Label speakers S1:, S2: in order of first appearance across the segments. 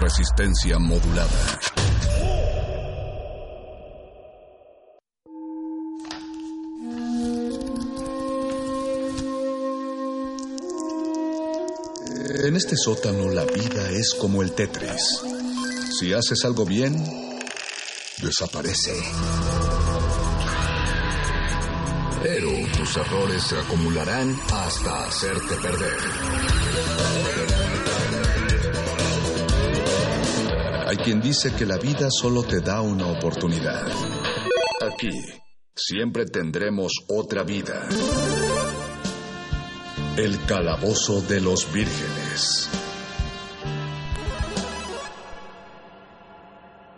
S1: Resistencia modulada. En este sótano la vida es como el Tetris. Si haces algo bien, desaparece. Pero tus errores se acumularán hasta hacerte perder. Hay quien dice que la vida solo te da una oportunidad. Aquí siempre tendremos otra vida. El calabozo de los vírgenes.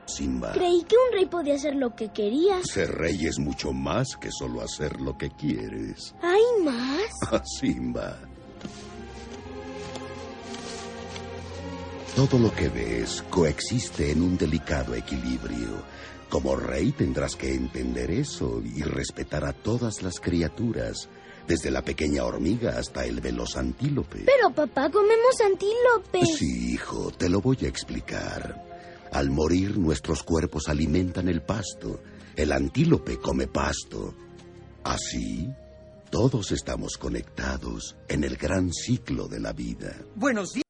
S2: Simba,
S3: Creí que un rey podía hacer lo que quería.
S2: ser rey es mucho más que solo hacer lo que quieres.
S3: ¿Hay más?
S2: Ah, Simba. Todo lo que ves coexiste en un delicado equilibrio. Como rey tendrás que entender eso y respetar a todas las criaturas, desde la pequeña hormiga hasta el veloz antílope.
S3: Pero papá, comemos antílope.
S2: Sí, hijo, te lo voy a explicar. Al morir nuestros cuerpos alimentan el pasto. El antílope come pasto. Así, todos estamos conectados en el gran ciclo de la vida.
S4: Buenos días.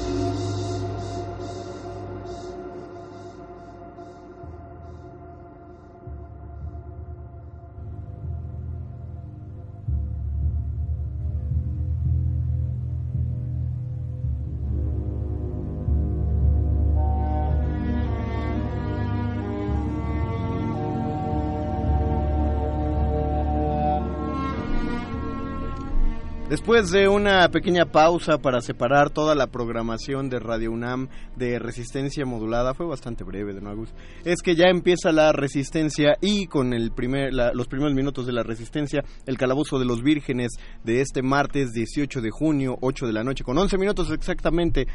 S5: Después de una pequeña pausa para separar toda la programación de Radio UNAM de resistencia modulada, fue bastante breve, de Agus, es que ya empieza la resistencia y con el primer, la- los primeros minutos de la resistencia, el calabozo de los vírgenes de este martes 18 de junio, 8 de la noche, con 11 minutos exactamente.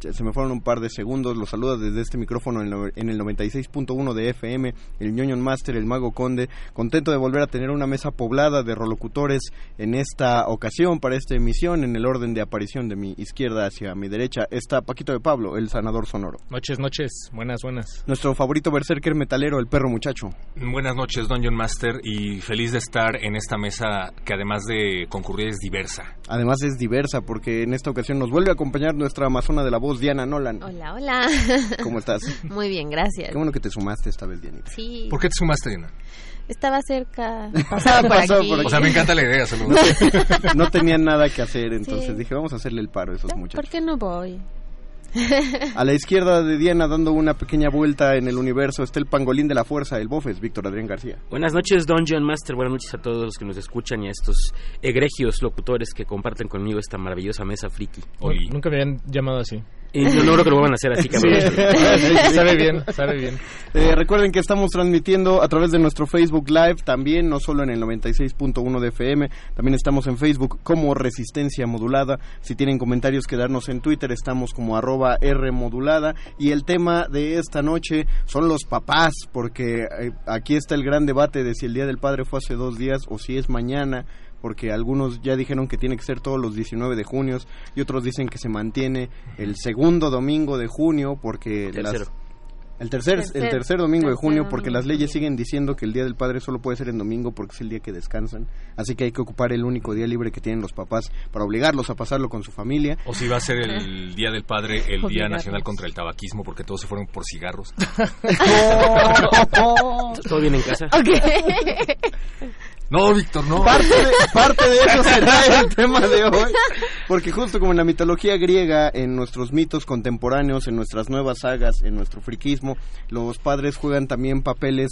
S5: Se me fueron un par de segundos, los saluda desde este micrófono en, el 96.1 de FM, el ñoño Master, el Mago Conde, contento de volver a tener una mesa poblada de rolocutores en esta ocasión, para esta emisión, en el orden de aparición de mi izquierda hacia mi derecha, está Paquito de Pablo, el sanador sonoro.
S6: Noches, noches, buenas, buenas.
S5: Nuestro favorito berserker metalero, el perro muchacho.
S7: Buenas noches, Dungeon Master, y feliz de estar en esta mesa que además de concurrir es diversa.
S5: Además es diversa porque en esta ocasión nos vuelve a acompañar nuestra amazona de la voz, Diana Nolan.
S8: Hola, hola.
S5: ¿Cómo estás?
S8: Muy bien, gracias.
S5: Qué bueno que te sumaste esta vez, Dianita.
S8: Sí.
S7: ¿Por qué te sumaste, Diana?
S8: Estaba cerca. Pasaba por
S5: Pasaba
S8: aquí.
S5: por aquí.
S7: O sea, me encanta la idea, saludos.
S5: No tenían nada que hacer, entonces
S8: Sí.
S5: dije, vamos a hacerle el paro a esos
S8: ¿Por
S5: muchachos.
S8: qué no voy?
S5: A la izquierda de Diana, dando una pequeña vuelta en el universo, está el pangolín de la fuerza, el bofes, Víctor Adrián García.
S9: Buenas noches, Dungeon Master. Buenas noches a todos los que nos escuchan y a estos egregios locutores que comparten conmigo esta maravillosa mesa friki.
S6: Nunca me habían llamado así.
S9: Y no, no creo que lo vuelvan a hacer así,
S6: Sí,
S9: cabrón.
S6: sabe bien, sabe bien.
S5: Eh, recuerden que estamos transmitiendo a través de nuestro Facebook Live también, no solo en el 96.1 de FM, también estamos en Facebook como Resistencia Modulada. Si tienen comentarios que darnos en Twitter, estamos como arroba R Modulada. Y el tema de esta noche son los papás, porque eh, aquí está el gran debate de si el Día del Padre fue hace dos días o si es mañana porque algunos ya dijeron que tiene que ser todos los 19 de junio y otros dicen que se mantiene el segundo domingo de junio porque las-
S9: Tercero.
S5: el tercer, el
S8: Tercer-
S5: tercer domingo de junio, porque
S8: domingo.
S5: las leyes siguen diciendo que el Día del Padre solo puede ser en domingo porque es el día que descansan. Así que hay que ocupar el único día libre que tienen los papás para obligarlos a pasarlo con su familia.
S7: O si va a ser el Día del Padre, el Día
S8: Obligarlos.
S7: Nacional contra el Tabaquismo, porque todos se fueron por cigarros.
S9: ¿Todo bien en casa?
S7: No, Víctor, no.
S5: Parte de, parte de eso será el tema de hoy. Porque justo como en la mitología griega, en nuestros mitos contemporáneos, en nuestras nuevas sagas, en nuestro friquismo, los padres juegan también papeles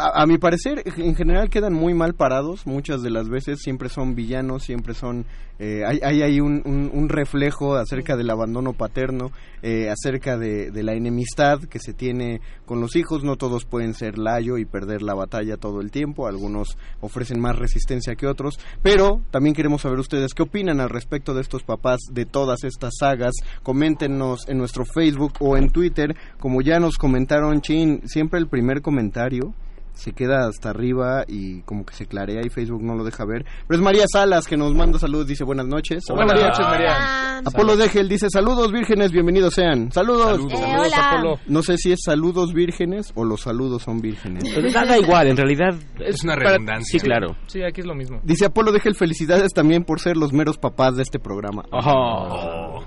S5: a, mi parecer, en general quedan muy mal parados. Muchas de las veces siempre son villanos, siempre son. eh, hay, hay un- un reflejo acerca del abandono paterno, eh, acerca de, de la enemistad que se tiene con los hijos. No todos pueden ser layo y perder la batalla todo el tiempo. Algunos ofrecen más resistencia que otros. Pero también queremos saber ustedes qué opinan al respecto de estos papás de todas estas sagas. Coméntenos en nuestro Facebook o en Twitter. Como ya nos comentaron, Chin, siempre el primer comentario se queda hasta arriba y como que se clarea y Facebook no lo deja ver. Pero es María Salas que nos manda saludos, dice buenas noches.
S6: Hola, buenas noches, María.
S8: Hola.
S5: Apolo Degel dice saludos vírgenes, bienvenidos sean. Saludos.
S7: Saludos.
S8: Eh,
S6: Saludos,
S8: hola.
S6: Apolo.
S5: No sé si es saludos vírgenes o los saludos son vírgenes.
S9: Pero da, da igual, en realidad.
S7: Es una
S6: para-
S7: redundancia.
S9: Sí, claro.
S6: Sí, aquí es lo mismo.
S5: Dice Apolo Degel felicidades también por ser los meros papás de este programa.
S9: Ojo.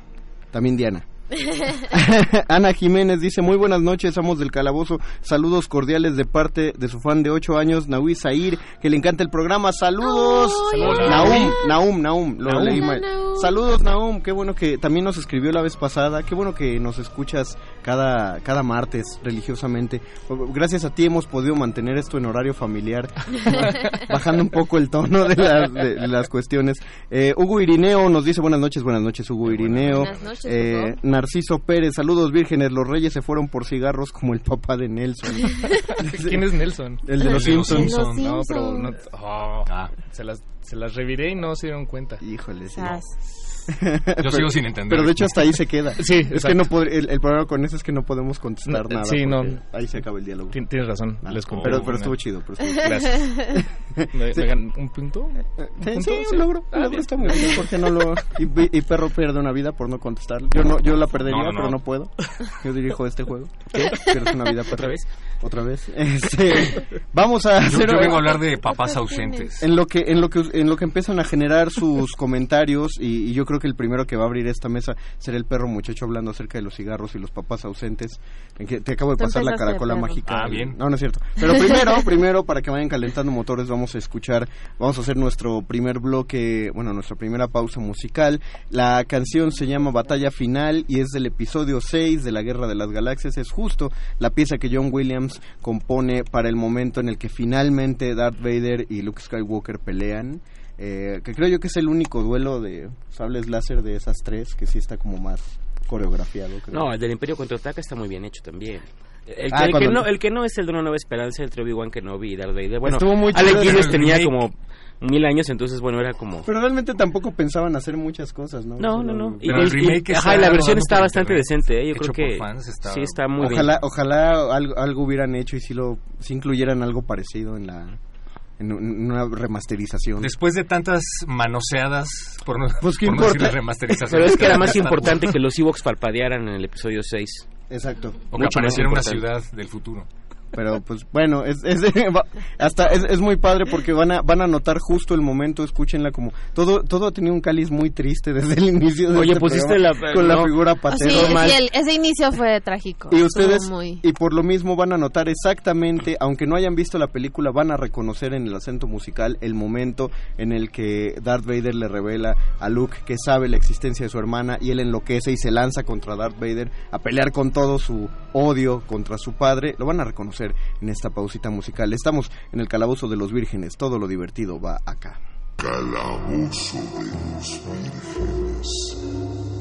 S5: También Diana. Ana Jiménez dice, muy buenas noches, amos del calabozo, saludos cordiales de parte de su fan de 8 años, Nahui Zair, que le encanta el programa, saludos. Naum, Naum, Naum, lo
S9: Naum.
S5: leí mal.
S8: Naum.
S5: Saludos Naum, qué bueno que también nos escribió la vez pasada, qué bueno que nos escuchas cada, cada martes religiosamente. Gracias a ti hemos podido mantener esto en horario familiar, bajando un poco el tono de las, de- de las cuestiones. Eh, Hugo Irineo nos dice buenas noches, buenas noches Hugo Irineo.
S8: Buenas noches,
S5: Eh. Narciso Pérez, saludos vírgenes, los reyes se fueron por cigarros como el papá de Nelson.
S6: ¿Quién es Nelson?
S5: El de los
S7: El de los
S5: Simpsons.
S6: No, pero no. oh,
S7: Ah,
S6: se, las, se las reviré y no se dieron cuenta.
S5: Híjole, sí.
S7: Yo sigo sin entender.
S5: Pero de hecho hasta ahí se queda.
S6: Sí,
S5: es que
S6: exacto.
S5: no pod- el, el problema con eso es que no podemos contestar
S6: No,
S5: nada.
S6: sí, no.
S5: Ahí se acaba el diálogo.
S6: Tien- Tienes razón.
S5: Ah,
S6: les
S5: pero, pero estuvo chido. Pero estuvo chido.
S6: Gracias. ¿Me,
S5: Sí.
S6: me un punto?
S5: Sí,
S6: ¿Un
S5: sí,
S6: punto?
S5: un logro.
S6: Ah,
S5: Un logro
S6: bien.
S5: está muy bien. ¿Por qué no lo.? Y, y perro pierde una vida por no contestar. Yo no, yo la perdería,
S7: No, no, no.
S5: pero no puedo. Yo dirijo este juego. ¿Qué? ¿Pierdes una vida, perro?
S9: ¿Otra vez?
S5: Otra vez. Este, vamos a
S7: Yo,
S5: hacer.
S7: yo vengo a hablar de papás ausentes.
S5: En lo que en lo que en lo que empiezan a generar sus comentarios y, y yo creo que el primero que va a abrir esta mesa será el perro muchacho hablando acerca de los cigarros y los papás ausentes. En que te acabo de pasar la caracola mágica.
S7: Ah, bien.
S5: No, no es cierto. Pero primero, primero para que vayan calentando motores vamos a escuchar, vamos a hacer nuestro primer bloque, bueno, nuestra primera pausa musical. La canción se llama Batalla Final y es del episodio 6 de la Guerra de las Galaxias. Es justo la pieza que John Williams compone para el momento en el que finalmente Darth Vader y Luke Skywalker pelean. Eh, que creo yo que es el único duelo de sables láser de esas tres que sí está como más coreografiado. creo.
S9: No, el del Imperio contraataca está muy bien hecho también. El que,
S5: Ah,
S9: el que no, el que no es el de una nueva esperanza, el Obi-Wan Kenobi y Darth Vader. Bueno,
S5: muy
S9: Alec. Guinness tenía como mil años, entonces bueno, era como...
S5: Pero realmente tampoco pensaban hacer muchas cosas, ¿no?
S9: No, no, no. Y,
S7: el
S9: y-
S7: remake
S9: y-
S7: está
S9: ajá, y la versión está bastante decente, ¿eh? Yo
S7: hecho
S9: creo que
S7: por fans, está-
S9: sí está muy
S5: ojalá,
S9: bien.
S5: ojalá algo, algo hubieran hecho y si lo si incluyeran algo parecido en la en un- en una remasterización.
S7: Después de tantas manoseadas, por no,
S5: Pues, ¿qué
S7: por no decirle remasterización.
S9: Pero es que era más importante que los Ewoks parpadearan en el episodio 6.
S5: Exacto.
S7: O que
S9: mucho
S7: apareciera una ciudad del futuro.
S5: Pero pues bueno, es, es hasta es, es muy padre porque van a van a notar justo el momento, escúchenla como todo todo ha tenido un cáliz muy triste desde el inicio de
S9: Oye,
S5: este
S9: pusiste
S5: programa,
S9: la-
S5: con la figura
S8: Oh, sí, el- ese inicio fue trágico.
S5: Y ustedes,
S8: muy-
S5: y por lo mismo van a notar exactamente, aunque no hayan visto la película, van a reconocer en el acento musical el momento en el que Darth Vader le revela a Luke que sabe la existencia de su hermana y él enloquece y se lanza contra Darth Vader a pelear con todo su odio contra su padre. Lo van a reconocer en esta pausita musical. Estamos en el calabozo de los vírgenes, todo lo divertido va acá.
S10: Calabozo de los vírgenes.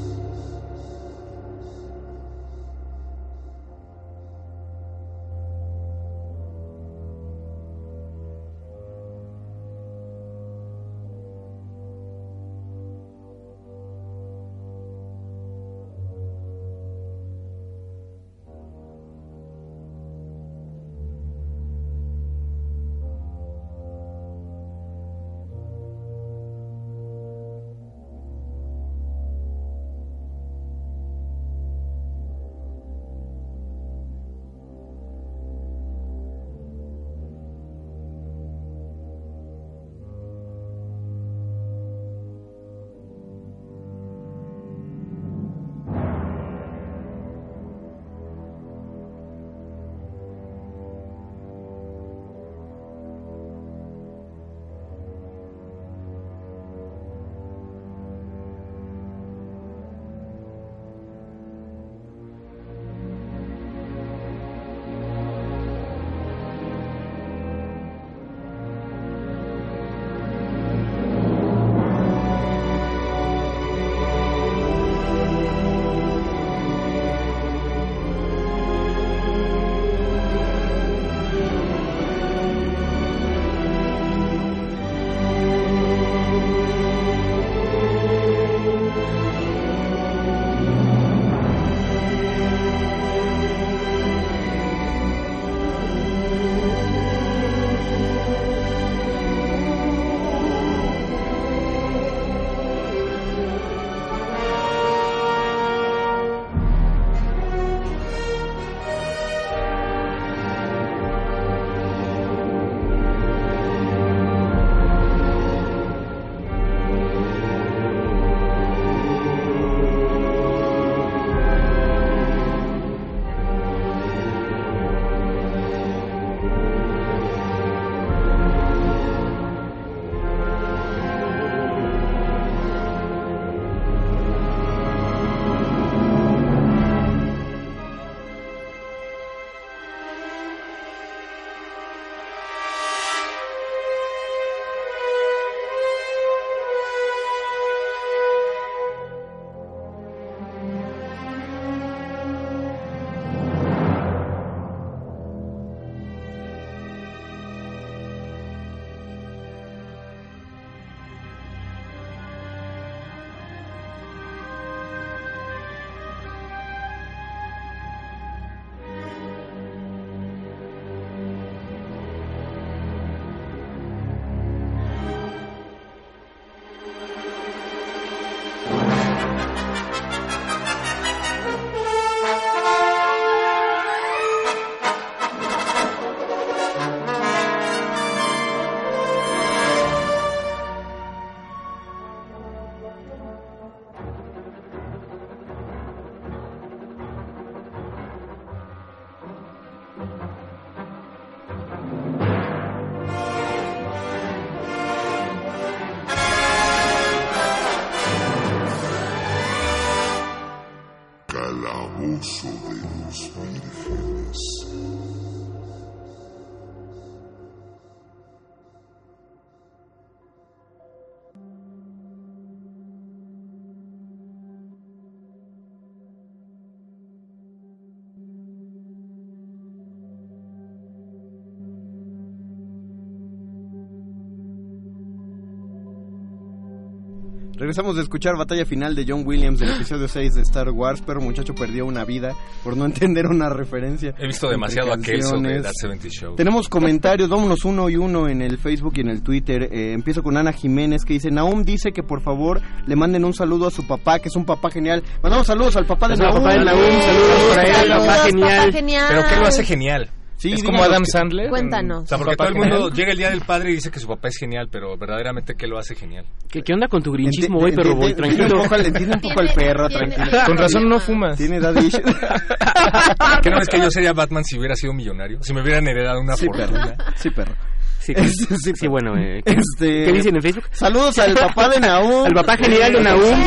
S5: Regresamos de escuchar Batalla Final de John Williams del episodio 6 de Star Wars, pero muchacho perdió una vida por no entender una referencia.
S7: He visto demasiado aquel sobre
S5: canciones.
S7: That 70 Show.
S5: Tenemos comentarios, vámonos uno y uno en el Facebook y en el Twitter. Eh, empiezo con Ana Jiménez que dice, Naum dice que por favor le manden un saludo a su papá, que es un papá genial. Mandamos saludos al papá de Naum.
S9: papá de Naum, saludos
S8: Saludos,
S9: genial.
S8: papá genial.
S7: ¿Pero qué lo hace genial?
S5: Sí,
S6: es como Adam
S5: que-
S6: Sandler.
S8: Cuéntanos.
S7: O sea,
S6: ¿Un
S7: porque todo el mundo
S6: genial?
S7: llega el día del padre y dice que su papá es genial, pero verdaderamente ¿qué lo hace genial?
S9: ¿Qué, qué onda con tu grinchismo hoy, perro boy? Tranquilo.
S5: un poco al- entiende un poco al perro, tranquilo.
S6: Con razón no fumas.
S5: Tiene issues.
S7: ¿Qué no es que yo sería Batman si hubiera sido millonario? Si me hubieran heredado una
S5: Sí, perro.
S7: fortuna.
S5: Sí, perro.
S9: Sí,
S5: Sí,
S9: sí,
S5: pero-
S9: bueno. eh, ¿qué,
S5: Este-
S9: qué dicen en Facebook?
S5: Saludos al papá de Naum.
S9: Al papá genial de Naum.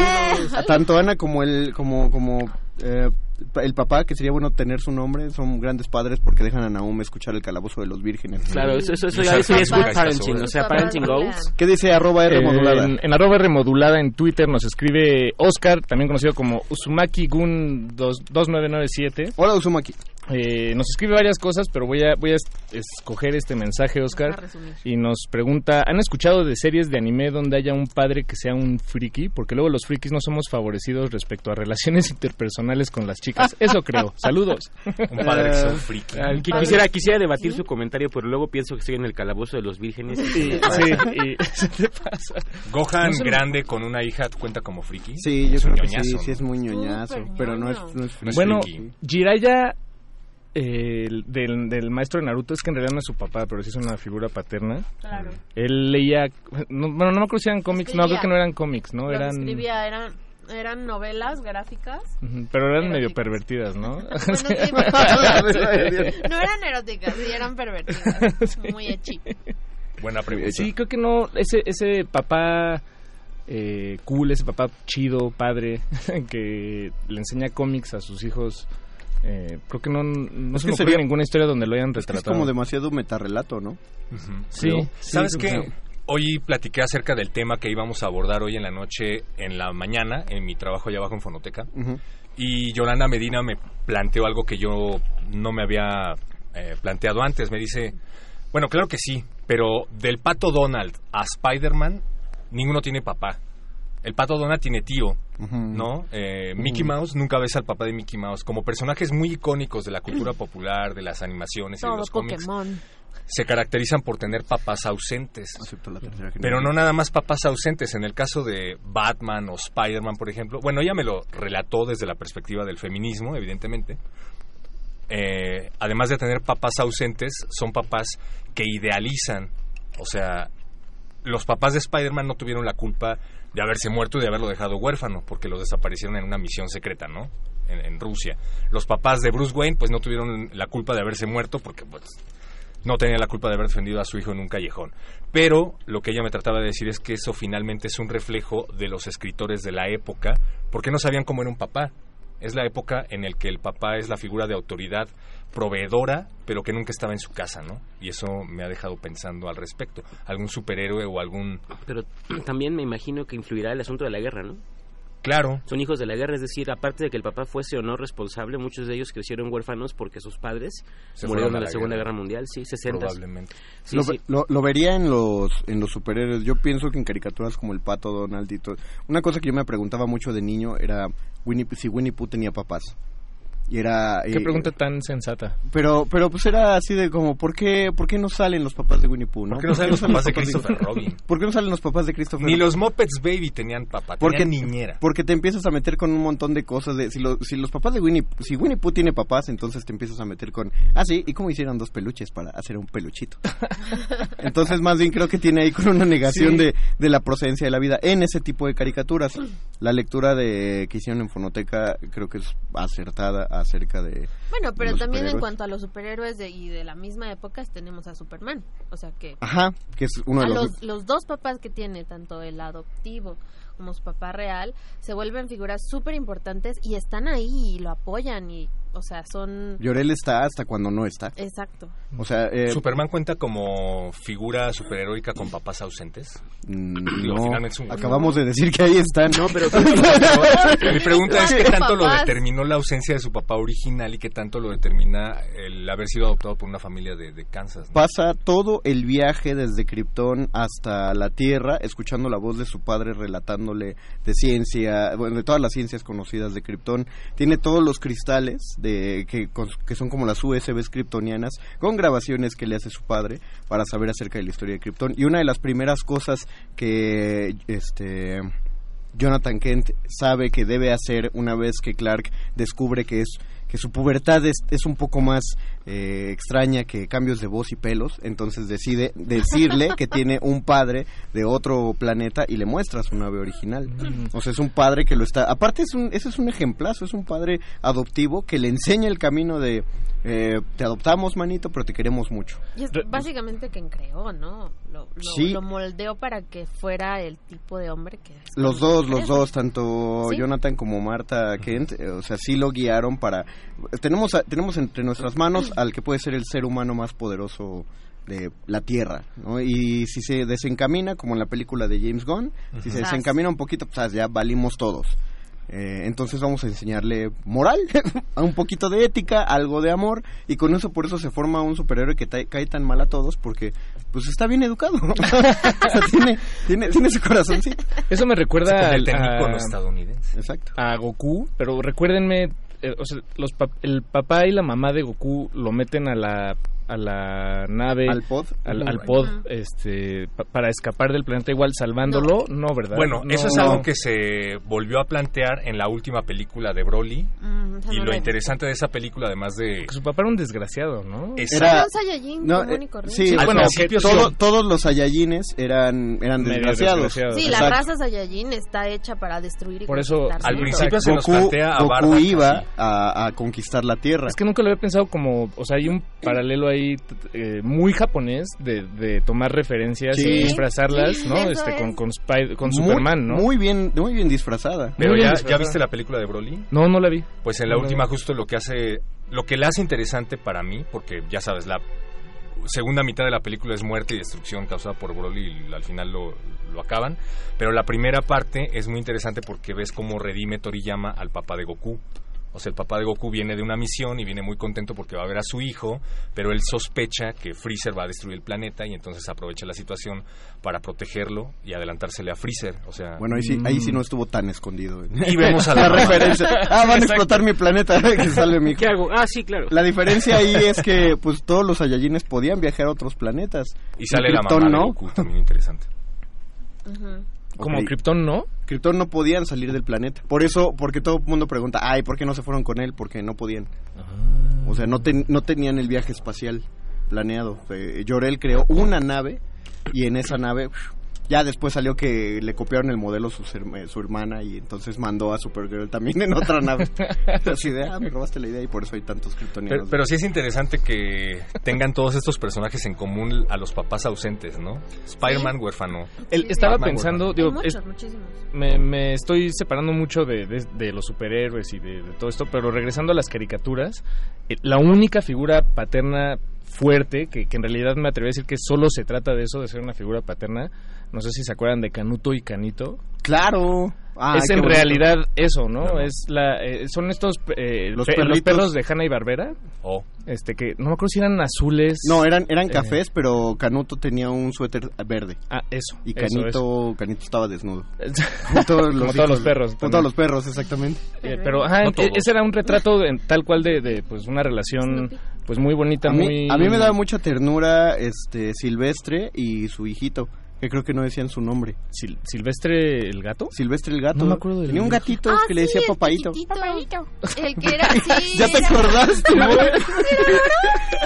S5: A tanto Ana como el como como eh, el papá, que sería bueno tener su nombre, son grandes padres porque dejan a Naum escuchar el calabozo de los vírgenes.
S9: Claro, eso, eso, eso, eso es good parenting, o sea, parenting goals.
S5: ¿Qué dice arroba R
S6: Eh,
S5: modulada?
S6: En, en arroba R modulada en Twitter nos escribe Oscar, también conocido como Uzumaki Gun 2997.
S5: Hola Uzumaki.
S6: Eh, nos escribe varias cosas, pero voy a, voy a es- escoger este mensaje, Oscar. Y nos pregunta, ¿han escuchado de series de anime donde haya un padre que sea un friki? Porque luego los frikis no somos favorecidos respecto a relaciones interpersonales con las chicas. Eso creo. Saludos.
S7: Un padre que sea un
S5: Eh,
S7: friki.
S9: Qui- Quisiera, quisiera debatir su comentario, pero luego pienso que estoy en el calabozo de los vírgenes.
S6: Sí, sí, y se te pasa.
S7: Gohan
S6: No sé-
S7: grande con una hija cuenta como friki.
S5: Sí, yo
S7: Es
S5: creo
S7: un
S5: que sí, sí es muy ñoñazo,
S8: Súper
S5: pero no es, no es
S7: es
S6: Bueno,
S7: friki.
S6: Eh, el- del, del maestro de Naruto, es que en realidad no es su papá, pero sí es una figura paterna.
S8: Claro.
S6: Él leía, no, bueno, no me acuerdo si eran cómics, no, creo que no eran cómics, ¿no?
S8: Lo
S6: Eran,
S8: escribía eran, eran novelas gráficas.
S6: Pero eran medio pervertidas, ¿no?
S8: Bueno, sí, pero- no eran eróticas, sí, eran pervertidas. Muy echi.
S7: Buena pregunta.
S6: Sí, creo que no, ese, ese papá eh, cool, ese papá chido, padre, que le enseña cómics a sus hijos, eh, creo que no, no
S5: Es
S6: se
S5: que
S6: me ocurre
S5: sería-
S6: ninguna historia donde lo hayan
S5: Es que es
S6: retratado.
S5: como demasiado metarrelato, ¿no?
S6: Sí, sí,
S7: ¿Sabes qué?
S6: que-
S7: Hoy platiqué acerca del tema que íbamos a abordar hoy en la noche, en la mañana, en mi trabajo allá abajo en Fonoteca. Y Yolanda Medina me planteó algo que yo no me había eh, planteado antes. Me dice, bueno, claro que sí, pero del pato Donald a Spider-Man, ninguno tiene papá. El pato Donald tiene tío. ¿no? Eh, Mickey Mouse, nunca ves al papá de Mickey Mouse. Como personajes muy icónicos de la cultura popular, de las animaciones y de los cómics, se caracterizan por tener papás ausentes.
S5: La
S7: Pero no nada más papás ausentes. En el caso de Batman o Spider-Man, por ejemplo, bueno, ella me lo relató desde la perspectiva del feminismo, evidentemente. Eh, además de tener papás ausentes, son papás que idealizan. O sea, los papás de Spider-Man no tuvieron la culpa de haberse muerto y de haberlo dejado huérfano, porque los desaparecieron en una misión secreta, ¿no? En, en Rusia. Los papás de Bruce Wayne, pues no tuvieron la culpa de haberse muerto, porque pues no tenía la culpa de haber defendido a su hijo en un callejón. Pero lo que ella me trataba de decir es que eso finalmente es un reflejo de los escritores de la época, porque no sabían cómo era un papá. Es la época en el que el papá es la figura de autoridad proveedora, pero que nunca estaba en su casa, ¿no? Y eso me ha dejado pensando al respecto. Algún superhéroe o algún...
S9: Pero también me imagino que influirá el asunto de la guerra, ¿no?
S7: Claro,
S9: Son hijos de la guerra, es decir, aparte de que el papá fuese o no responsable, muchos de ellos crecieron huérfanos porque sus padres
S7: Se
S9: murieron en la,
S7: la
S9: Segunda
S7: guerra.
S9: Guerra Mundial, sí, 60.
S7: probablemente.
S9: Sí,
S5: lo,
S9: sí.
S5: lo- lo vería en los en los superhéroes. Yo pienso que en caricaturas como el pato Donald y todo. Una cosa que yo me preguntaba mucho de niño era Winnie, si Winnie Pooh tenía papás. Y era
S6: Qué
S5: eh,
S6: pregunta tan sensata.
S5: Pero pero pues era así de como ¿por qué por qué no salen los papás de Winnie Pooh, no?
S7: ¿Por qué no salen los papás de
S5: papás
S7: Christopher Robin?
S5: ¿Por qué no salen los papás de Christopher?
S7: Ni los Muppets Baby tenían papá,
S5: porque
S7: tenían niñera.
S5: porque te empiezas a meter con un montón de cosas de si, lo- si los papás de Winnie si Winnie Pooh tiene papás entonces te empiezas a meter con ah sí y cómo hicieron dos peluches para hacer un peluchito entonces más bien creo que tiene ahí con una negación
S6: Sí.
S5: de, de la procedencia de la vida en ese tipo de caricaturas la lectura de que hicieron en fonoteca creo que es acertada acerca de
S8: Bueno, pero también en cuanto a los superhéroes de, y de la misma época tenemos a Superman. O sea que
S5: ajá que es uno de los,
S8: los, los dos papás que tiene, tanto el adoptivo como su papá real, se vuelven figuras súper importantes y están ahí y lo apoyan y O sea, son...
S5: Llorel está hasta cuando no está.
S8: Exacto.
S5: O sea, eh,
S7: ¿Superman cuenta como figura superheroica con papás ausentes?
S5: mm,
S7: Digo,
S5: no,
S7: finalmente es un-
S5: acabamos de decir que ahí están.
S9: No, pero
S7: Mi pregunta es qué tanto lo determinó la ausencia de su papá original y qué tanto lo determina el haber sido adoptado por una familia de, de Kansas. ¿no?
S5: Pasa todo el viaje desde Krypton hasta la Tierra, escuchando la voz de su padre relatándole de ciencia, bueno, de todas las ciencias conocidas de Krypton. Tiene todos los cristales de que, son como las USBs kryptonianas, con grabaciones que le hace su padre para saber acerca de la historia de Krypton. Y una de las primeras cosas que este Jonathan Kent sabe que debe hacer una vez que Clark descubre que es que su pubertad es, es un poco más eh, extraña que cambios de voz y pelos, entonces decide decirle que tiene un padre de otro planeta y le muestra su nave original. O sea, es un padre que lo está... Aparte, es un, ese es un ejemplazo, es un padre adoptivo que le enseña el camino de... eh, te adoptamos, manito, pero te queremos mucho.
S8: Y es básicamente quien creó, ¿no? Lo, lo,
S5: Sí.
S8: lo moldeó para que fuera el tipo de hombre que es.
S5: Los dos, los dos, tanto
S8: Sí.
S5: Jonathan como Marta Kent, eh, o sea, sí lo guiaron para... Tenemos, a- tenemos entre nuestras manos al que puede ser el ser humano más poderoso de la Tierra, ¿no? Y si se desencamina, como en la película de James Gunn, si se desencamina un poquito, pues ya valimos todos. Eh, entonces vamos a enseñarle moral, a un poquito de ética, algo de amor, y con eso por eso se forma un superhéroe que cae tan mal a todos, porque pues está bien educado, o sea, tiene, tiene, tiene su corazoncito.
S6: Eso me recuerda al- a,
S7: estadounidense.
S5: Exacto.
S6: a Goku, pero recuérdenme, eh, o sea, los pap- el papá y la mamá de Goku lo meten a la a la nave
S5: Al pod.
S6: al, pod este pa- para escapar del planeta igual salvándolo no, verdad
S7: Bueno,
S6: No.
S7: eso es algo que se volvió a plantear en la última película de Broly.
S8: Mm,
S7: Y
S8: no
S7: lo
S8: la
S7: interesante de esa película, además de...
S6: su papá era un desgraciado no.
S8: Era
S5: Era-
S8: un Saiyajin
S5: No,
S8: común
S5: eh, sí,
S7: Al
S5: bueno, que
S7: sí.
S5: todo- todos los Saiyajines eran, eran desgraciados.
S6: desgraciados.
S8: Sí, la
S5: Exacto.
S8: raza Saiyajin está hecha para destruir y
S6: Por eso,
S8: conquistar
S7: Al principio se nos
S5: Goku,
S7: plantea a
S5: Goku iba a, a conquistar la Tierra.
S6: es que nunca lo había pensado como o sea hay un paralelo ahí t- eh, muy japonés de, de tomar referencias
S5: Sí.
S6: y disfrazarlas
S8: Sí,
S6: no este con
S8: es.
S6: con, Spy- con
S5: Muy-
S6: Superman no
S5: Muy bien, muy bien disfrazada.
S7: Pero
S6: bien
S7: ya,
S6: disfrazada.
S7: ¿ya viste la película de Broly?
S6: no no la vi
S7: Pues en la
S6: No,
S7: última justo lo que hace, lo que le hace interesante para mí, porque ya sabes, la segunda mitad de la película es muerte y destrucción causada por Broly y al final lo, lo acaban, pero la primera parte es muy interesante porque ves cómo redime Toriyama al papá de Goku. O sea, el papá de Goku viene de una misión y viene muy contento porque va a ver a su hijo, pero él sospecha que Freezer va a destruir el planeta y entonces aprovecha la situación para protegerlo y adelantársele a Freezer. O sea,
S5: Bueno, ahí sí, ahí sí no estuvo tan escondido.
S7: Y vemos a la
S5: referencia. Ah, van a explotar mi planeta. que sale mi
S9: ¿Qué hago? Ah, sí, claro.
S5: La diferencia ahí es que pues todos los Saiyajines podían viajar a otros planetas.
S7: y sale la
S5: Krypton
S7: mamá de
S5: no.
S7: Goku, también interesante.
S8: Ujú.
S6: Como. Krypton no
S5: Krypton no podían salir del planeta. Por eso, porque todo el mundo pregunta, ay, ¿por qué no se fueron con él? Porque no podían. O sea, no, ten- no tenían el viaje espacial planeado. Eh, Jorel creó una nave y en esa nave ya después salió que le copiaron el modelo su, her- su hermana y entonces mandó a Supergirl también en otra nave. Así de, ah, me robaste la idea y por eso hay tantos kryptonianos.
S7: Pero, pero sí es interesante que tengan todos estos personajes en común a los papás ausentes, ¿no? Spider-Man huérfano.
S6: El-
S8: Sí,
S6: estaba
S7: Batman,
S6: pensando
S8: Hay
S6: digo
S8: muchos,
S6: es-
S8: muchísimos.
S6: me, me estoy separando mucho de, de- de los superhéroes y de, de todo esto, pero regresando a las caricaturas, eh, la única figura paterna fuerte, que, que en realidad me atrevo a decir que solo se trata de eso, de ser una figura paterna, no sé si se acuerdan de Canuto y Canito,
S5: Claro. Ay,
S6: es en
S5: bonito.
S6: realidad eso, ¿no? Es la, eh, son estos eh,
S5: Los
S6: pe- los
S5: perritos.
S6: perros de Hanna y Barbera,
S7: Oh,
S6: este que no me acuerdo si eran azules.
S5: No, eran, eran
S6: Eh.
S5: cafés, pero Canuto tenía un suéter verde.
S6: Ah, eso.
S5: Y
S6: eso,
S5: Canito, Canito estaba desnudo. Como todos los,
S6: Como todos
S5: hijos
S6: los
S5: de-
S6: perros
S5: Como
S6: también.
S5: todos los perros, exactamente.
S6: Eh, pero ajá,
S7: No
S6: e-
S7: todos.
S6: ese era un retrato en- tal cual de, de, pues una relación pues muy bonita,
S5: A mí,
S6: muy
S5: a mí me daba mucha ternura este Silvestre y su hijito, que creo que no decían su nombre.
S6: Sil- Silvestre el gato.
S5: Silvestre el gato.
S6: No me acuerdo del
S5: Tenía un
S6: hijo.
S5: gatito
S8: Ah,
S5: que le
S8: sí,
S5: decía
S8: el
S5: papaito.
S8: El que era así.
S5: ¿Ya te
S8: era-
S5: acordaste, güey?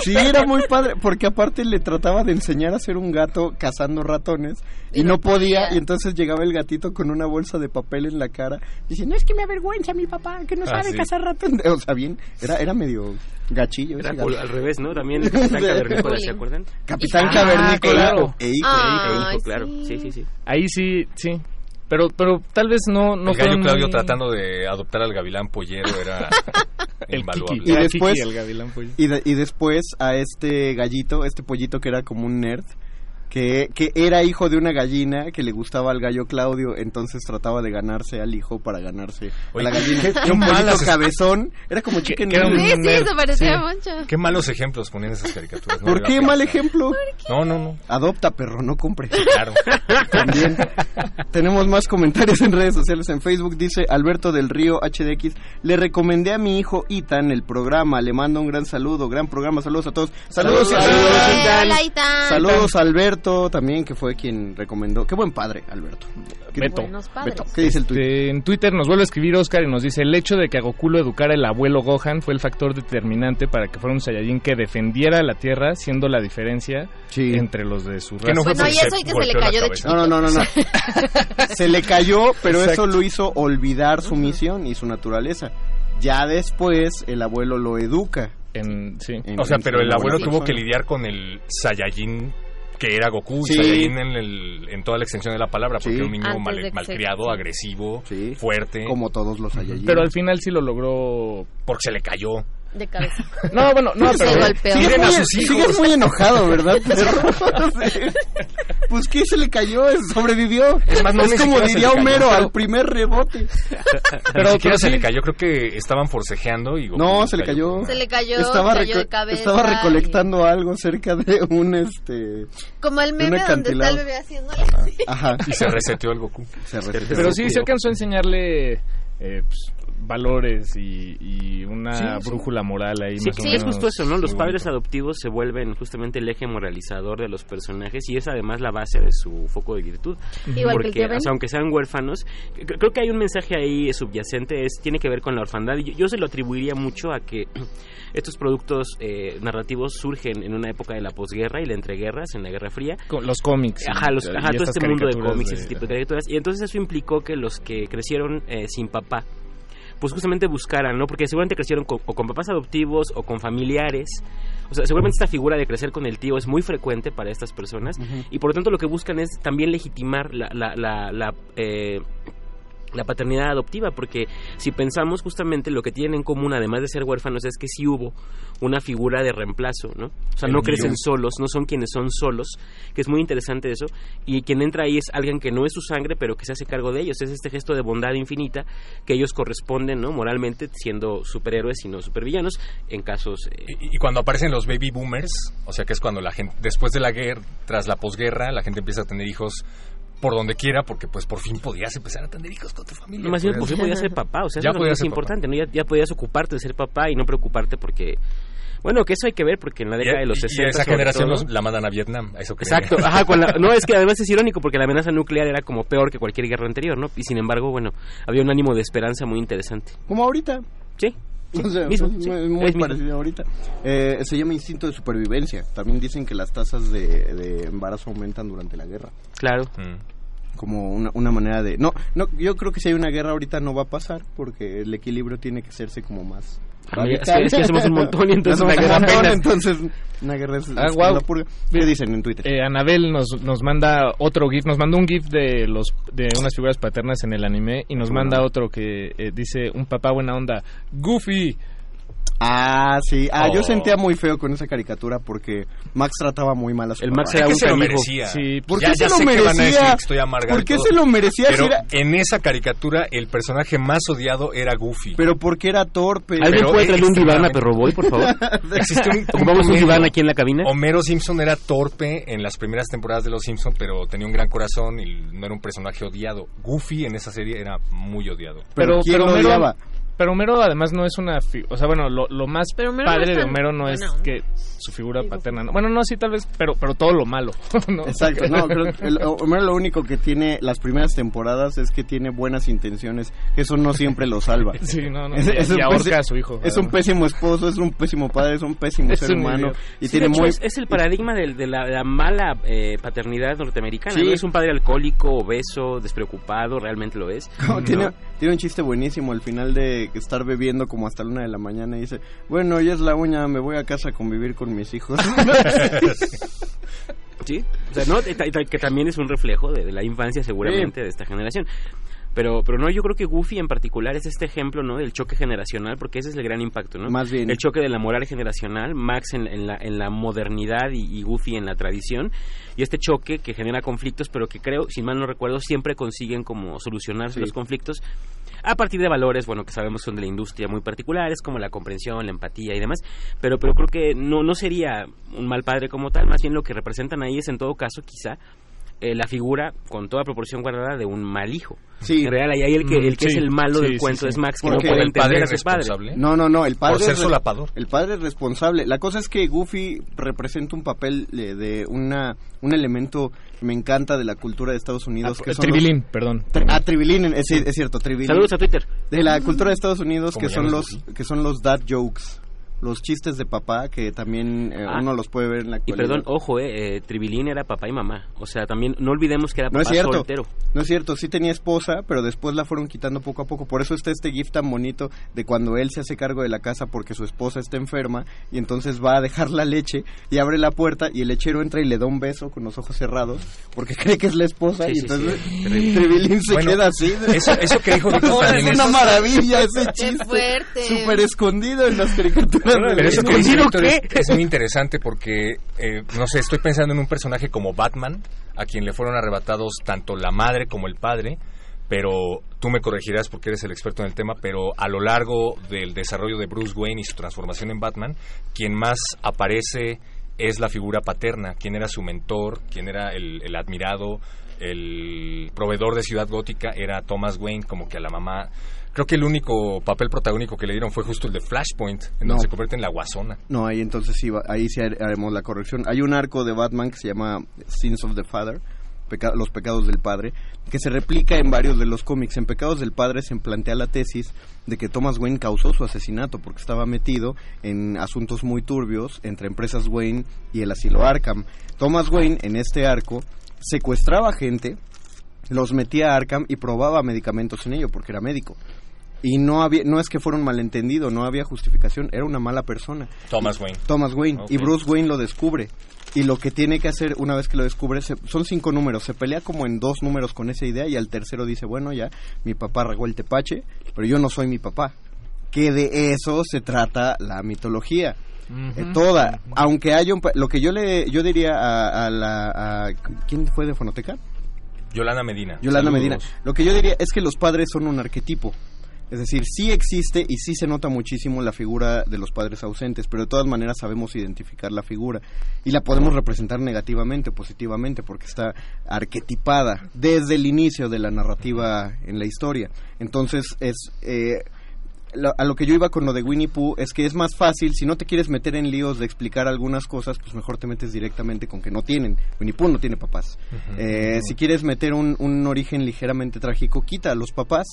S5: Sí, era muy padre, porque aparte le trataba de enseñar a hacer un gato cazando ratones y,
S8: Y
S5: no
S8: no
S5: podía,
S8: podía.
S5: y entonces llegaba el gatito con una bolsa de papel en la cara diciendo, es que me avergüenza mi papá, que no
S7: Ah,
S5: sabe
S7: sí.
S5: cazar ratones. O sea, bien, era, era medio gachillo.
S9: Era
S5: gato.
S9: al revés, ¿no? También el Capitán Cavernícola, ¿se acuerdan?
S5: Capitán
S6: Ah,
S5: Cavernícola
S6: claro.
S5: e hijo.
S8: Ah,
S9: E hijo,
S8: Ay,
S9: claro.
S8: sí.
S9: Sí, sí, sí.
S6: Ahí sí, sí. Pero pero tal vez no no
S7: el gallo
S6: fueron
S7: Claudio
S6: muy-
S7: tratando de adoptar al gavilán pollero era
S6: El
S7: invaluable.
S5: y
S6: Era
S5: después
S6: el gavilán pollo.
S5: y, de- y después a este gallito, este pollito que era como un nerd, que, que era hijo de una gallina que le gustaba al gallo Claudio, entonces trataba de ganarse al hijo para ganarse a la gallina.
S7: qué- qué
S5: un
S7: malas-
S5: cabezón, era como chicken
S6: era un.
S8: Sí, sí,
S6: nerd.
S8: se parecía
S6: Sí.
S8: mucho.
S7: Qué malos ejemplos ponían esas caricaturas. no
S5: ¿Por qué mal
S7: pensar.
S5: ejemplo?
S7: No, no, no.
S5: Adopta, perro, no compre.
S7: Claro.
S5: También tenemos más comentarios en redes sociales. En Facebook dice Alberto del Río HDX. Le recomendé a mi hijo Itan el programa. Le mando un gran saludo. Gran programa. Saludos a todos. Saludos,
S9: Saludos,
S5: saludos, Itan.
S8: Hola, Itan.
S5: Saludos a Alberto también, que fue quien recomendó. Qué buen padre, Alberto. ¿Qué,
S6: Beto.
S8: Buenos padres.
S5: Beto, ¿qué dice el tuit?
S6: Este, en Twitter nos vuelve a escribir Oscar y nos dice el hecho de que a Goku lo educara el abuelo Gohan fue el factor determinante para que fuera un Saiyajin que defendiera la Tierra siendo la diferencia
S5: Sí.
S6: entre los de su
S7: no
S6: raza.
S7: fue
S8: Bueno,
S7: porque
S8: y eso y que se le cayó de.
S5: No, no, no, no, no. Se le cayó, pero eso lo hizo olvidar su misión y su naturaleza. Ya después el abuelo lo educa.
S6: En, sí.
S5: en-
S7: O sea,
S5: en
S7: pero el abuelo tuvo que lidiar con el Saiyajin que era Goku,
S5: Sí.
S7: Saiyajin en, el- en toda la extensión de la palabra, porque
S5: Sí.
S7: era un niño mal- malcriado,
S8: sí.
S7: agresivo,
S5: Sí.
S7: fuerte,
S5: Como todos los Saiyajin.
S6: Pero al final sí lo logró.
S7: porque se le cayó.
S8: De cabeza.
S6: No, bueno, no,
S8: Se
S6: pero.
S8: golpeó.
S5: Sigues
S7: Miren a
S5: muy,
S7: sus hijos.
S5: sigues muy enojado, ¿verdad? perro? Sí. Pues que se le cayó, sobrevivió.
S7: Es más, no, ni
S5: como
S7: se
S5: diría. Homero al primer rebote.
S7: Pero,
S6: pero
S7: se
S6: sí.
S7: le cayó, creo que estaban forcejeando y
S5: No, se le cayó.
S8: Se le cayó,
S5: Estaba,
S8: cayó
S5: reco-
S8: de cabeza.
S5: estaba recolectando algo cerca de un este.
S8: Como el meme donde está el bebé haciéndole así.
S5: Ajá.
S7: Y se reseteó el Goku.
S5: Se reseteó.
S6: Pero sí se alcanzó a enseñarle eh, pues, valores y, y una
S9: Sí, sí.
S6: brújula moral ahí
S9: Sí,
S6: más o
S9: sí, es justo eso, ¿no? Los padres adoptivos se vuelven justamente el eje moralizador de los personajes y es además la base de su foco de virtud.
S8: Igual que el
S9: Porque,
S8: tío Ben.
S9: o sea, aunque sean huérfanos, cre- creo que hay un mensaje ahí subyacente, es tiene que ver con la orfandad. Y yo, yo se lo atribuiría mucho a que estos productos eh, narrativos surgen en una época de la posguerra y la entreguerras, en la Guerra Fría,
S6: Con Los cómics.
S9: Ajá, los,
S6: y
S9: ajá todo este mundo de cómics y
S6: de-
S9: ese tipo de caricaturas. Y entonces eso implicó que los que crecieron eh, sin papá, pues justamente buscaran, ¿no? Porque seguramente crecieron con, o con papás adoptivos o con familiares. O sea, seguramente esta figura de crecer con el tío es muy frecuente para estas personas. Y por lo tanto lo que buscan es también legitimar la... la, la, la, eh, la paternidad adoptiva, porque si pensamos justamente lo que tienen en común, además de ser huérfanos, es que sí hubo una figura de reemplazo, ¿no? O sea, no crecen solos, no son quienes son solos, que es muy interesante eso, y quien entra ahí es alguien que no es su sangre, pero que se hace cargo de ellos, es este gesto de bondad infinita que ellos corresponden, ¿no? Moralmente, siendo superhéroes y no supervillanos, en casos... eh,
S7: Y, y cuando aparecen los baby boomers, o sea que es cuando la gente, después de la guerra, tras la posguerra, la gente empieza a tener hijos por donde quiera, porque pues por fin podías empezar a tener hijos con tu familia.
S9: No, más bien,
S7: Podías-
S9: pues, podías ser papá, o sea,
S7: Ya
S9: eso es importante, ¿no? Ya, ya podías ocuparte de ser papá y no preocuparte porque... Bueno, que eso hay que ver porque en la
S7: Y,
S9: década de los
S7: y- y
S9: 60...
S7: esa generación
S9: todo-
S7: la mandan a Vietnam, a eso.
S9: Exacto, ajá, con la- no, es que además es irónico porque la amenaza nuclear era como peor que cualquier guerra anterior, ¿no? Y sin embargo, bueno, había un ánimo de esperanza muy interesante.
S5: Como ahorita.
S9: Sí.
S5: O sea,
S9: mismo,
S5: es
S9: sí,
S5: muy, muy
S9: es mismo.
S5: parecido ahorita. Eh, se llama instinto de supervivencia. También dicen que las tasas de, de embarazo aumentan durante la guerra.
S9: Claro.
S7: Mm.
S5: Como una, una manera de... No, no, yo creo que si hay una guerra ahorita no va a pasar porque el equilibrio tiene que hacerse como más...
S9: Es que- es que hacemos un montón y entonces la guerra
S5: montón,
S9: apenas-
S5: entonces una guerra es,
S6: Ah,
S5: es
S6: guau.
S5: la purga. ¿Qué dicen en Twitter?
S6: Eh, Anabel nos, nos manda otro GIF, nos mandó un GIF de los de unas figuras paternas en el anime y nos
S5: ¿Cómo
S6: manda otro que eh, dice un papá buena onda, Goofy.
S5: Ah, sí. Ah, yo
S7: Oh.
S5: sentía muy feo con esa caricatura porque Max trataba muy mal a su
S9: El
S5: papá.
S9: Max era un
S7: se lo merecía.
S6: Sí,
S5: ¿Por qué se lo merecía?
S7: que estoy amargado
S5: ¿Por qué se lo merecía?
S7: Pero
S5: Si era-
S7: en esa caricatura el personaje más odiado era Goofy.
S5: Pero porque era torpe.
S9: ¿Alguien
S7: Pero
S9: puede traer un diván a
S7: extremadamente-
S9: Perro Boy, por favor?
S7: Existe un,
S9: Ocupamos un diván aquí en la cabina.
S7: Homero Simpson era torpe en las primeras temporadas de Los Simpson, pero tenía un gran corazón y no era un personaje odiado. Goofy en esa serie era muy odiado.
S5: Pero, ¿quién lo
S6: Homero,
S5: odiaba?
S6: Pero Homero además no es una... fi- O sea, bueno, lo, lo más
S8: Pero Homero no
S6: padre de Homero no es que su figura paterna... no- Bueno, no, sí, tal vez, pero, pero todo lo malo. ¿no?
S5: Exacto, no, creo que el- Homero lo único que tiene las primeras temporadas es que tiene buenas intenciones, eso no siempre lo salva.
S6: Sí, no, no.
S5: Es-
S6: y-
S5: es
S6: y
S5: un
S6: ahorca a su hijo.
S5: Es un pésimo esposo, es un pésimo padre, es un pésimo
S6: Es
S5: ser
S6: un
S5: humano
S6: idiota.
S5: y
S9: Sí,
S5: tiene
S9: de hecho,
S5: muy
S9: es, es el paradigma de, la, la mala eh, paternidad norteamericana.
S5: Sí.
S9: ¿no? Es un padre alcohólico, obeso, despreocupado, realmente lo es.
S5: ¿no? tiene, tiene un chiste buenísimo al final de estar bebiendo como hasta la una de la mañana y dice, bueno, hoy es la uña, me voy a casa a convivir con mis hijos.
S9: Sí, o sea, ¿no? Que también es un reflejo de, de la infancia seguramente de esta generación. Pero, pero no, yo creo que Goofy en particular es este ejemplo, ¿no? Del choque generacional, porque ese es el gran impacto, ¿no?
S5: Más bien.
S9: El choque de la moral generacional, Max en, en la, en la modernidad y, y Goofy en la tradición, y este choque que genera conflictos, pero que creo, si mal no recuerdo, siempre consiguen como solucionarse
S5: Sí.
S9: los conflictos a partir de valores, bueno, que sabemos son de la industria muy particulares, como la comprensión, la empatía y demás, pero, pero creo que no, no sería un mal padre como tal, más bien lo que representan ahí es en todo caso quizá eh, la figura con toda proporción guardada de un mal hijo.
S5: Sí.
S9: En realidad, ahí el que, el que
S5: Mm,
S9: es el malo
S5: sí,
S9: del
S5: sí,
S9: cuento
S5: sí.
S9: es Max, que
S5: Porque
S9: no puede
S5: el padre
S9: entender a su padre.
S5: No, no, no, el padre
S7: Por ser
S5: es re-
S7: solapador.
S5: El padre es responsable. La cosa es que Goofy representa un papel eh, de una un elemento me encanta de la cultura de Estados Unidos
S6: Ah,
S5: que son
S6: Tribilín,
S5: los-
S6: perdón.
S5: Tri- ah, Tribilín, es, es cierto, Tribilín.
S9: Saludos a Twitter.
S5: De la cultura de Estados Unidos que son los que son los dad jokes. Los chistes de papá que también eh,
S9: Ah.
S5: uno los puede ver en la
S9: Y perdón, ojo, eh, eh, Tribilín era papá y mamá. O sea, también no olvidemos que era
S5: No
S9: papá
S5: es cierto.
S9: soltero.
S5: No es cierto, sí tenía esposa, pero después la fueron quitando poco a poco. Por eso está este gif tan bonito de cuando él se hace cargo de la casa porque su esposa está enferma y entonces va a dejar la leche y abre la puerta y el lechero entra y le da un beso con los ojos cerrados porque cree que es la esposa
S9: Sí,
S5: y
S9: sí,
S5: entonces
S9: sí.
S5: Tribilín se
S7: Bueno,
S5: queda así.
S7: eso- eso que dijo Víctor
S5: No, es una maravilla ese
S8: Qué
S5: chiste.
S8: fuerte.
S5: Súper escondido en las caricaturas.
S7: Pero eso que dice Víctor es, es muy interesante porque, eh, no sé, estoy pensando en un personaje como Batman, a quien le fueron arrebatados tanto la madre como el padre, pero tú me corregirás porque eres el experto en el tema, pero a lo largo del desarrollo de Bruce Wayne y su transformación en Batman, quien más aparece es la figura paterna, quien era su mentor, quien era el, el admirado, el proveedor de Ciudad Gótica era Thomas Wayne, como que a la mamá... Creo que el único papel protagónico que le dieron fue justo el de Flashpoint, en
S5: No.
S7: donde se convierte en la guasona.
S5: No, ahí entonces sí, ahí sí haremos la corrección. Hay un arco de Batman que se llama Sins of the Father, peca- los pecados del padre, que se replica en varios de los cómics. En Pecados del Padre se plantea la tesis de que Thomas Wayne causó su asesinato porque estaba metido en asuntos muy turbios entre empresas Wayne y el asilo Arkham. Thomas Wayne en este arco secuestraba gente, los metía a Arkham y probaba medicamentos en ello porque era médico. Y no había, no es que fuera un malentendido, no había justificación, era una mala persona.
S7: Thomas Wayne.
S5: Thomas Wayne. Y Bruce Wayne lo descubre. Y lo que tiene que hacer una vez que lo descubre, se- son cinco números, se pelea como en dos números con esa idea y al tercero dice, bueno, ya, mi papá regó el tepache, pero yo no soy mi papá. Que de eso se trata la mitología. Eh, toda, aunque haya un... Lo que yo le yo diría a, a la... a- ¿Quién fue de Fonoteca?
S7: Yolanda Medina.
S5: Yolanda
S7: Saludos.
S5: Medina. Lo que yo diría es que los padres son un arquetipo. Es decir, sí existe y sí se nota muchísimo la figura de los padres ausentes, pero de todas maneras sabemos identificar la figura y la podemos representar negativamente, positivamente, porque está arquetipada desde el inicio de la narrativa en la historia. Entonces, es eh, lo- a lo que yo iba con lo de Winnie Pooh es que es más fácil, si no te quieres meter en líos de explicar algunas cosas, pues mejor te metes directamente con que no tienen. Winnie Pooh no tiene papás. Eh, si quieres meter un, un origen ligeramente trágico, quita a los papás.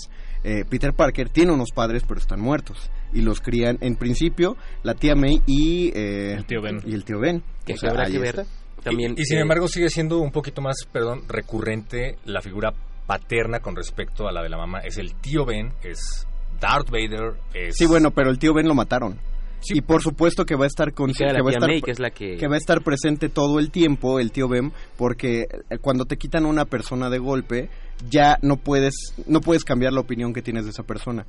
S5: Eh, Peter Parker tiene unos padres, pero están muertos. Y los crían, en principio, la tía May y, eh,
S6: El tío Ben.
S5: Y el tío Ben.
S9: Que
S5: O sea,
S9: habrá que ver también.
S7: Y, y sin
S9: eh,
S7: embargo sigue siendo un poquito más, perdón, recurrente la figura paterna con respecto a la de la mamá. Es el tío Ben, es Darth Vader, es...
S5: Sí, bueno, pero el tío Ben lo mataron. y por supuesto que va a estar
S9: la
S5: que va a
S9: tía
S5: estar
S9: May, que es la que...
S5: que va a estar presente todo el tiempo el tío Ben porque eh, cuando te quitan una persona de golpe ya no puedes no puedes cambiar la opinión que tienes de esa persona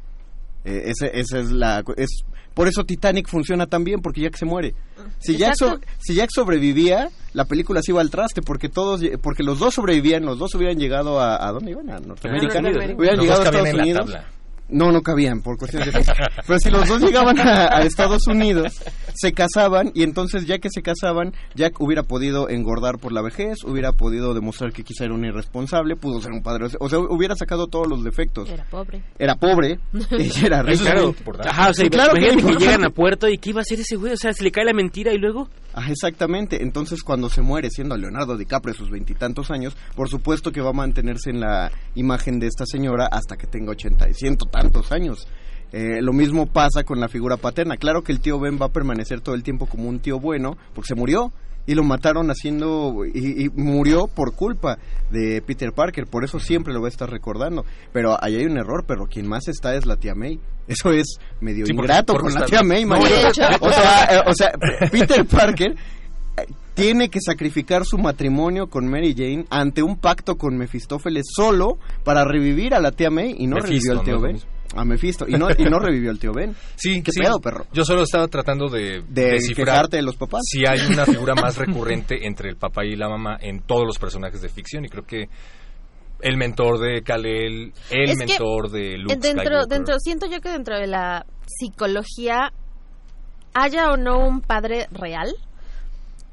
S5: Eh, ese, esa es la es por eso Titanic funciona tan bien porque Jack se muere si Jack, so- si Jack sobrevivía la película se iba al traste porque todos porque los dos sobrevivían los dos hubieran llegado a ¿a dónde iban? a Norteamérica
S9: A Norteamérica.
S5: hubieran
S7: Los
S5: llegado a Estados
S7: en la
S5: Unidos
S7: tabla.
S5: No, no cabían por cuestiones de Pero si los dos llegaban a, a Estados Unidos, se casaban y entonces ya que se casaban, Jack hubiera podido engordar por la vejez, hubiera podido demostrar que quizá era un irresponsable, pudo ser un padre, o sea, hubiera sacado todos los defectos.
S8: Era pobre.
S5: Era pobre, ella era rica.
S9: Claro, Ajá, o sea,
S5: Sí, claro que
S9: llegan a puerto y ¿qué iba a hacer ese güey? O sea, se le cae la mentira y luego...
S5: Ah, exactamente. Entonces, cuando se muere siendo Leonardo DiCaprio sus veintitantos años, por supuesto que va a mantenerse en la imagen de esta señora hasta que tenga ochenta y ciento tantos años. Eh, lo mismo pasa con la figura paterna. Claro que el tío Ben va a permanecer todo el tiempo como un tío bueno, porque se murió y lo mataron haciendo y, y murió por culpa de Peter Parker. Por eso siempre lo va a estar recordando. Pero ahí hay un error, pero quien más está es la tía May. Eso es medio
S7: Sí,
S5: ingrato con la tía May.
S7: No,
S5: o sea, eh, o sea, Peter Parker eh, tiene que sacrificar su matrimonio con Mary Jane ante un pacto con Mefistófeles solo para revivir a la tía May y no revivió al tío
S7: ¿no?
S5: Ben. A Mephisto. Y no, y no revivió al tío Ben.
S7: Sí,
S5: ¿Qué
S7: sí.
S5: pedo, perro?
S7: Yo solo estaba tratando de,
S5: De
S7: descifrar
S5: de los papás.
S7: si hay una figura más recurrente entre el papá y la mamá en todos los personajes de ficción y creo que el mentor de Kalel, el
S8: Es que
S7: mentor de Luke
S8: dentro,
S7: Skywalker.
S8: dentro, siento yo que dentro de la psicología haya o no un padre real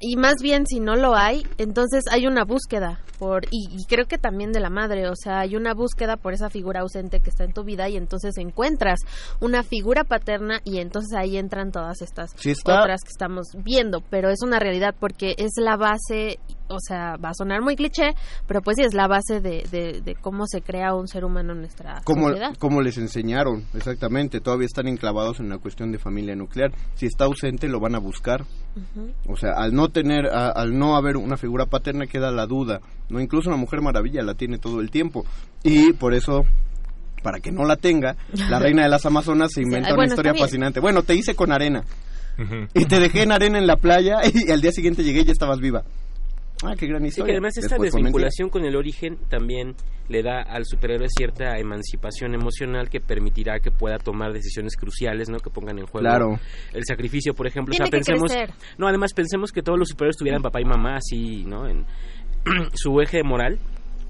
S8: y más bien si no lo hay, entonces hay una búsqueda por y, y creo que también de la madre, o sea, hay una búsqueda por esa figura ausente que está en tu vida y entonces encuentras una figura paterna y entonces ahí entran todas estas
S5: Sí
S8: otras que estamos viendo, pero es una realidad porque es la base, o sea, va a sonar muy cliché, pero pues sí es la base de, de, de cómo se crea un ser humano en nuestra
S5: Como,
S8: sociedad.
S5: como les enseñaron, exactamente. Todavía están enclavados en la cuestión de familia nuclear. Si está ausente, lo van a buscar. O sea, al no tener, a- al no haber una figura paterna queda la duda. No, incluso una mujer maravilla la tiene todo el tiempo y por eso, para que no la tenga, la reina de las Amazonas se inventa una historia fascinante. Bueno, te hice con arena y te dejé en arena en la playa y al día siguiente llegué y ya estabas viva. Ah, qué gran
S9: Sí,
S5: historia.
S9: que además esta
S5: Después
S9: desvinculación con el origen también le da al superhéroe cierta emancipación emocional que permitirá que pueda tomar decisiones cruciales, ¿no? Que pongan en juego
S5: Claro.
S9: el sacrificio, por ejemplo.
S8: Tiene
S9: o sea,
S8: que
S9: pensemos,
S8: crecer.
S9: no, además pensemos que todos los superhéroes tuvieran papá y mamá así, ¿no? En su eje moral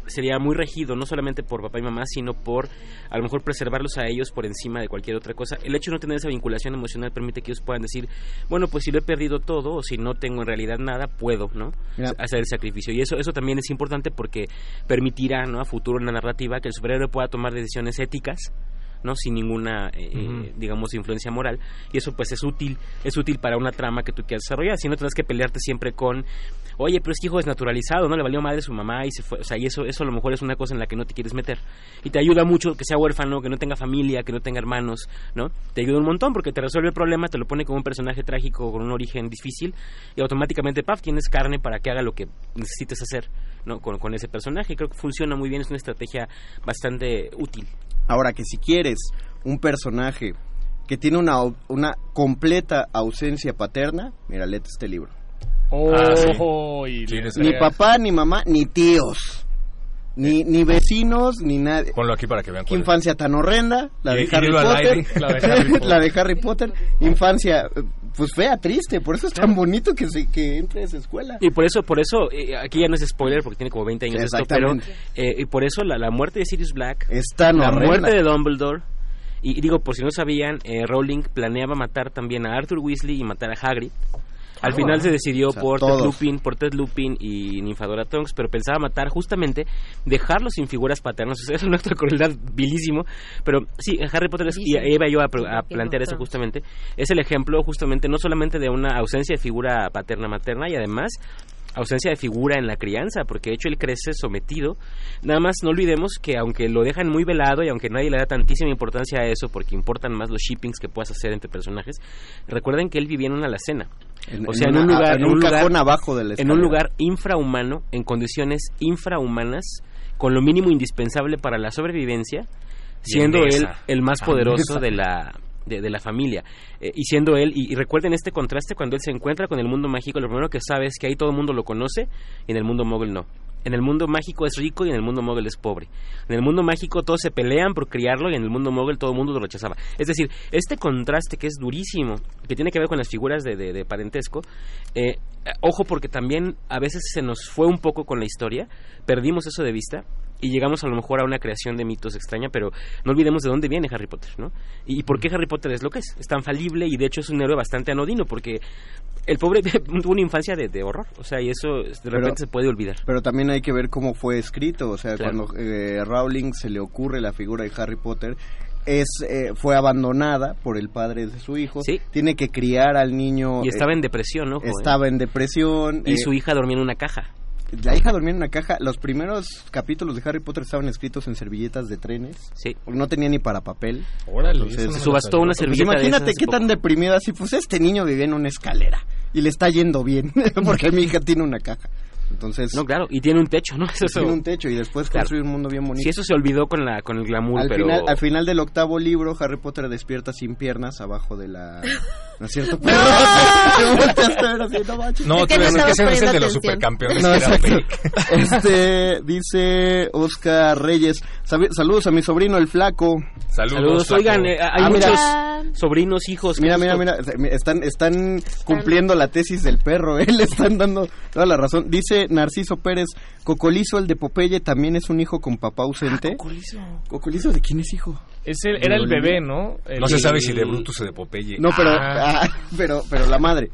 S9: sería muy regido no solamente por papá y mamá, sino por a lo mejor preservarlos a ellos por encima de cualquier otra cosa. El hecho de no tener esa vinculación emocional permite que ellos puedan decir, bueno, pues si lo he perdido todo o si no tengo en realidad nada, puedo, ¿no? Hacer el sacrificio. Y eso eso también es importante porque permitirá, ¿no? A futuro en la narrativa que el superhéroe pueda tomar decisiones éticas no sin ninguna eh,
S7: Ujú.
S9: digamos influencia moral. Y eso pues es útil es útil para una trama que tú quieras desarrollar. Si no tendrás que pelearte siempre con oye pero es que hijo desnaturalizado no le valió madre su mamá y se fue o sea y eso eso a lo mejor es una cosa en la que no te quieres meter. Y te ayuda mucho que sea huérfano que no tenga familia que no tenga hermanos no te ayuda un montón porque te resuelve el problema te lo pone como un personaje trágico con un origen difícil y automáticamente paf tienes carne para que haga lo que necesites hacer no con, con ese personaje. Creo que funciona muy bien es una estrategia bastante útil
S5: Ahora que si quieres un personaje que tiene una, una completa ausencia paterna, mira, léete este libro.
S7: Ah, sí.
S6: Oh,
S7: Sí,
S6: le-
S7: les-
S5: Ni papá, ni mamá, ni tíos. Ni, ni vecinos, ni nadie.
S7: Ponlo aquí para que vean
S5: Qué
S7: cuál es.
S5: infancia tan horrenda, la de Harry Potter.
S6: La de Harry Potter.
S5: La de Harry Potter. Infancia, eh, pues fea, triste. Por eso es tan bonito que, se, que entre a esa escuela.
S9: Y por eso, por eso, eh, aquí ya no es spoiler porque tiene como 20 años esto, pero eh, y por eso la, la muerte de Sirius Black,
S5: Es tan
S9: la
S5: horrenda.
S9: muerte de Dumbledore, y, y digo, por si no sabían, eh, Rowling planeaba matar también a Arthur Weasley y matar a Hagrid. Al
S5: Ah,
S9: final se decidió
S5: o sea,
S9: por Ted. Lupin, por Ted Lupin y Ninfadora Tonks, pero pensaba matar justamente, dejarlos sin figuras paternas. O sea, es un acto de crueldad vilísimo, pero sí, Harry Potter es, y iba yo a, a plantear eso justamente, es el ejemplo justamente no solamente de una ausencia de figura paterna-materna y además ausencia de figura en la crianza, porque de hecho él crece sometido. Nada más no olvidemos que aunque lo dejan muy velado y aunque nadie le da tantísima importancia a eso, porque importan más los shippings que puedas hacer entre personajes, recuerden que él vivía en una alacena.
S5: En,
S9: O sea,
S5: en
S9: en un lugar-
S5: en un
S9: lugar-
S5: cajón abajo de la
S9: En un lugar infrahumano, en condiciones infrahumanas, con lo mínimo indispensable para la sobrevivencia, siendo él el más
S5: Ah,
S9: poderoso de la de, de la familia. Eh, y siendo él y, recuerden este contraste cuando él se encuentra con el mundo mágico lo primero que sabe es que ahí todo el mundo lo conoce y en el mundo mogul no. En el mundo mágico es rico y en el mundo mogul es pobre. En el mundo mágico todos se pelean por criarlo y en el mundo mogul todo el mundo lo rechazaba. Es decir este contraste que es durísimo que tiene que ver con las figuras de, de- de parentesco eh, ojo porque también a veces se nos fue un poco con la historia perdimos eso de vista y llegamos a lo mejor a una creación de mitos extraña, pero no olvidemos de dónde viene Harry Potter, ¿no? Y, y por qué Harry Potter es lo que es. Es tan falible y de hecho es un héroe bastante anodino, porque el pobre tuvo una infancia de, de horror, o sea, y eso de repente se puede olvidar.
S5: Pero también hay que ver cómo fue escrito, o sea,
S9: Claro.
S5: cuando eh, Rowling se le ocurre la figura de Harry Potter, es eh, fue abandonada por el padre de su hijo,
S9: Sí.
S5: tiene que criar al niño,
S9: Y estaba
S5: eh,
S9: en depresión, ¿no?
S5: estaba en depresión,
S9: Y
S5: eh,
S9: su hija dormía en una caja.
S5: La hija dormía en una caja, los primeros capítulos de Harry Potter estaban escritos en servilletas de trenes,
S9: Sí.
S5: no tenía ni para papel,
S6: Órale,
S5: Entonces,
S6: eso no
S9: Se subastó una
S5: Pues
S9: servilleta de
S5: imagínate
S9: esas
S5: qué tan deprimida así, pues este niño vivía en una escalera y le está yendo bien, porque mi hija tiene una caja. Entonces,
S9: No, claro, y tiene un techo, ¿no? Eso-
S5: tiene un techo y después
S9: Claro.
S5: construye un mundo bien bonito.
S9: Sí, eso se olvidó con la con el glamour,
S5: al,
S9: pero...
S5: final, al final del octavo libro, Harry Potter despierta sin piernas abajo de la... ¿No es cierto? Te volteaste a ver así, no manches.
S7: No,
S8: que no
S7: ese no es el de los supercampeones.
S5: No. Este, dice Oscar Reyes. Saludos a mi sobrino el flaco.
S7: Saludos,
S9: Saludos, oigan, eh, hay
S5: Ah, mira.
S9: muchos sobrinos, hijos...
S5: Mira, mira, mira, están, están cumpliendo la tesis del perro, ¿eh? le están dando toda la razón. Dice Narciso Pérez, Cocolizo, el de Popeye, también es un hijo con papá ausente. ¿Cocolizo de quién es hijo?
S6: Es el- era el bebé, ¿no? El-
S7: No se sabe si de Brutus o de Popeye.
S5: No, pero,
S6: Ah.
S5: ah, pero, pero la madre.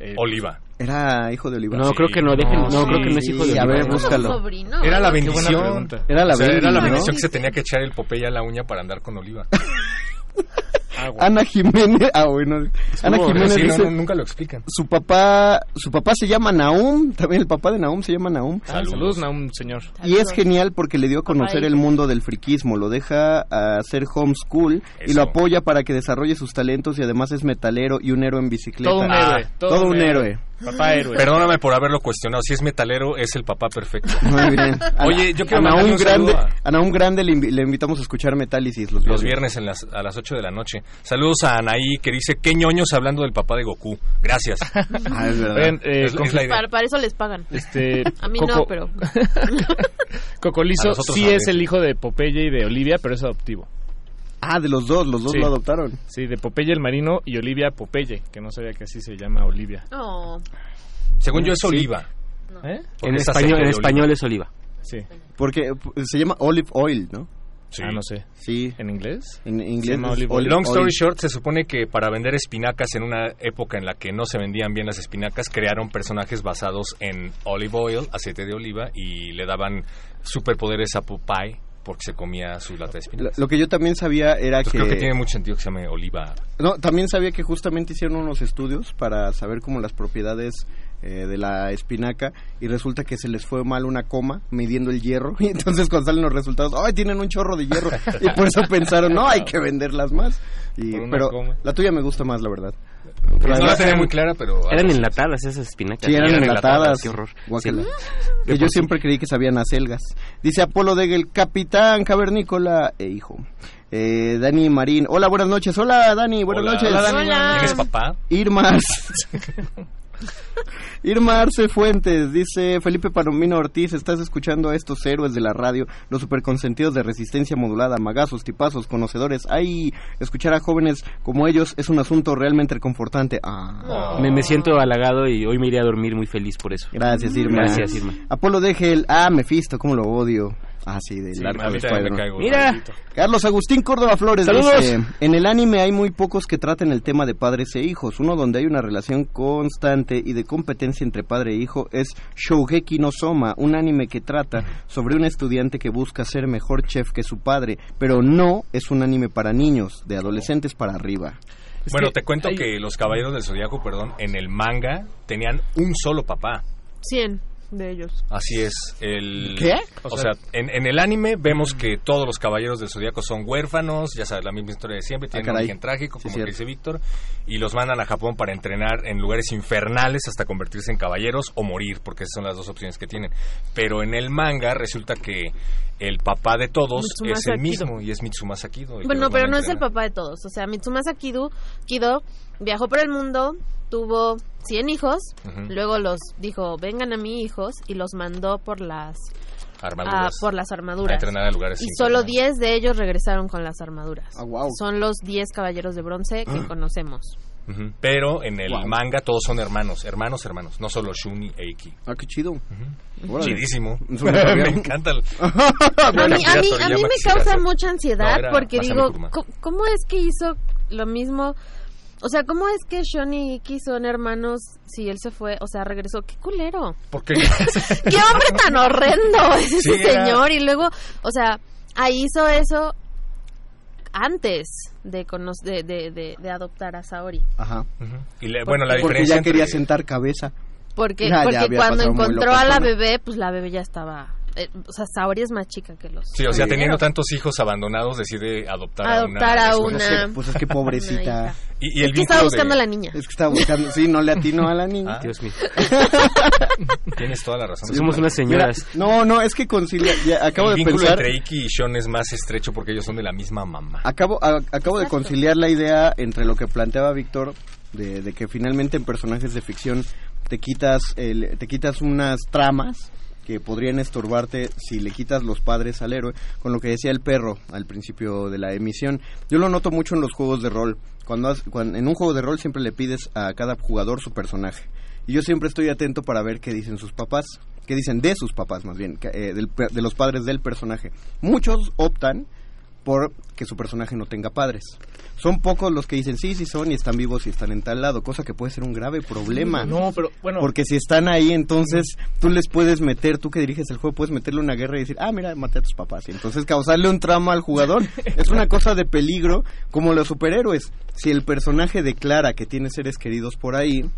S6: eh,
S7: Oliva.
S5: Era hijo de Olivar.
S9: No,
S7: Sí,
S9: creo que no, dejen, no,
S6: no,
S9: creo que no es
S5: sí,
S9: hijo de
S5: a ver, búscalo.
S7: Era la bendición.
S5: Era la
S7: O sea, era la
S5: Bendy, ¿no?
S7: bendición que se tenía que echar el Popeye a la uña para andar con Oliva.
S6: ah, bueno.
S5: Ana Jiménez, ah, bueno. Ana Jiménez
S7: sí,
S5: dice,
S7: no, nunca lo explican.
S5: su papá, su papá se llama Naum, también el papá de Naum se llama Naum.
S6: Ah, saludos, Naum, señor.
S5: Y es genial porque le dio a conocer el mundo del friquismo, lo deja a hacer homeschool y
S7: Eso.
S5: lo apoya para que desarrolle sus talentos y además es metalero y un héroe en bicicleta.
S6: Todo un
S7: Ah,
S6: héroe.
S5: todo un héroe.
S6: Papá héroe.
S7: Perdóname por haberlo cuestionado. Si es metalero, es el papá perfecto.
S5: Muy bien.
S7: Oye, yo quiero
S5: a
S7: mandarle
S5: Naum
S7: un
S5: Grande,
S7: a-
S5: a Naum Grande le, invi- le invitamos a escuchar Metálisis los
S7: Los
S5: viernes.
S7: viernes en las, a las 8 de la noche. Saludos a Anaí que dice, qué ñoños hablando del papá de Goku. Gracias.
S5: Ah, es verdad.
S6: Oigan, eh,
S7: Es-
S6: con-
S7: es la idea.
S8: Para, para eso les pagan.
S6: este,
S8: A mí no,
S6: Coco-
S8: pero...
S6: Cocolizo sí es el hijo de Popeye y de Olivia, pero es adoptivo.
S5: Ah, de los dos, los dos
S6: Sí.
S5: lo adoptaron.
S6: Sí, de Popeye el marino y Olivia Popeye, que no sabía que así se llama Olivia.
S8: Oh,
S7: Según yo es
S5: Sí.
S7: Oliva.
S6: ¿Eh?
S7: porque
S9: En
S7: es
S9: español,
S7: aceite
S9: en
S7: de
S9: español
S7: oliva.
S9: es oliva.
S6: Sí.
S5: Porque eh, se llama Olive Oil, ¿no?
S7: Sí.
S6: Ah, no sé.
S5: Sí.
S6: ¿En inglés?
S5: En
S6: Se
S5: inglés.
S7: Long story
S5: oil.
S7: short, se supone que para vender espinacas en una época en la que no se vendían bien las espinacas, crearon personajes basados en olive oil, aceite de oliva, y le daban superpoderes a Popeye porque se comía su lata de espinacas.
S5: lo que yo también sabía era
S7: Entonces
S5: que...
S7: creo que tiene mucho sentido que se llame oliva.
S5: No, también sabía que justamente hicieron unos estudios para saber cómo las propiedades eh, de la espinaca y resulta que se les fue mal una coma midiendo el hierro y entonces cuando salen los resultados, ¡ay, tienen un chorro de hierro! Y por eso pensaron, no, hay que venderlas más. Y, pero
S6: coma.
S5: la tuya me gusta más, la verdad.
S7: No la tenía muy clara, pero...
S9: Eran enlatadas esas espinacas.
S5: Sí, eran
S7: eran
S5: enlatadas.
S7: enlatadas,
S9: qué horror. Sí.
S5: Que yo siempre creí que sabían a selgas. Dice Apolo Degel, Capitán Cavernícola e hijo. Eh, Dani Marín, hola, buenas noches. Hola, Dani, buenas
S7: Hola.
S5: noches.
S7: Hola, Dani.
S8: Hola.
S7: ¿Quién es papá?
S5: Irma Arce. Irma Arce Fuentes dice Felipe Palomino Ortiz, estás escuchando a estos héroes de la radio, los superconsentidos de resistencia modulada, magazos, tipazos, conocedores. Ay, escuchar a jóvenes como ellos es un asunto realmente reconfortante. Ah.
S9: Me, me siento halagado y hoy me iré a dormir muy feliz por eso.
S5: Gracias, Irma.
S9: Gracias, Irma.
S5: Apolo Degel, ah, Mefisto, cómo lo odio. Ah, sí, del
S7: Sí,
S5: arco
S7: a mí
S5: de
S7: también me
S5: Spider-Man.
S9: Mira,
S5: Carlos Agustín Córdoba Flores
S9: Saludos.
S5: dice, en el anime hay muy pocos que traten el tema de padres e hijos. Uno donde hay una relación constante y de competencia entre padre e hijo es Shougeki no Soma, un anime que trata sobre un estudiante que busca ser mejor chef que su padre, pero no es un anime para niños, de adolescentes para arriba.
S6: Es
S7: Bueno,
S6: que
S7: te cuento
S6: hay-
S7: que los Caballeros del Zodiaco, perdón, en el manga tenían un solo papá.
S8: 100 de ellos.
S7: Así es. El,
S5: ¿Qué?
S7: O, sea, en, en el anime vemos que todos los caballeros del zodiaco son huérfanos, ya sabes, la misma historia de siempre, tienen un origen trágico,
S5: Sí,
S7: como
S5: cierto.
S7: dice Víctor, y los mandan a Japón para entrenar en lugares infernales hasta convertirse en caballeros o morir, porque esas son las dos opciones que tienen. Pero en el manga resulta que el papá de todos
S8: Mitsumasa
S7: es el
S8: Kido.
S7: mismo y es Mitsumasa Kido.
S8: Bueno, pero no es el papá de todos. O sea, Mitsumasa Kido, Kido viajó por el mundo, tuvo 100 hijos, luego los dijo, vengan a mí hijos, y los mandó por las,
S7: Armaduras.
S8: ah, por las
S7: A
S8: armaduras.
S7: entrenar a lugares
S8: Y solo
S7: infernales.
S8: 10 de ellos regresaron con las armaduras.
S5: Ah, wow.
S8: Son los 10 caballeros de bronce que conocemos.
S7: Ujú. Pero en el
S5: Wow.
S7: manga todos son hermanos, hermanos, hermanos, no solo Shuni e Iki.
S5: Ah, qué chido.
S7: Chidísimo. Me encanta. el-
S8: A mí, a mí, a mí me causa mucha ansiedad
S7: No, era
S8: porque digo,
S7: Kuruma.
S8: ¿cómo, cómo es que hizo lo mismo? O sea, ¿cómo es que Sean y Iki son hermanos si él se fue? O sea, regresó. ¡Qué culero!
S7: Porque
S8: ¡Qué hombre tan horrendo es ese
S7: Sí,
S8: señor! Y luego, o sea, ahí hizo eso antes de, de, de, de, de adoptar a Saori.
S5: Ajá.
S7: Y le- bueno, la
S5: Porque
S7: diferencia
S5: ya quería
S7: entre-
S5: sentar cabeza.
S8: Porque, porque cuando encontró a la bebé, pues la bebé ya estaba eh, o sea, Saori es más chica que los.
S7: Sí, o sea, teniendo tantos hijos abandonados, decide adoptar,
S8: Adoptar
S7: a
S8: a
S7: una.
S8: una-
S5: Pues es que pobrecita.
S7: Y, y el
S8: Es que estaba buscando
S7: de-
S8: a la niña.
S5: Es que estaba buscando, sí, no le atinó a la niña.
S7: Ah.
S9: Dios mío.
S7: Tienes toda la razón.
S9: Somos unas señoras.
S5: Mira, no, no, es que concilia, ya acabo
S7: el
S5: de
S7: vínculo
S5: pensar,
S7: entre Iki y Sean es más estrecho porque ellos son de la misma mamá.
S5: acabo, a- acabo de conciliar la idea entre lo que planteaba Víctor de, de que finalmente en personajes de ficción te quitas, el- te quitas unas tramas que podrían estorbarte si le quitas los padres al héroe, con lo que decía el perro al principio de la emisión. Yo lo noto mucho en los juegos de rol. Cuando, has- cuan- en un juego de rol siempre le pides a cada jugador su personaje. Y yo siempre estoy atento para ver qué dicen sus papás, qué dicen de sus papás más bien, eh, de los padres del personaje. Muchos optan por que su personaje no tenga padres. Son pocos los que dicen sí, sí son y están vivos y están en tal lado, cosa que puede ser un grave problema.
S6: No, pero bueno.
S5: Porque si están ahí, entonces tú les puedes meter, tú que diriges el juego, puedes meterle una guerra y decir, ah, mira, maté a tus papás. Y entonces causarle un trauma al jugador. es una cosa de peligro, como los superhéroes. Si el personaje declara que tiene seres queridos por ahí,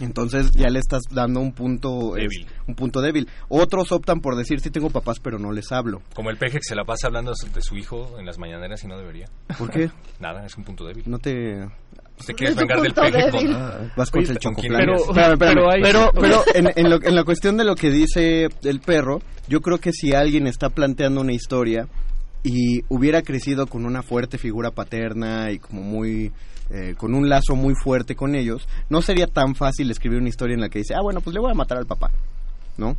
S5: entonces ya le estás dando un punto es-
S7: Débil.
S5: un punto débil. Otros optan por decir, sí tengo papás, pero no les hablo.
S7: Como el peje que se la pasa hablando de su hijo en las mañaneras y no debería.
S5: ¿Por qué?
S7: Nada, es un punto débil.
S5: No te...
S7: ¿Te quieres vengar del peje
S8: débil.
S7: con...
S5: Ah, Vas con
S7: Oye,
S5: el
S7: ¿con quién
S5: chocoplan.
S7: andas?
S5: Espérame, espérame.
S6: Pero hay-
S5: Pero, pero en, en lo- en la cuestión de lo que dice el perro, yo creo que si alguien está planteando una historia y hubiera crecido con una fuerte figura paterna y como muy eh, con un lazo muy fuerte con ellos, no sería tan fácil escribir una historia en la que dice, ah, bueno, pues le voy a matar al papá, ¿no?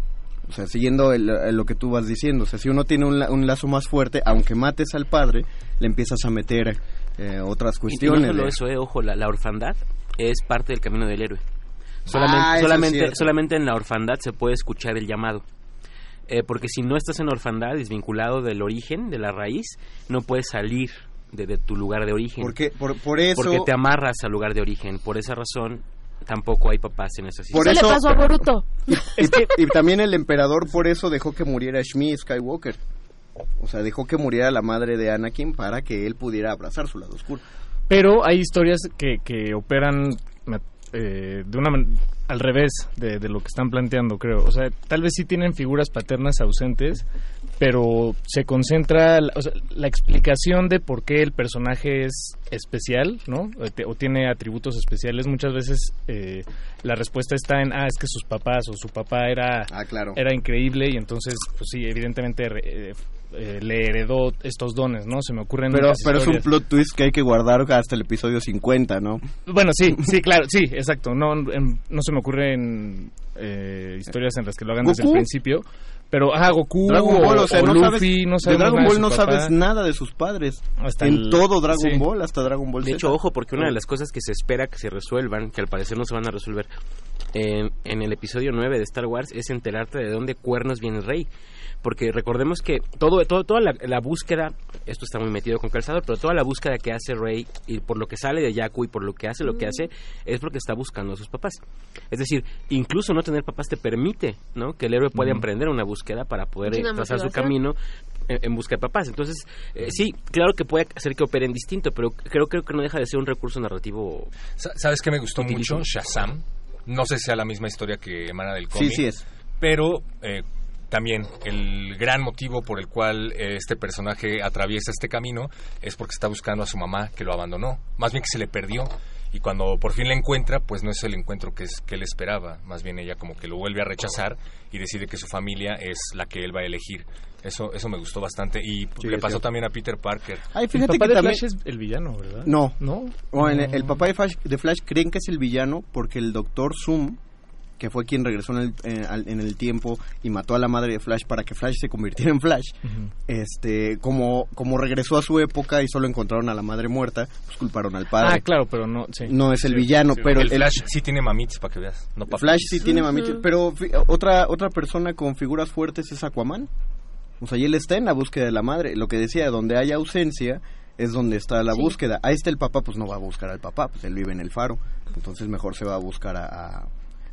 S5: O sea, siguiendo el- el- lo que tú vas diciendo, o sea, si uno tiene un, un lazo más fuerte, aunque mates al padre, le empiezas a meter eh, otras
S9: Y no
S5: cuestiones.
S9: solo
S5: de-
S9: eso, eh, ojo, la, la orfandad es parte del camino del héroe. Solamente,
S5: Ah,
S9: solamente, solamente en la orfandad se puede escuchar el llamado. Eh, porque si no estás en orfandad, desvinculado del origen, de la raíz, no puedes salir de, de tu lugar de origen.
S5: ¿Por qué? Por, por eso...
S9: Porque te amarras al lugar de origen. Por esa razón, tampoco hay papás en esas
S5: Por
S9: historias.
S8: Eso le pasó a Boruto.
S5: y, y también el emperador por eso dejó que muriera Shmi Skywalker. O sea, dejó que muriera la madre de Anakin para que él pudiera abrazar su lado oscuro.
S6: Pero hay historias que, que operan eh, de una man- al revés de, de lo que están planteando, creo. O sea, tal vez sí tienen figuras paternas ausentes, pero se concentra, la- o sea, la explicación de por qué el personaje es especial, ¿no? O, te- o tiene atributos especiales. Muchas veces eh, la respuesta está en, ah, es que sus papás o su papá era,
S5: Ah, claro.
S6: era increíble y entonces, pues sí, evidentemente eh, eh, le heredó estos dones, ¿no? Se me ocurren
S5: Pero, pero es un plot twist que hay que guardar hasta el episodio 50, ¿no?
S6: Bueno, sí, sí, claro, sí, exacto. No, en- no se me ocurren eh, historias en las que lo hagan desde el principio. Pero, ah, Goku
S5: Dragon Ball,
S6: o,
S5: o sea,
S6: o
S5: no
S6: Luffy,
S5: sabes,
S6: no
S5: de
S6: sabemos
S5: Dragon
S6: nada de
S5: Ball no
S6: papá.
S5: sabes nada de sus padres.
S6: Hasta
S5: en
S6: el-
S5: todo Dragon
S6: sí.
S5: Ball, hasta Dragon Ball
S9: De
S5: Z.
S9: hecho, ojo, porque una de las cosas que se espera que se resuelvan, que al parecer no se van a resolver en, en el episodio 9 de Star Wars, es enterarte de dónde cuernos viene Rey. Porque recordemos que todo, todo toda la, la búsqueda, esto está muy metido con calzador, pero toda la búsqueda que hace Rey y por lo que sale de Jakku y por lo que hace lo que hace, es porque está buscando a sus papás. Es decir, incluso no tener papás te permite ¿no? que el héroe pueda emprender una búsqueda para poder eh, trazar su camino en, en busca de papás. Entonces, eh, sí, claro que puede hacer que operen distinto, pero creo, creo que no deja de ser un recurso narrativo.
S7: Sa- ¿Sabes qué me gustó
S9: Utilísimo.
S7: mucho? Shazam. No sé si sea la misma historia que emana del
S5: Sí,
S7: cómic.
S5: sí es.
S7: Pero eh, también el gran motivo por el cual eh, este personaje atraviesa este camino es porque está buscando a su mamá que lo abandonó. Más bien que se le perdió. Y cuando por fin la encuentra, pues no es el encuentro que, es, que él esperaba. Más bien ella como que lo vuelve a rechazar y decide que su familia es la que él va a elegir. Eso, eso me gustó bastante. Y
S5: Sí,
S7: le pasó también a Peter Parker.
S5: Ay,
S6: El
S5: fíjate
S6: papá
S5: que
S6: de
S5: también...
S6: Flash es el villano, ¿verdad?
S5: No.
S6: ¿No?
S5: El,
S6: No.
S5: el papá de Flash, de Flash creen que es el villano porque el doctor Zoom, que fue quien regresó en el, en, al- en el tiempo y mató a la madre de Flash para que Flash se convirtiera en Flash, este como como regresó a su época y solo encontraron a la madre muerta, pues culparon al padre.
S6: Ah, claro, pero no, sí.
S5: No es el
S6: Sí,
S5: villano,
S6: sí.
S5: pero
S7: el
S5: el,
S7: Flash sí tiene mamitis para que veas. No.
S5: Flash sí tiene mamitis, pero fi- otra otra persona con figuras fuertes es Aquaman. O sea, y él está en la búsqueda de la madre. Lo que decía, donde hay ausencia es donde está la
S8: Sí.
S5: búsqueda. Ahí está el papá, pues no va a buscar al papá, pues él vive en el faro. Entonces mejor se va a buscar a, a,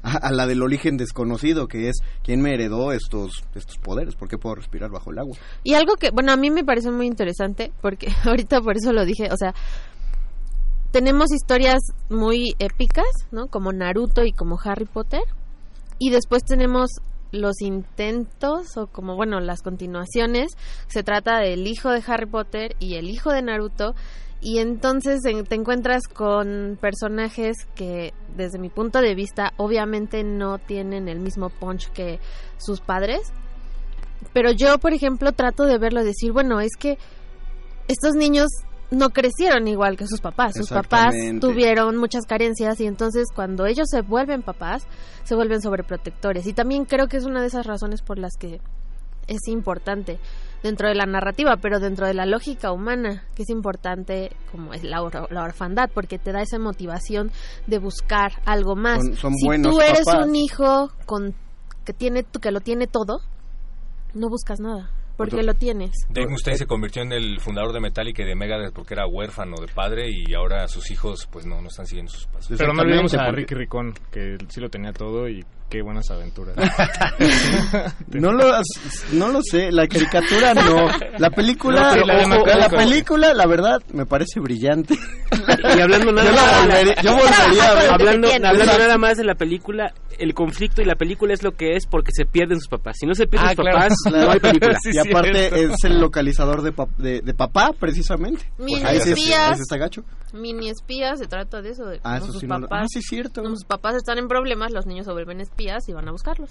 S5: a- la del origen desconocido, que es quién me heredó estos, estos poderes, por qué puedo respirar bajo el agua.
S8: Y algo que, bueno, a mí me parece muy interesante, porque ahorita por eso lo dije, o sea, tenemos historias muy épicas, ¿no? Como Naruto y como Harry Potter, y después tenemos los intentos o como bueno las continuaciones se trata del hijo de Harry Potter y el hijo de Naruto y entonces en- te encuentras con personajes que desde mi punto de vista obviamente no tienen el mismo punch que sus padres pero yo por ejemplo trato de verlo decir bueno es que estos niños no crecieron igual que sus papás. Sus papás tuvieron muchas carencias y entonces cuando ellos se vuelven papás, se vuelven sobreprotectores. Y también creo que es una de esas razones por las que es importante dentro de la narrativa, pero dentro de la lógica humana, que es importante como es la, or- la orfandad, porque te da esa motivación de buscar algo más.
S5: Son- son
S8: si tú eres
S5: papás.
S8: un hijo con que tiene que lo tiene todo, no buscas nada, porque lo tienes.
S7: Dave Mustaine se convirtió en el fundador de Metallica y de Megadeth porque era huérfano de padre y ahora sus hijos pues no, no están siguiendo sus pasos.
S6: Pero no olvidemos a Ricky Ricón, que sí lo tenía todo y qué buenas aventuras.
S5: No lo, no lo sé, la caricatura no. La película,
S6: No, la
S5: ojo, la película, la verdad, me parece brillante.
S9: Y hablando nada más-
S5: yo volvería.
S9: Hablando, hablando nada más de la película, el conflicto y la película es lo que es porque se pierden sus papás. Si no se pierden
S6: Ah,
S9: sus
S6: claro.
S9: papás, no hay película.
S6: Sí,
S5: y aparte
S6: cierto.
S5: es el localizador de, pap- de, de papá, precisamente.
S8: Mini
S5: ahí, sí,
S8: espías.
S5: ahí sí está gacho.
S8: Mini espías, se trata de eso, de
S5: Ah, eso
S8: sus
S5: sí no lo-
S8: papás.
S5: Ah, sí, es cierto.
S8: sus papás están en problemas, los niños se vuelven espías y van a buscarlos.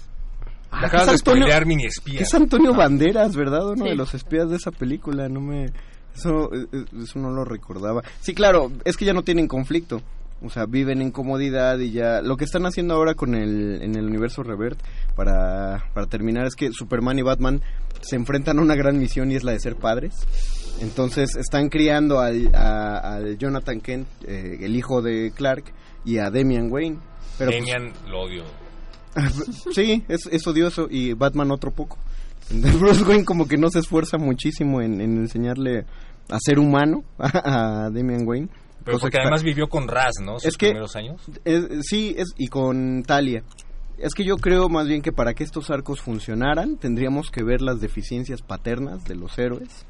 S5: Ah,
S7: Acabas
S5: es
S7: de
S5: Antonio-
S7: spoilear mini espía.
S5: Es Antonio Banderas, ¿verdad? Uno
S8: Sí.
S5: de los espías de esa película, no me... Eso, eso no lo recordaba. Sí, claro, es que ya no tienen conflicto. O sea, viven en comodidad y ya... Lo que están haciendo ahora con el, en el universo Revert, para, para terminar, es que Superman y Batman se enfrentan a una gran misión y es la de ser padres. Entonces están criando al, a- al Jonathan Kent, eh, el hijo de Clark, y a Damian Wayne. Pero pues,
S7: Damian lo odio.
S5: sí, es, es odioso y Batman otro poco. Bruce Wayne como que no se esfuerza muchísimo en, en enseñarle a ser humano a, a Damian Wayne.
S7: Pero porque
S5: que
S7: además vivió con Raz, ¿no? Sus
S5: Es que-
S7: primeros años.
S5: es- sí, es, y con Talia. Es que yo creo más bien que para que estos arcos funcionaran tendríamos que ver las deficiencias paternas de los héroes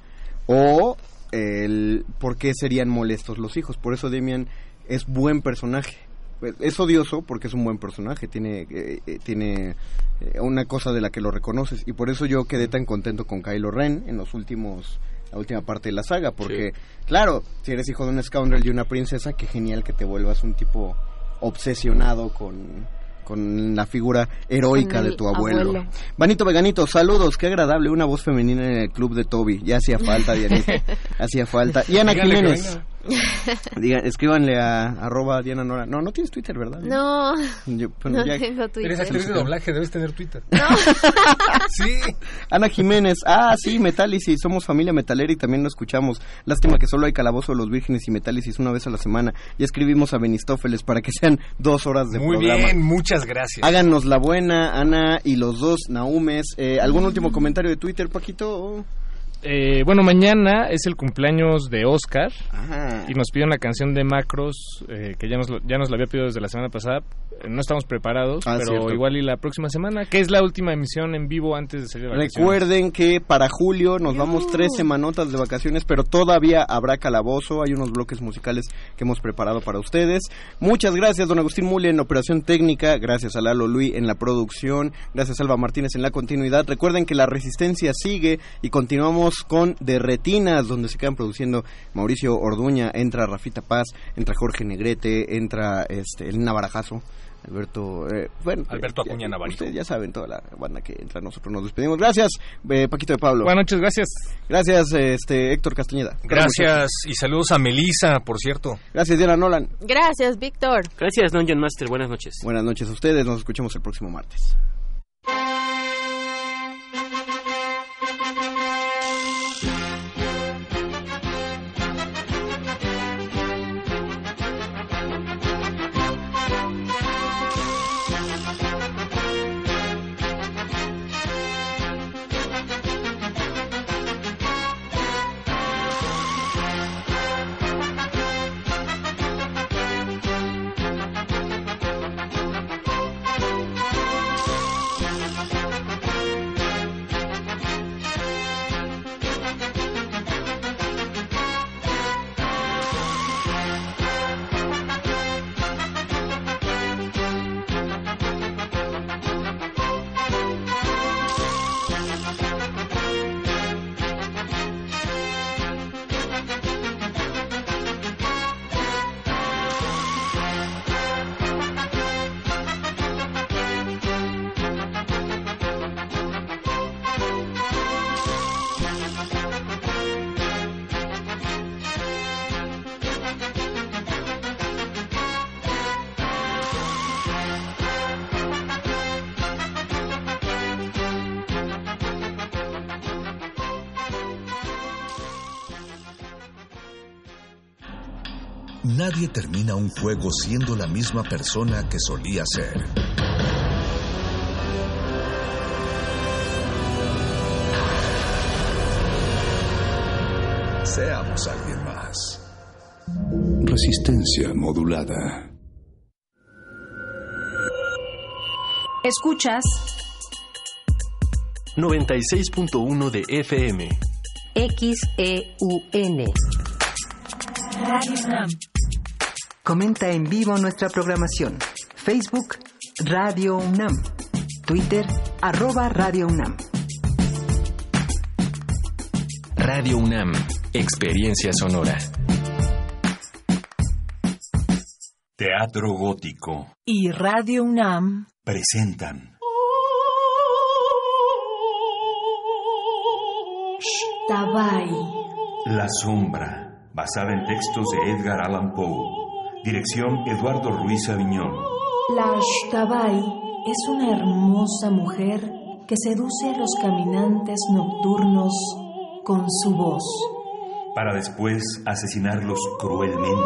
S5: o el por qué serían molestos los hijos. Por eso Damian es buen personaje. Pues, Es odioso porque es un buen personaje, tiene, eh, eh, tiene eh, una cosa de la que lo reconoces y por eso yo quedé tan contento con Kylo Ren en los últimos la última parte de la saga porque claro, si eres hijo de un scoundrel y una princesa, qué genial que te vuelvas un tipo obsesionado con con la figura heroica de tu abuelo.
S8: abuelo.
S5: Vanito Veganito, saludos, qué agradable, una voz femenina en el club de Toby. Ya hacía falta, Dianita. hacía falta. Y Ana Jiménez. Diga, escríbanle a arroba Diana Nora. No, no tienes Twitter, ¿verdad?
S8: No,
S5: Yo- bueno,
S8: no
S5: ya-
S8: tengo Twitter.
S7: Eres actriz de doblaje, debes tener Twitter. sí.
S5: Ana Jiménez, ah, sí, Metálisis, somos familia metalera y también lo escuchamos. Lástima que solo hay Calabozo de los Vírgenes y Metálisis una vez a la semana. Ya escribimos a Benistófeles para que sean dos horas de
S7: Muy
S5: programa.
S7: bien, muchas gracias.
S5: Háganos la buena, Ana y los dos Naumes. Eh, ¿Algún último comentario de Twitter, Paquito?
S6: Eh, bueno, mañana es el cumpleaños de Oscar
S5: Ajá.
S6: y nos pide una canción de Macros eh, que ya nos, ya nos la había pedido desde la semana pasada. No estamos preparados,
S5: Ah,
S6: pero
S5: cierto.
S6: igual y la próxima semana, que es la última emisión en vivo antes de salir de vacaciones.
S5: Recuerden que para julio nos vamos tres semanotas de vacaciones, pero todavía habrá calabozo. Hay unos bloques musicales que hemos preparado para ustedes. Muchas gracias, don Agustín Mule en operación técnica. Gracias a Lalo Luis en la producción. Gracias a Alba Martínez en la continuidad. Recuerden que la resistencia sigue y continuamos con De Retinas, donde se quedan produciendo Mauricio Orduña, entra Rafita Paz, entra Jorge Negrete, entra este, Elena Barajazo. Alberto, eh, bueno,
S7: Alberto Acuña Navarijo.
S5: Ustedes ya saben toda la banda que entra. Nosotros nos despedimos. Gracias, eh, Paquito de Pablo.
S6: Buenas noches, gracias.
S5: Gracias, este, Héctor Castañeda.
S7: Gracias y saludos a Melisa, por cierto.
S5: Gracias, Diana Nolan.
S8: Gracias, Víctor.
S9: Gracias, Dungeon Master. Buenas noches.
S5: Buenas noches a ustedes. Nos escuchamos el próximo martes.
S1: Nadie termina un juego siendo la misma persona que solía ser. Seamos alguien más.
S4: Resistencia modulada.
S11: Escuchas
S12: 96.1 de FM.
S11: XEUN.
S13: Radio. Comenta en vivo nuestra programación. Facebook Radio UNAM. Twitter arroba Radio UNAM.
S12: Radio UNAM. Experiencia sonora.
S14: Teatro Gótico.
S11: Y Radio UNAM.
S14: Presentan.
S11: Tabay.
S14: La sombra. Basada en textos de Edgar Allan Poe. Dirección Eduardo Ruiz Aviñón.
S11: La Shtabai es una hermosa mujer que seduce a los caminantes nocturnos con su voz.
S14: Para después asesinarlos cruelmente.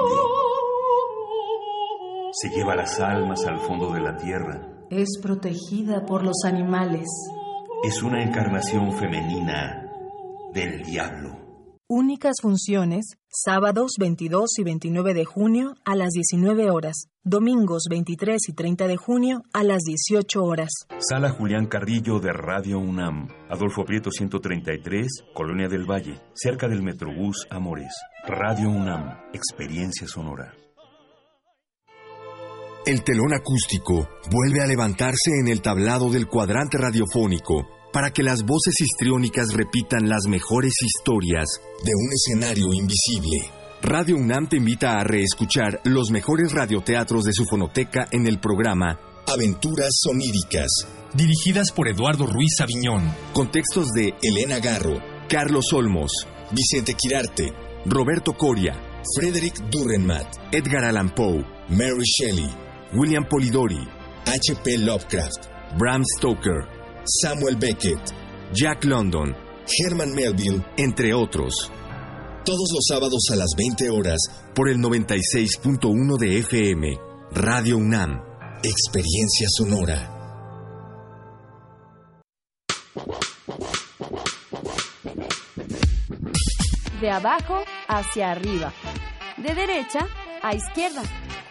S14: Se lleva las almas al fondo de la tierra.
S11: Es protegida por los animales.
S14: Es una encarnación femenina del diablo.
S15: Únicas funciones, sábados 22 y 29 de junio a las 19 horas, domingos 23 y 30 de junio a las 18 horas.
S14: Sala Julián Carrillo de Radio UNAM, Adolfo Prieto 133, Colonia del Valle, cerca del Metrobús Amores. Radio UNAM, experiencia sonora.
S16: El telón acústico vuelve a levantarse en el tablado del cuadrante radiofónico para que las voces histriónicas repitan las mejores historias de un escenario invisible. Radio UNAM te invita a reescuchar los mejores radioteatros de su fonoteca en el programa Aventuras Soníricas,
S12: Dirigidas por Eduardo Ruiz Aviñón.
S16: con textos de Elena Garro, Carlos Olmos, Vicente Quirarte, Roberto Coria, Frederick Durrenmatt, Edgar Allan Poe, Mary Shelley, William Polidori, H.P. Lovecraft, Bram Stoker, Samuel Beckett, Jack London, Herman Melville, entre otros. Todos los sábados a las 20 horas por el 96.1 de FM, Radio UNAM, Experiencia Sonora.
S17: De abajo hacia arriba. De derecha a izquierda.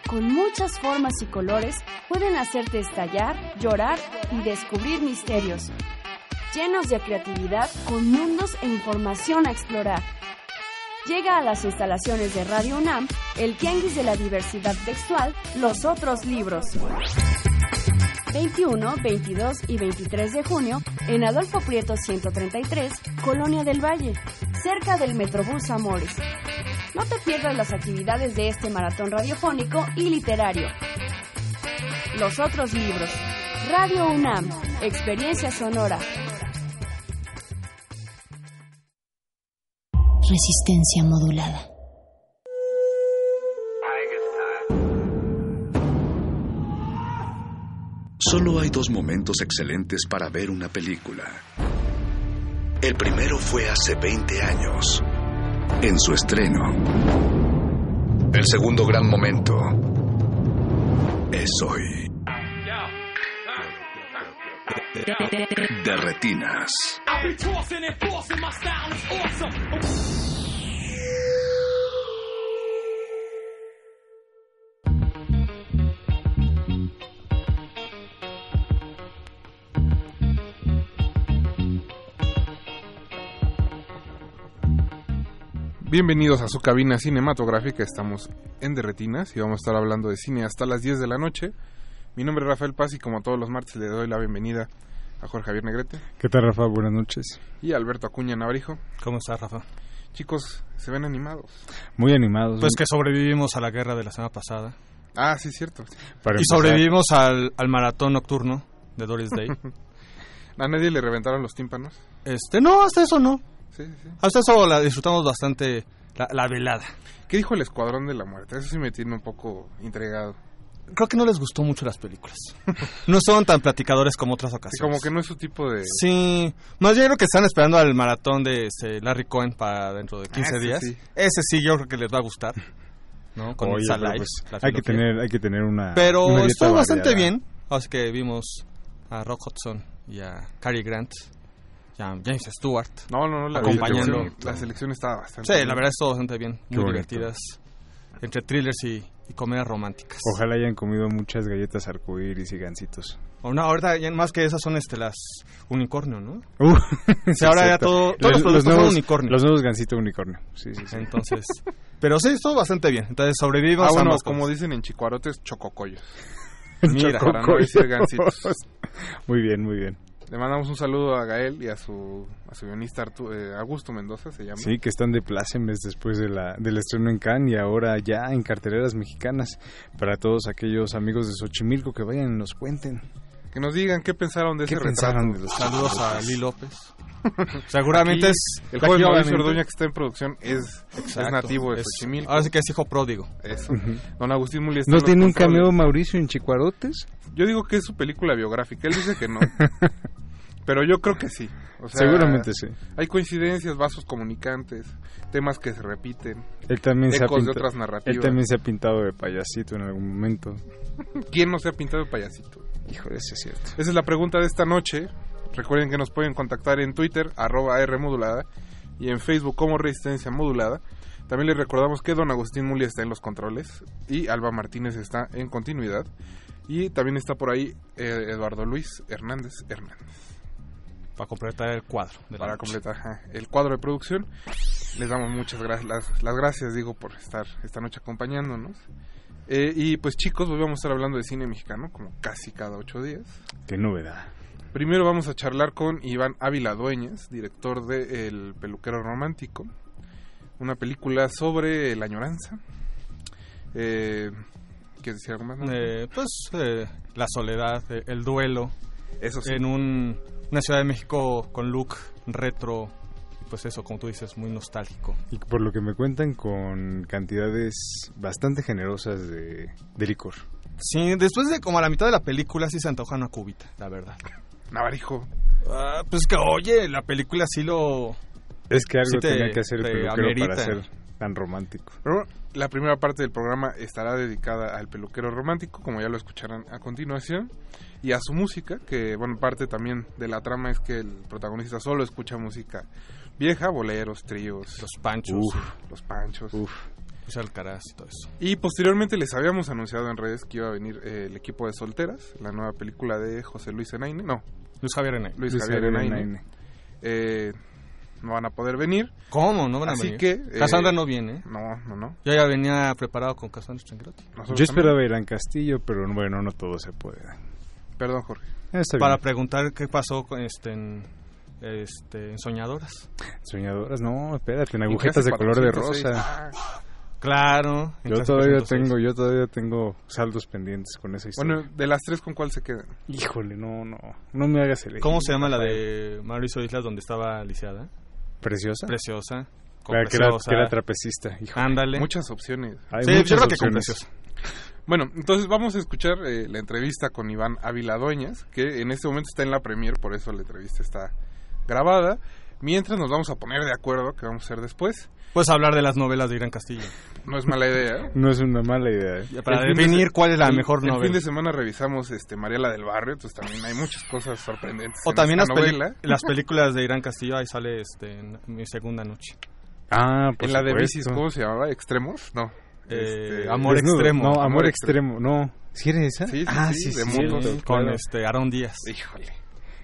S17: Con muchas formas y colores pueden hacerte estallar, llorar y descubrir misterios. Llenos de creatividad con mundos e información a explorar. Llega a las instalaciones de Radio UNAM el Tianguis de la Diversidad Textual, Los Otros Libros. 21, 22 y 23 de junio en Adolfo Prieto 133, Colonia del Valle, cerca del Metrobús Amores. No te pierdas las actividades de este maratón radiofónico y literario. Los otros libros. Radio UNAM, Experiencia Sonora.
S18: Resistencia modulada.
S1: Solo hay dos momentos excelentes para ver una película. El primero fue hace 20 años, en su estreno. El segundo gran momento es hoy. De retinas.
S19: Bienvenidos a su cabina cinematográfica. Estamos en Derretinas y vamos a estar hablando de cine hasta las 10 de la noche. Mi nombre es Rafael Paz y como todos los martes le doy la bienvenida a Jorge Javier Negrete
S20: ¿Qué tal, Rafa? Buenas noches.
S19: y a Alberto Acuña Navarijo.
S21: ¿Cómo estás, Rafa?
S19: Chicos, se ven animados.
S20: Muy animados.
S21: Pues que sobrevivimos a la guerra de la semana pasada.
S19: Ah, sí, cierto.
S20: Para
S21: y
S20: empezar-
S21: sobrevivimos al, al maratón nocturno de Doris Day.
S19: ¿A nadie le reventaron los tímpanos?
S21: este, no, hasta eso no.
S19: Sí, sí, sí.
S21: Hasta eso la disfrutamos bastante, la, la velada.
S19: ¿Qué dijo el Escuadrón de la Muerte? Eso sí me tiene un poco intrigado.
S21: Creo que no les gustó mucho las películas. no son tan platicadores como otras
S19: Sí,
S21: ocasiones.
S19: como que no es su tipo de...
S21: Sí, más bien creo que están esperando al maratón de este, Larry Cohen para dentro de 15
S19: ese
S21: días.
S19: sí.
S21: Ese sí, yo creo que les va a gustar. ¿no? Con
S20: Oye,
S21: Alive,
S20: pues, hay que tener hay que tener una
S21: Pero
S20: una dieta
S21: estuvo bastante
S20: variada.
S21: bien. Así que vimos a Rock Hudson y a Cary Grant James Stewart.
S19: No, no, no, la
S21: acompañando.
S19: selección- la selección estaba bastante
S21: Sí,
S19: bien.
S21: la verdad estuvo bastante bien.
S20: Qué
S21: Muy
S20: bonito.
S21: divertidas. Entre thrillers y, y comedias románticas.
S20: Ojalá hayan comido muchas galletas arcoíris y gancitos.
S21: O no, ahorita ya más que esas son este las unicornio, ¿no?
S20: Uh,
S21: Sí, ahora ya todo, todos los,
S20: Los-
S21: productos
S20: nuevos-
S21: son unicornio.
S20: Los nuevos gancitos unicornio. Sí, sí, sí.
S21: Entonces, pero sí, estuvo bastante bien. Entonces sobrevivimos
S19: Ah,
S21: a
S19: bueno, como
S21: cosas.
S19: dicen en Chicuarotes, chococoyos.
S21: Mira,
S19: para no decir gancitos.
S20: Muy bien, muy bien.
S19: Le mandamos un saludo a Gael y a su, a su guionista Artu- eh, Augusto Mendoza, se llama.
S20: Sí, que están de plácemes después de la, del estreno en Cannes y ahora ya en carteleras mexicanas. Para todos aquellos amigos de Xochimilco que vayan y nos cuenten.
S19: Que nos digan qué pensaron de
S20: ¿Qué
S19: ese
S20: pensaron
S19: retrato.
S21: Saludos a Lee López. Seguramente
S19: Aquí,
S21: es
S19: El joven Mauricio Orduña que está en producción es, es
S21: Exacto,
S19: nativo de
S21: es-
S19: Xochimilco.
S21: Ahora sí que es hijo pródigo.
S19: Eso. Don Agustín Muli está
S20: ¿No tiene un cameo Mauricio en Chicuarotes?
S19: Yo digo que es su película biográfica. Él dice que no. Pero yo creo que sí. O sea,
S20: Seguramente sí.
S19: Hay coincidencias, vasos comunicantes, temas que se repiten.
S20: Él también, se ha
S19: ecos de otras narrativas.
S20: él también se ha pintado de payasito en algún momento.
S19: ¿Quién no se ha pintado de payasito?
S20: Híjole, ese es cierto.
S19: Esa es la pregunta de esta noche. Recuerden que nos pueden contactar en Twitter, arroba R modulada, y en Facebook como Resistencia Modulada. También les recordamos que Don Agustín Muli está en los controles y Alba Martínez está en continuidad. Y también está por ahí eh, Eduardo Luis Hernández Hernández.
S21: Para completar el cuadro. de la
S19: Para completar ajá, el cuadro de producción. Les damos muchas gracias, las, las gracias, digo, por estar esta noche acompañándonos. Eh, y pues chicos, hoy vamos a estar hablando de cine mexicano, como casi cada ocho días.
S20: Qué novedad.
S19: Primero vamos a charlar con Iván Ávila Dueñas, director de El peluquero romántico, una película sobre la añoranza. Eh, ¿Quieres decir algo más? no?
S21: Eh, pues eh, la soledad, eh, el duelo.
S19: Eso sí.
S21: En un- una Ciudad de México con look retro. Pues eso, como tú dices, muy nostálgico.
S20: Y por lo que me cuentan, con cantidades bastante generosas de, de licor.
S21: Sí, después de como a la mitad de la película sí se antoja una cubita, la verdad.
S19: Navarijo.
S21: Ah, pues que oye, la película sí lo...
S20: Es que algo
S21: sí te-
S20: tenía que hacer el peluquero
S21: amerita.
S20: para ser tan romántico.
S19: Pero la primera parte del programa estará dedicada al peluquero romántico, como ya lo escucharán a continuación, y a su música, que bueno, parte también de la trama es que el protagonista solo escucha música vieja, boleros, tríos,
S21: Los panchos.
S19: los panchos.
S21: Luis Alcaraz y todo eso.
S19: Y posteriormente les habíamos anunciado en redes que iba a venir eh, el equipo de Solteras, la nueva película de José Luis Enaine, no,
S21: Luis Javier Enaine.
S19: Luis,
S20: Luis
S19: Javier
S20: Javier
S19: Enaine.
S20: Enaine.
S19: Eh, no van a poder venir.
S21: ¿Cómo? ¿No van a
S19: Así
S21: venir?
S19: que... eh,
S21: Cassandra no viene.
S19: No, no, no.
S21: Yo ya venía preparado con Cassandra Changuerotti.
S20: Yo esperaba ir a Castillo, pero bueno, no todo se puede.
S19: Perdón, Jorge.
S20: Está
S21: Para
S20: bien.
S21: preguntar qué pasó con este en, este, en Soñadoras.
S20: Soñadoras, no, espérate, en agujetas de color de
S19: 406.
S20: rosa.
S19: Ah,
S21: Claro.
S20: Yo todavía
S21: 406.
S20: tengo, yo todavía tengo saldos pendientes con esa historia.
S19: Bueno, de las tres, ¿con cuál se quedan?
S20: Híjole, no, no, no me hagas elegir.
S21: ¿Cómo se llama la de Mauricio Islas donde estaba lisiada?
S20: ¿Preciosa?
S21: Preciosa. Con
S20: Claro, que era, que era trapecista. híjole.
S21: Ándale.
S19: Muchas opciones.
S20: Hay
S21: Sí,
S20: muchas
S21: yo creo que con. Preciosa.
S19: Bueno, entonces vamos a escuchar eh, la entrevista con Iván Ávila Dueñas, que en este momento está en la premier, por eso la entrevista está grabada. Mientras nos vamos a poner de acuerdo, que vamos a hacer después.
S21: Puedes hablar de las novelas de Gran Castillo.
S19: No es mala idea. ¿eh?
S20: No es una mala idea. ¿eh?
S21: Para
S19: El de
S21: definir
S19: se-
S21: cuál es la
S19: el-
S21: mejor
S19: El fin
S21: novela.
S19: de semana revisamos este Mariela del Barrio, entonces también hay muchas cosas sorprendentes.
S21: O
S19: en
S21: también las,
S19: esta
S21: peli-
S19: novela.
S21: las películas de Irán Castillo, ahí sale este, en mi segunda noche.
S20: Ah, por
S19: En la de bicis, ¿cómo se llamaba? ¿Extremos? No.
S21: Eh,
S19: Este,
S21: Amor
S20: Desnudo.
S21: Extremo.
S20: No, amor,
S19: Amor
S20: extremo. No. ¿Sí eres esa?
S19: Sí, sí,
S20: ah,
S19: sí,
S20: sí,
S19: de
S20: sí, cierto,
S21: Con
S20: claro.
S21: este Aaron Díaz.
S19: Híjole.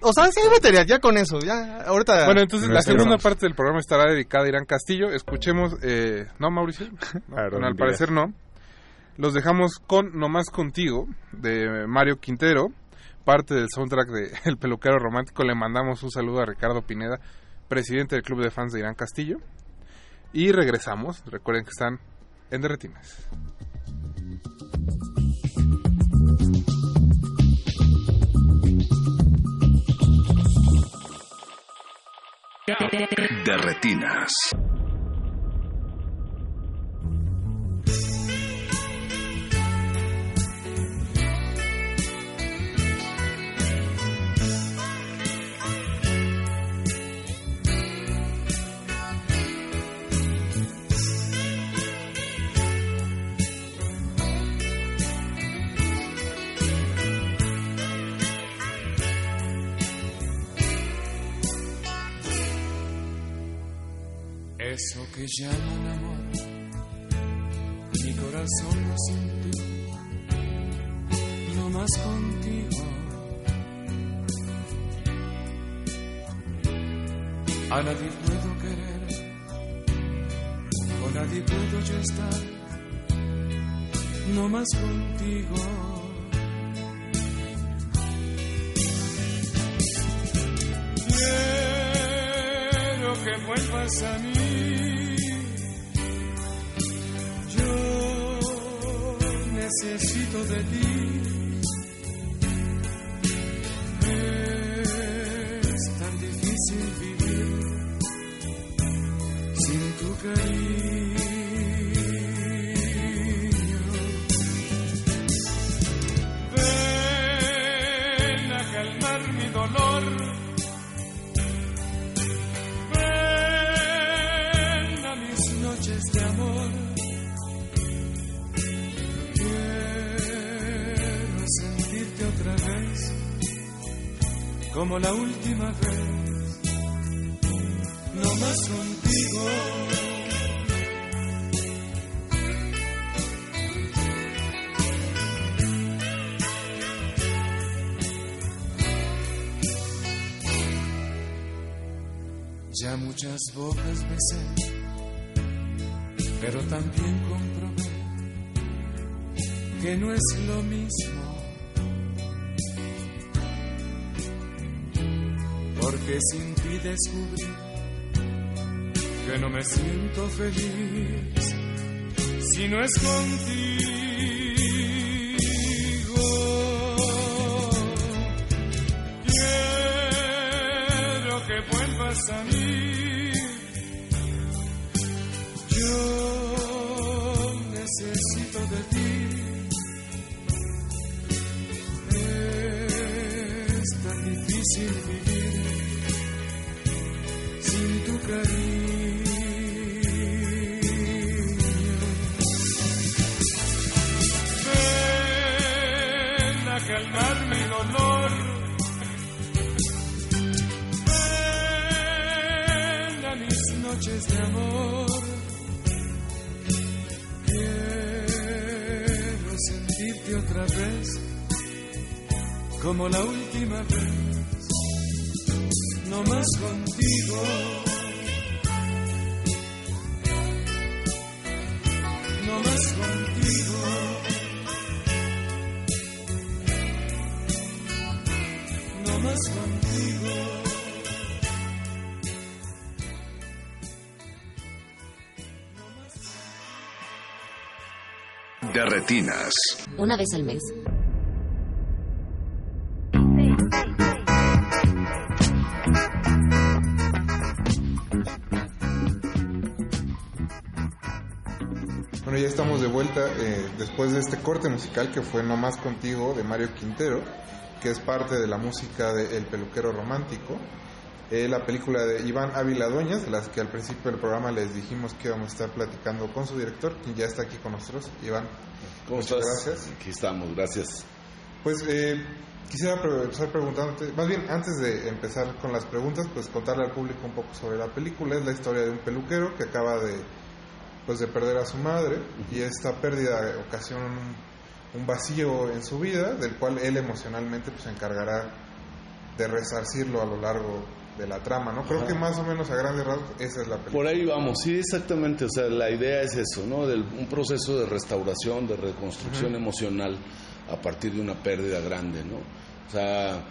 S21: O sea, sí hay material, ya con eso, ya, ahorita...
S19: Bueno, entonces la segunda
S20: vamos.
S19: parte del programa estará dedicada a Irán Castillo. Escuchemos, eh, ¿no, Mauricio? No, bueno, al parecer no. Los dejamos con Nomás Contigo, de Mario Quintero, parte del soundtrack de El Peluquero Romántico. Le mandamos un saludo a Ricardo Pineda, presidente del Club de Fans de Irán Castillo. Y regresamos. Recuerden que están en Derretinas.
S1: De retinas.
S22: Que llaman amor, mi corazón lo sintió, no más contigo. A nadie puedo querer, con nadie puedo yo estar, no más contigo. Quiero que vuelvas a mí. Necesito de ti. Es tan difícil vivir sin tu cariño. Como la última vez, no más contigo. Ya muchas bocas besé, pero también comprobé que no es lo mismo. Porque sin ti descubrí que no me siento feliz si no es contigo. Quiero que vuelvas a mí. Yo necesito de ti. Es tan difícil vivir calmar mi dolor. Ven a mis noches de amor. Quiero sentirte otra vez, como la última vez, no más contigo.
S1: De retinas.
S18: Una vez al mes.
S23: Bueno, ya estamos de vuelta eh, después de este corte musical que fue No Más Contigo de Mario Quintero, que es parte de la música de El Peluquero Romántico. Eh, la película de Iván Ávila Dueñas, de las que al principio del programa les dijimos que íbamos a estar platicando con su director, quien ya está aquí con nosotros. Iván,
S4: ¿Cómo
S23: muchas
S4: estás?
S23: gracias.
S4: Aquí estamos, gracias.
S23: Pues eh, quisiera empezar preguntándote, más bien antes de empezar con las preguntas, pues contarle al público un poco sobre la película. Es la historia de un peluquero que acaba de, pues, de perder a su madre y esta pérdida ocasiona un, un vacío en su vida, del cual él emocionalmente pues, se encargará de resarcirlo a lo largo de la trama, ¿no? Creo
S4: Ajá.
S23: que más o menos a grandes rasgos esa es la película.
S4: Por ahí vamos, sí, exactamente. O sea, la idea es eso, ¿no? Del, un proceso de restauración, de reconstrucción emocional a partir de una pérdida grande, ¿no? O sea,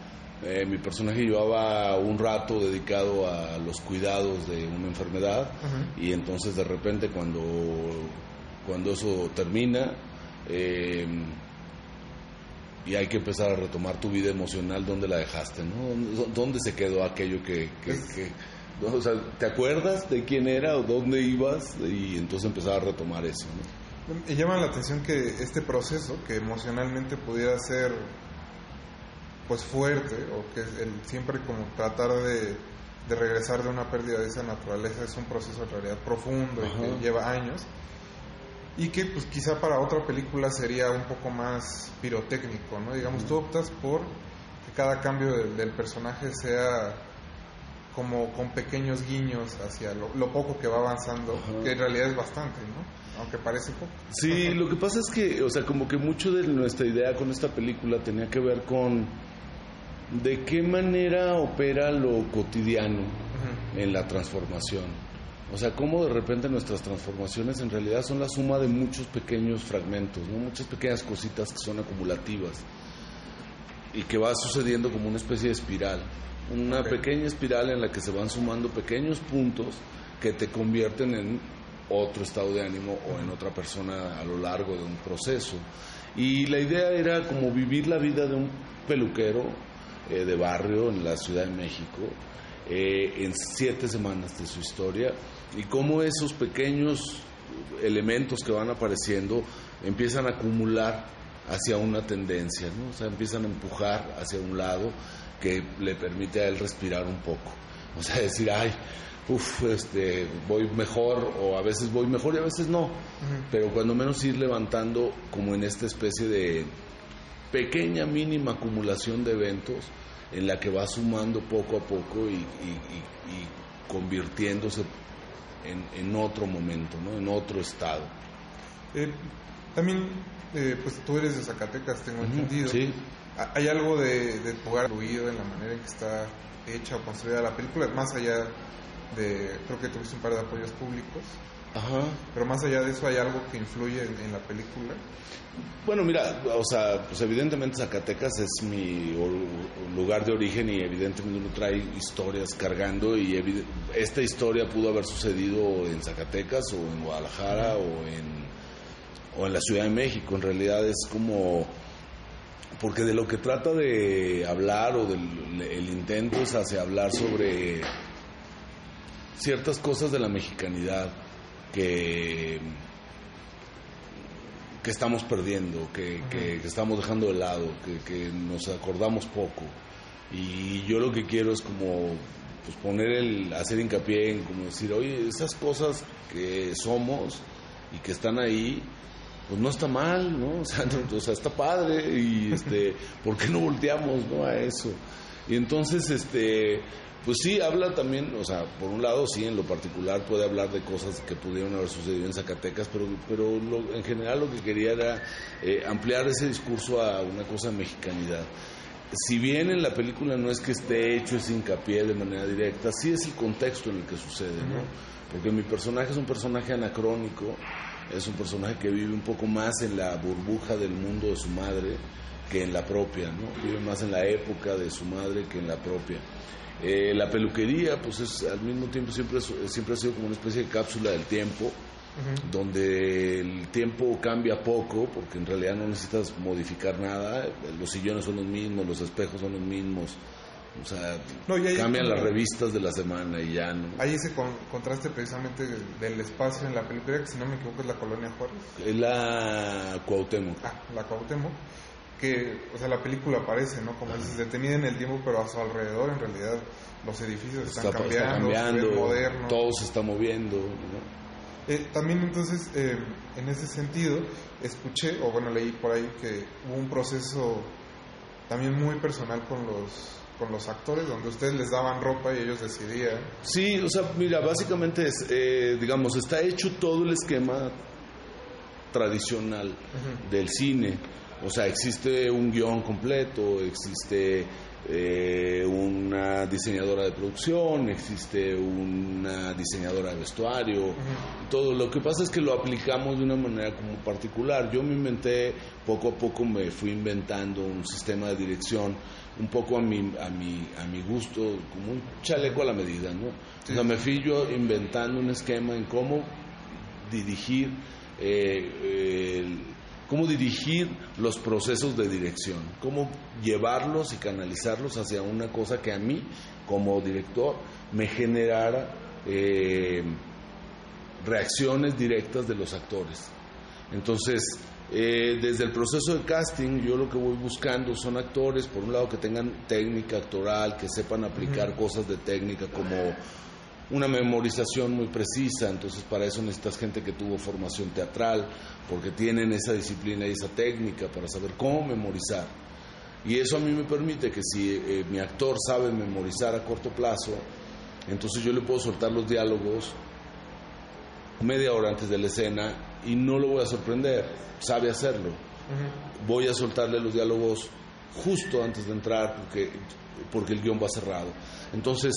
S4: eh, mi personaje llevaba un rato dedicado a los cuidados de una enfermedad y entonces de repente cuando, cuando eso termina eh, y hay que empezar a retomar tu vida emocional, ¿dónde la dejaste? ¿no? ¿Dónde se quedó aquello que... que- o sea, ¿Te acuerdas de quién era o dónde ibas? Y entonces empezar a retomar eso. ¿no?
S23: Me llama la atención que este proceso, que emocionalmente pudiera ser pues fuerte, o que el, siempre como tratar de, de regresar de una pérdida de esa naturaleza es un proceso en realidad profundo y que lleva años, y que pues quizá para otra película sería un poco más pirotécnico, ¿no? Digamos, tú optas por que cada cambio del, del personaje sea
S19: como con pequeños guiños hacia lo, lo poco que va avanzando, que en realidad es bastante, ¿no? Aunque parece poco.
S4: Sí, lo que pasa es que, o sea, como que mucho de nuestra idea con esta película tenía que ver con de qué manera opera lo cotidiano en la transformación. O sea, cómo de repente nuestras transformaciones en realidad son la suma de muchos pequeños fragmentos, ¿no? muchas pequeñas cositas que son acumulativas y que va sucediendo como una especie de espiral. Una pequeña espiral en la que se van sumando pequeños puntos que te convierten en otro estado de ánimo o en otra persona a lo largo de un proceso. Y la idea era como vivir la vida de un peluquero eh, de barrio en la Ciudad de México eh, en siete semanas de su historia y cómo esos pequeños elementos que van apareciendo empiezan a acumular hacia una tendencia, ¿no? o sea, empiezan a empujar hacia un lado que le permite a él respirar un poco. O sea, decir, ay, uff, este, voy mejor, o a veces voy mejor y a veces no. Pero cuando menos ir levantando como en esta especie de pequeña, mínima acumulación de eventos en la que va sumando poco a poco y, y- y- y convirtiéndose en, en otro momento, ¿no? en otro estado.
S19: Eh, también, eh, pues tú eres de Zacatecas, tengo entendido.
S4: sí.
S19: Ha- ¿Hay algo de, de tu hogar en la manera en que está hecha o construida la película? Más allá de, creo que tuviste un par de apoyos públicos.
S4: Ajá.
S19: Pero más allá de eso, ¿hay algo que influye en, en la película?
S4: Bueno, mira, o sea, pues evidentemente Zacatecas es mi lugar de origen y evidentemente uno trae historias cargando y esta historia pudo haber sucedido en Zacatecas o en Guadalajara o en, o en la Ciudad de México. En realidad es como, porque de lo que trata de hablar o del el intento es hacia hablar sobre ciertas cosas de la mexicanidad que que estamos perdiendo, que, que- que estamos dejando de lado, que, que nos acordamos poco. Y yo lo que quiero es como pues poner el, hacer hincapié en como decir, oye, esas cosas que somos y que están ahí, pues no está mal, ¿no? O sea, no- o sea, está padre y este, ¿por qué no volteamos, no, a eso? Y entonces, este, pues sí, habla también, o sea, por un lado sí, en lo particular puede hablar de cosas que pudieron haber sucedido en Zacatecas, pero, pero lo- en general lo que quería era eh, ampliar ese discurso a una cosa de mexicanidad. Si bien en la película no es que esté hecho ese hincapié de manera directa, sí es el contexto en el que sucede, ¿no? Porque mi personaje es un personaje anacrónico, es un personaje que vive un poco más en la burbuja del mundo de su madre que en la propia, ¿no? Vive más en la época de su madre que en la propia. Eh, la peluquería, pues es al mismo tiempo siempre, siempre ha sido como una especie de cápsula del tiempo, donde el tiempo cambia poco, porque en realidad no necesitas modificar nada, los sillones son los mismos, los espejos son los mismos, o sea,
S19: No, y
S4: cambian las revistas de la semana y ya, ¿no?
S19: Hay ese con- contraste precisamente del espacio en la película, que si no me equivoco es la colonia Juárez.
S4: Es la Cuauhtémoc.
S19: Ah, la Cuauhtémoc. Que, o sea, la película aparece, ¿no? Como dices, detenida en el tiempo, pero a su alrededor, en realidad, los edificios están
S4: Está, está
S19: cambiando,
S4: cambiando, todo se está moviendo, ¿no?
S19: Eh, también entonces, eh, en ese sentido, escuché, o bueno, leí por ahí que hubo un proceso también muy personal con los con los actores, donde ustedes les daban ropa y ellos decidían.
S4: Sí, o sea, mira, básicamente es, eh, digamos, está hecho todo el esquema tradicional del cine. O sea, existe un guion completo, existe eh, una diseñadora de producción, existe una diseñadora de vestuario, todo. Lo que pasa es que lo aplicamos de una manera como particular. Yo me inventé, poco a poco me fui inventando un sistema de dirección un poco a mi, a mi, a mi gusto, como un chaleco a la medida, ¿no? O sea, me fui yo inventando un esquema en cómo dirigir eh, cómo dirigir los procesos de dirección, cómo llevarlos y canalizarlos hacia una cosa que a mí, como director, me generara eh, reacciones directas de los actores. Entonces, eh, desde el proceso de casting, yo lo que voy buscando son actores, por un lado, que tengan técnica actoral, que sepan aplicar cosas de técnica como una memorización muy precisa, entonces para eso necesitas gente que tuvo formación teatral, porque tienen esa disciplina y esa técnica para saber cómo memorizar. Y eso a mí me permite que si eh, mi actor sabe memorizar a corto plazo, Entonces yo le puedo soltar los diálogos media hora antes de la escena y no lo voy a sorprender, sabe hacerlo. Voy a soltarle los diálogos justo antes de entrar porque, porque el guion va cerrado. Entonces,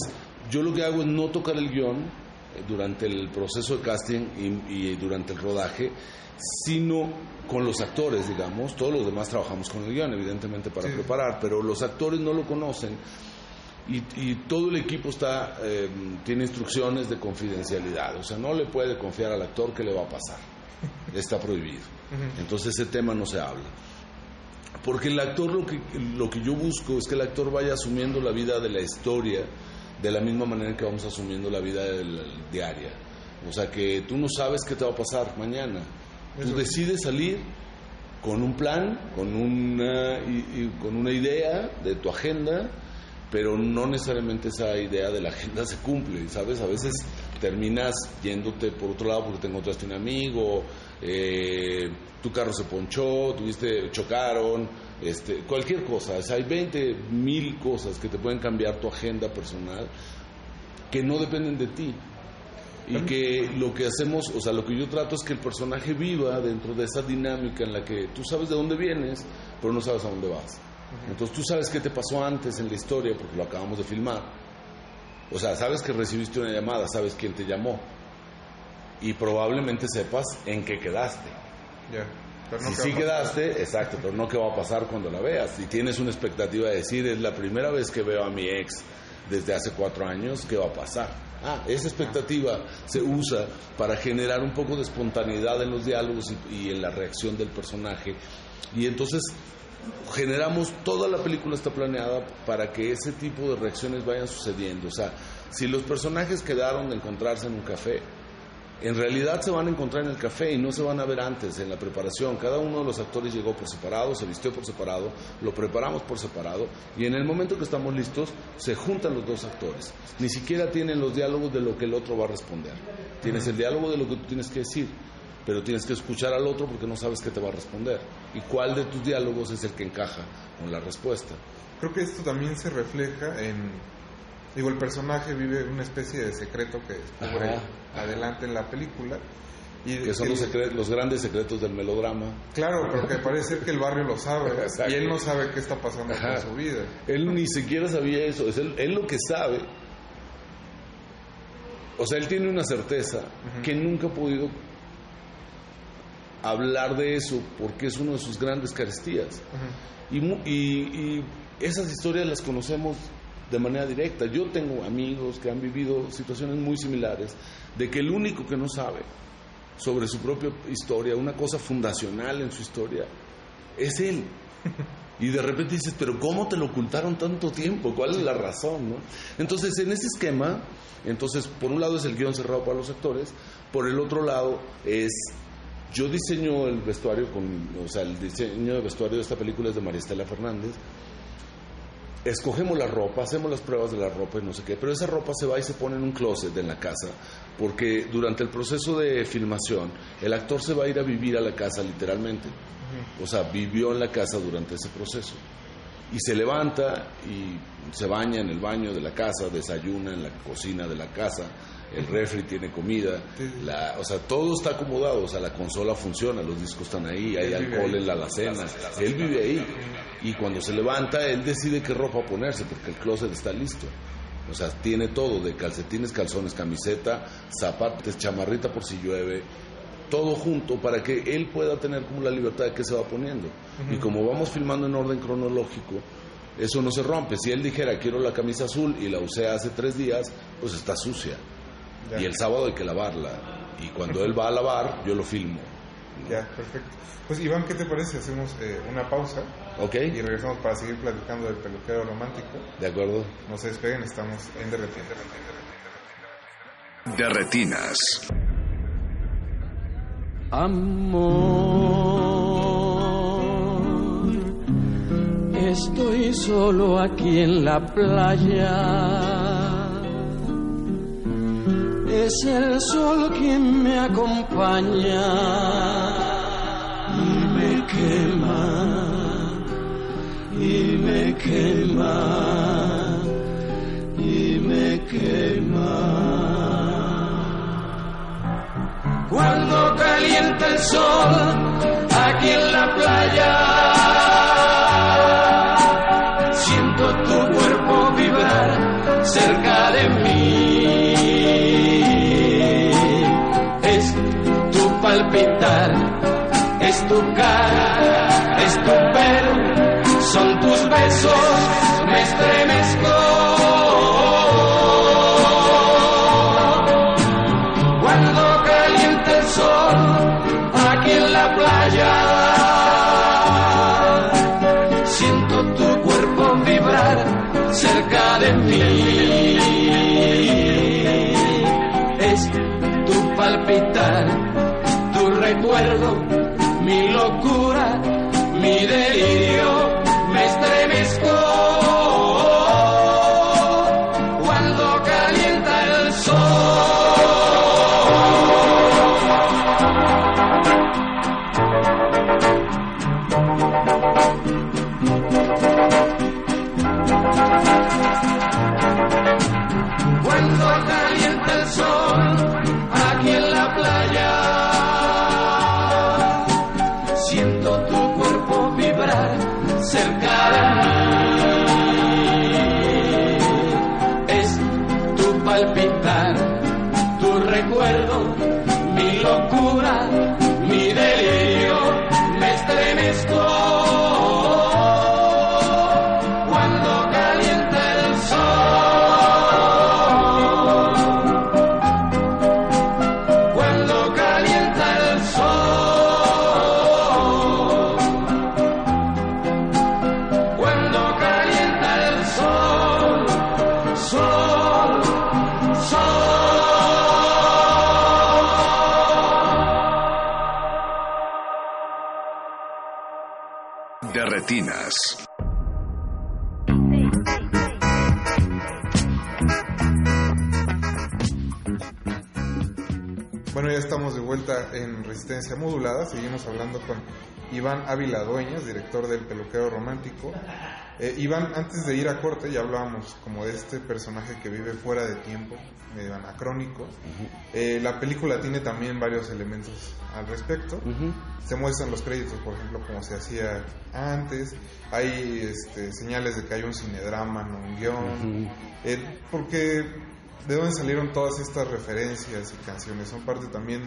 S4: yo lo que hago es no tocar el guion eh, durante el proceso de casting y, y durante el rodaje, sino con los actores, digamos. Todos los demás trabajamos con el guion, evidentemente, para preparar, pero los actores no lo conocen y, y todo el equipo está eh, tiene instrucciones de confidencialidad. O sea, no le puede confiar al actor qué le va a pasar. Está prohibido. Entonces ese tema no se habla. Porque el actor lo que, lo que yo busco es que el actor vaya asumiendo la vida de la historia de la misma manera que vamos asumiendo la vida del- diaria. O sea que tú no sabes qué te va a pasar mañana. Tú decides salir con un plan, con una, y- y con una idea de tu agenda, pero no necesariamente esa idea de la agenda se cumple, ¿sabes? A veces terminas yéndote por otro lado porque te encontraste un amigo, eh, tu carro se ponchó, tuviste, chocaron, este, cualquier cosa. O sea, hay 20 mil cosas que te pueden cambiar tu agenda personal que no dependen de ti. Y que lo que hacemos, o sea, lo que yo trato es que el personaje viva dentro de esa dinámica en la que tú sabes de dónde vienes, pero no sabes a dónde vas. Entonces tú sabes qué te pasó antes en la historia porque lo acabamos de filmar. O sea, sabes que recibiste una llamada, sabes quién te llamó. Y probablemente sepas en qué quedaste. Si sí quedaste, exacto, pero no qué va a pasar cuando la veas. Y tienes una expectativa de decir, es la primera vez que veo a mi ex desde hace cuatro años, ¿qué va a pasar? Ah, esa expectativa se usa para generar un poco de espontaneidad en los diálogos y, y en la reacción del personaje. Y entonces generamos, toda la película está planeada para que ese tipo de reacciones vayan sucediendo. O sea, si los personajes quedaron de encontrarse en un café, en realidad se van a encontrar en el café y no se van a ver antes en la preparación. Cada uno de los actores llegó por separado, se vistió por separado, lo preparamos por separado y en el momento que estamos listos se juntan los dos actores. Ni siquiera tienen los diálogos de lo que el otro va a responder. Tienes el diálogo de lo que tú tienes que decir, pero tienes que escuchar al otro porque no sabes qué te va a responder y cuál de tus diálogos es el que encaja con la respuesta.
S19: Creo que esto también se refleja en... Digo, el personaje vive una especie de secreto que descubre
S4: Ajá.
S19: adelante en la película. Y
S4: Que son los, secre- los grandes secretos del melodrama.
S19: Claro, pero que parece ser que el barrio lo sabe y él no sabe qué está pasando con su vida.
S4: Él ni siquiera sabía eso. Es él, él lo que sabe. O sea, él tiene una certeza que nunca ha podido hablar de eso porque es uno de sus grandes carestías. Y, y- y esas historias las conocemos de manera directa. Yo tengo amigos que han vivido situaciones muy similares, de que el único que no sabe sobre su propia historia, una cosa fundacional en su historia, es él. Y de repente dices, pero ¿cómo te lo ocultaron tanto tiempo? ¿Cuál es la razón? no? Entonces, en ese esquema, entonces, por un lado es el guion cerrado para los actores, por el otro lado es, yo diseño el vestuario con, o sea, el diseño de vestuario de esta película es de María Estela Fernández, escogemos la ropa, hacemos las pruebas de la ropa y no sé qué, pero esa ropa se va y se pone en un closet en la casa, porque durante el proceso de filmación, el actor se va a ir a vivir a la casa literalmente. O sea, vivió en la casa durante ese proceso. Y se levanta y se baña en el baño de la casa, desayuna en la cocina de la casa, el refri tiene comida, la, o sea, todo está acomodado, o sea, la consola funciona, los discos están ahí, hay alcohol
S19: ahí.
S4: en la alacena, él vive ahí. Y cuando se levanta, él decide qué ropa ponerse, porque el closet está listo. O sea, tiene todo, de calcetines, calzones, camiseta, zapatos, chamarrita por si llueve, todo junto para que él pueda tener como la libertad de qué se va poniendo. Y como vamos filmando en orden cronológico, eso no se rompe. Si él dijera quiero la camisa azul y la usé hace tres días, pues está sucia.
S19: Ya.
S4: Y el sábado hay que lavarla. Y cuando él va a lavar, yo lo filmo.
S19: Ya, perfecto. Pues Iván, ¿qué te parece? Hacemos eh, una pausa
S4: ¿Ok?
S19: y regresamos para seguir platicando del peluquero romántico.
S4: ¿De acuerdo?
S19: No se despeguen, estamos en Derretir.
S1: De retinas.
S24: Amor, estoy solo aquí en la playa es el sol quien me acompaña y me quema, y me quema, y me quema.
S25: Cuando calienta el sol aquí en la playa. Es tu cara, es tu
S26: pelo, en Resistencia Modulada. Seguimos hablando con Iván Ávila Dueñas, director del Peluquero Romántico. Eh, Iván, antes de ir a corte, ya hablábamos como de este personaje que vive fuera de tiempo, medio anacrónico. Eh, la película tiene también varios elementos al respecto. Se muestran los créditos, por ejemplo, como se hacía antes. Hay este, señales de que hay un cinedrama, no un guion. Eh, porque ¿De dónde salieron todas estas referencias y canciones? ¿Son parte también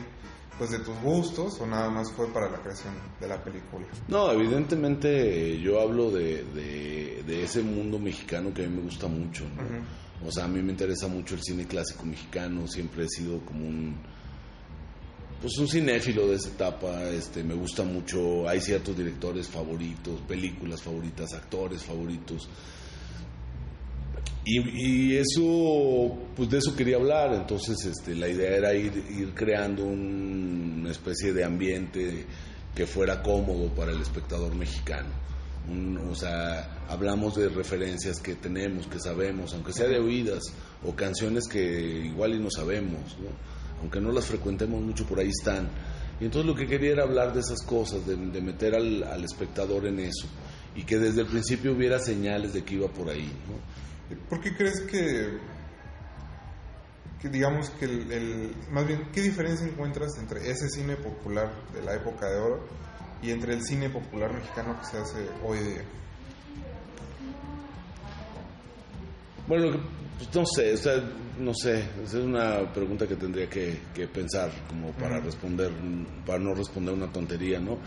S26: pues de tus gustos o nada más fue para la creación de la película?
S4: No, evidentemente yo hablo de, de, de ese mundo mexicano que a mí me gusta mucho. ¿no? O sea, a mí me interesa mucho el cine clásico mexicano, siempre he sido como un pues un cinéfilo de esa etapa, este me gusta mucho, hay ciertos directores favoritos, películas favoritas, actores favoritos. Y, y, eso, pues de eso quería hablar, entonces este, la idea era ir, ir creando un- una especie de ambiente que fuera cómodo para el espectador mexicano. Un- o sea, hablamos de referencias que tenemos, que sabemos, aunque sea de oídas, o canciones que igual y no sabemos, ¿no? aunque no las frecuentemos mucho, por ahí están. Y entonces lo que quería era hablar de esas cosas, de, de meter al, al espectador en eso, y que desde el principio hubiera señales de que iba por ahí. ¿no?
S26: ¿Por qué crees que, que digamos que el, el- más bien, qué diferencia encuentras entre ese cine popular de la época de oro y entre el cine popular mexicano que se hace hoy día?
S4: Bueno, pues no sé, o sea, no sé, esa es una pregunta que tendría que, que pensar como para responder, para no responder una tontería, ¿no?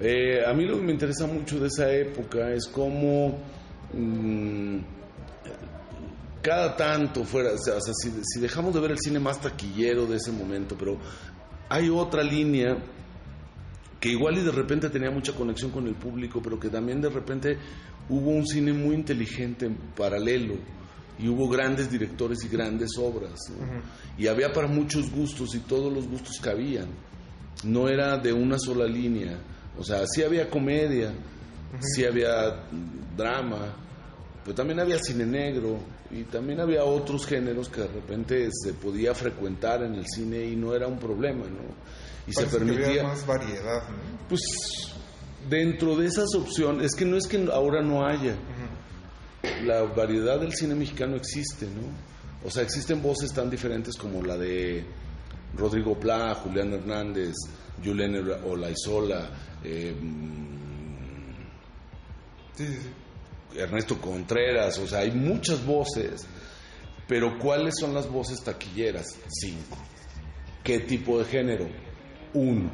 S4: Eh, a mí lo que me interesa mucho de esa época es cómo mm, cada tanto fuera, o sea, si, si dejamos de ver el cine más taquillero de ese momento, pero hay otra línea que igual y de repente tenía mucha conexión con el público, pero que también de repente hubo un cine muy inteligente en paralelo y hubo grandes directores y grandes obras. ¿no? Y había para muchos gustos y todos los gustos cabían. No era de una sola línea. O sea, sí había comedia, sí había drama, pero también había cine negro y también había otros géneros que de repente se podía frecuentar en el cine y no era un problema, ¿no? Y se
S26: Parece que había
S4: permitía
S26: más variedad, ¿no?
S4: pues dentro de esas opciones, es que no es que ahora no haya. La variedad del cine mexicano existe, ¿no? O sea, existen voces tan diferentes como la de Rodrigo Pla, Julián Hernández, Julián Olaizola, eh, Ernesto Contreras, o sea, hay muchas voces, pero ¿cuáles son las voces taquilleras? Cinco. ¿Qué tipo de género? Uno,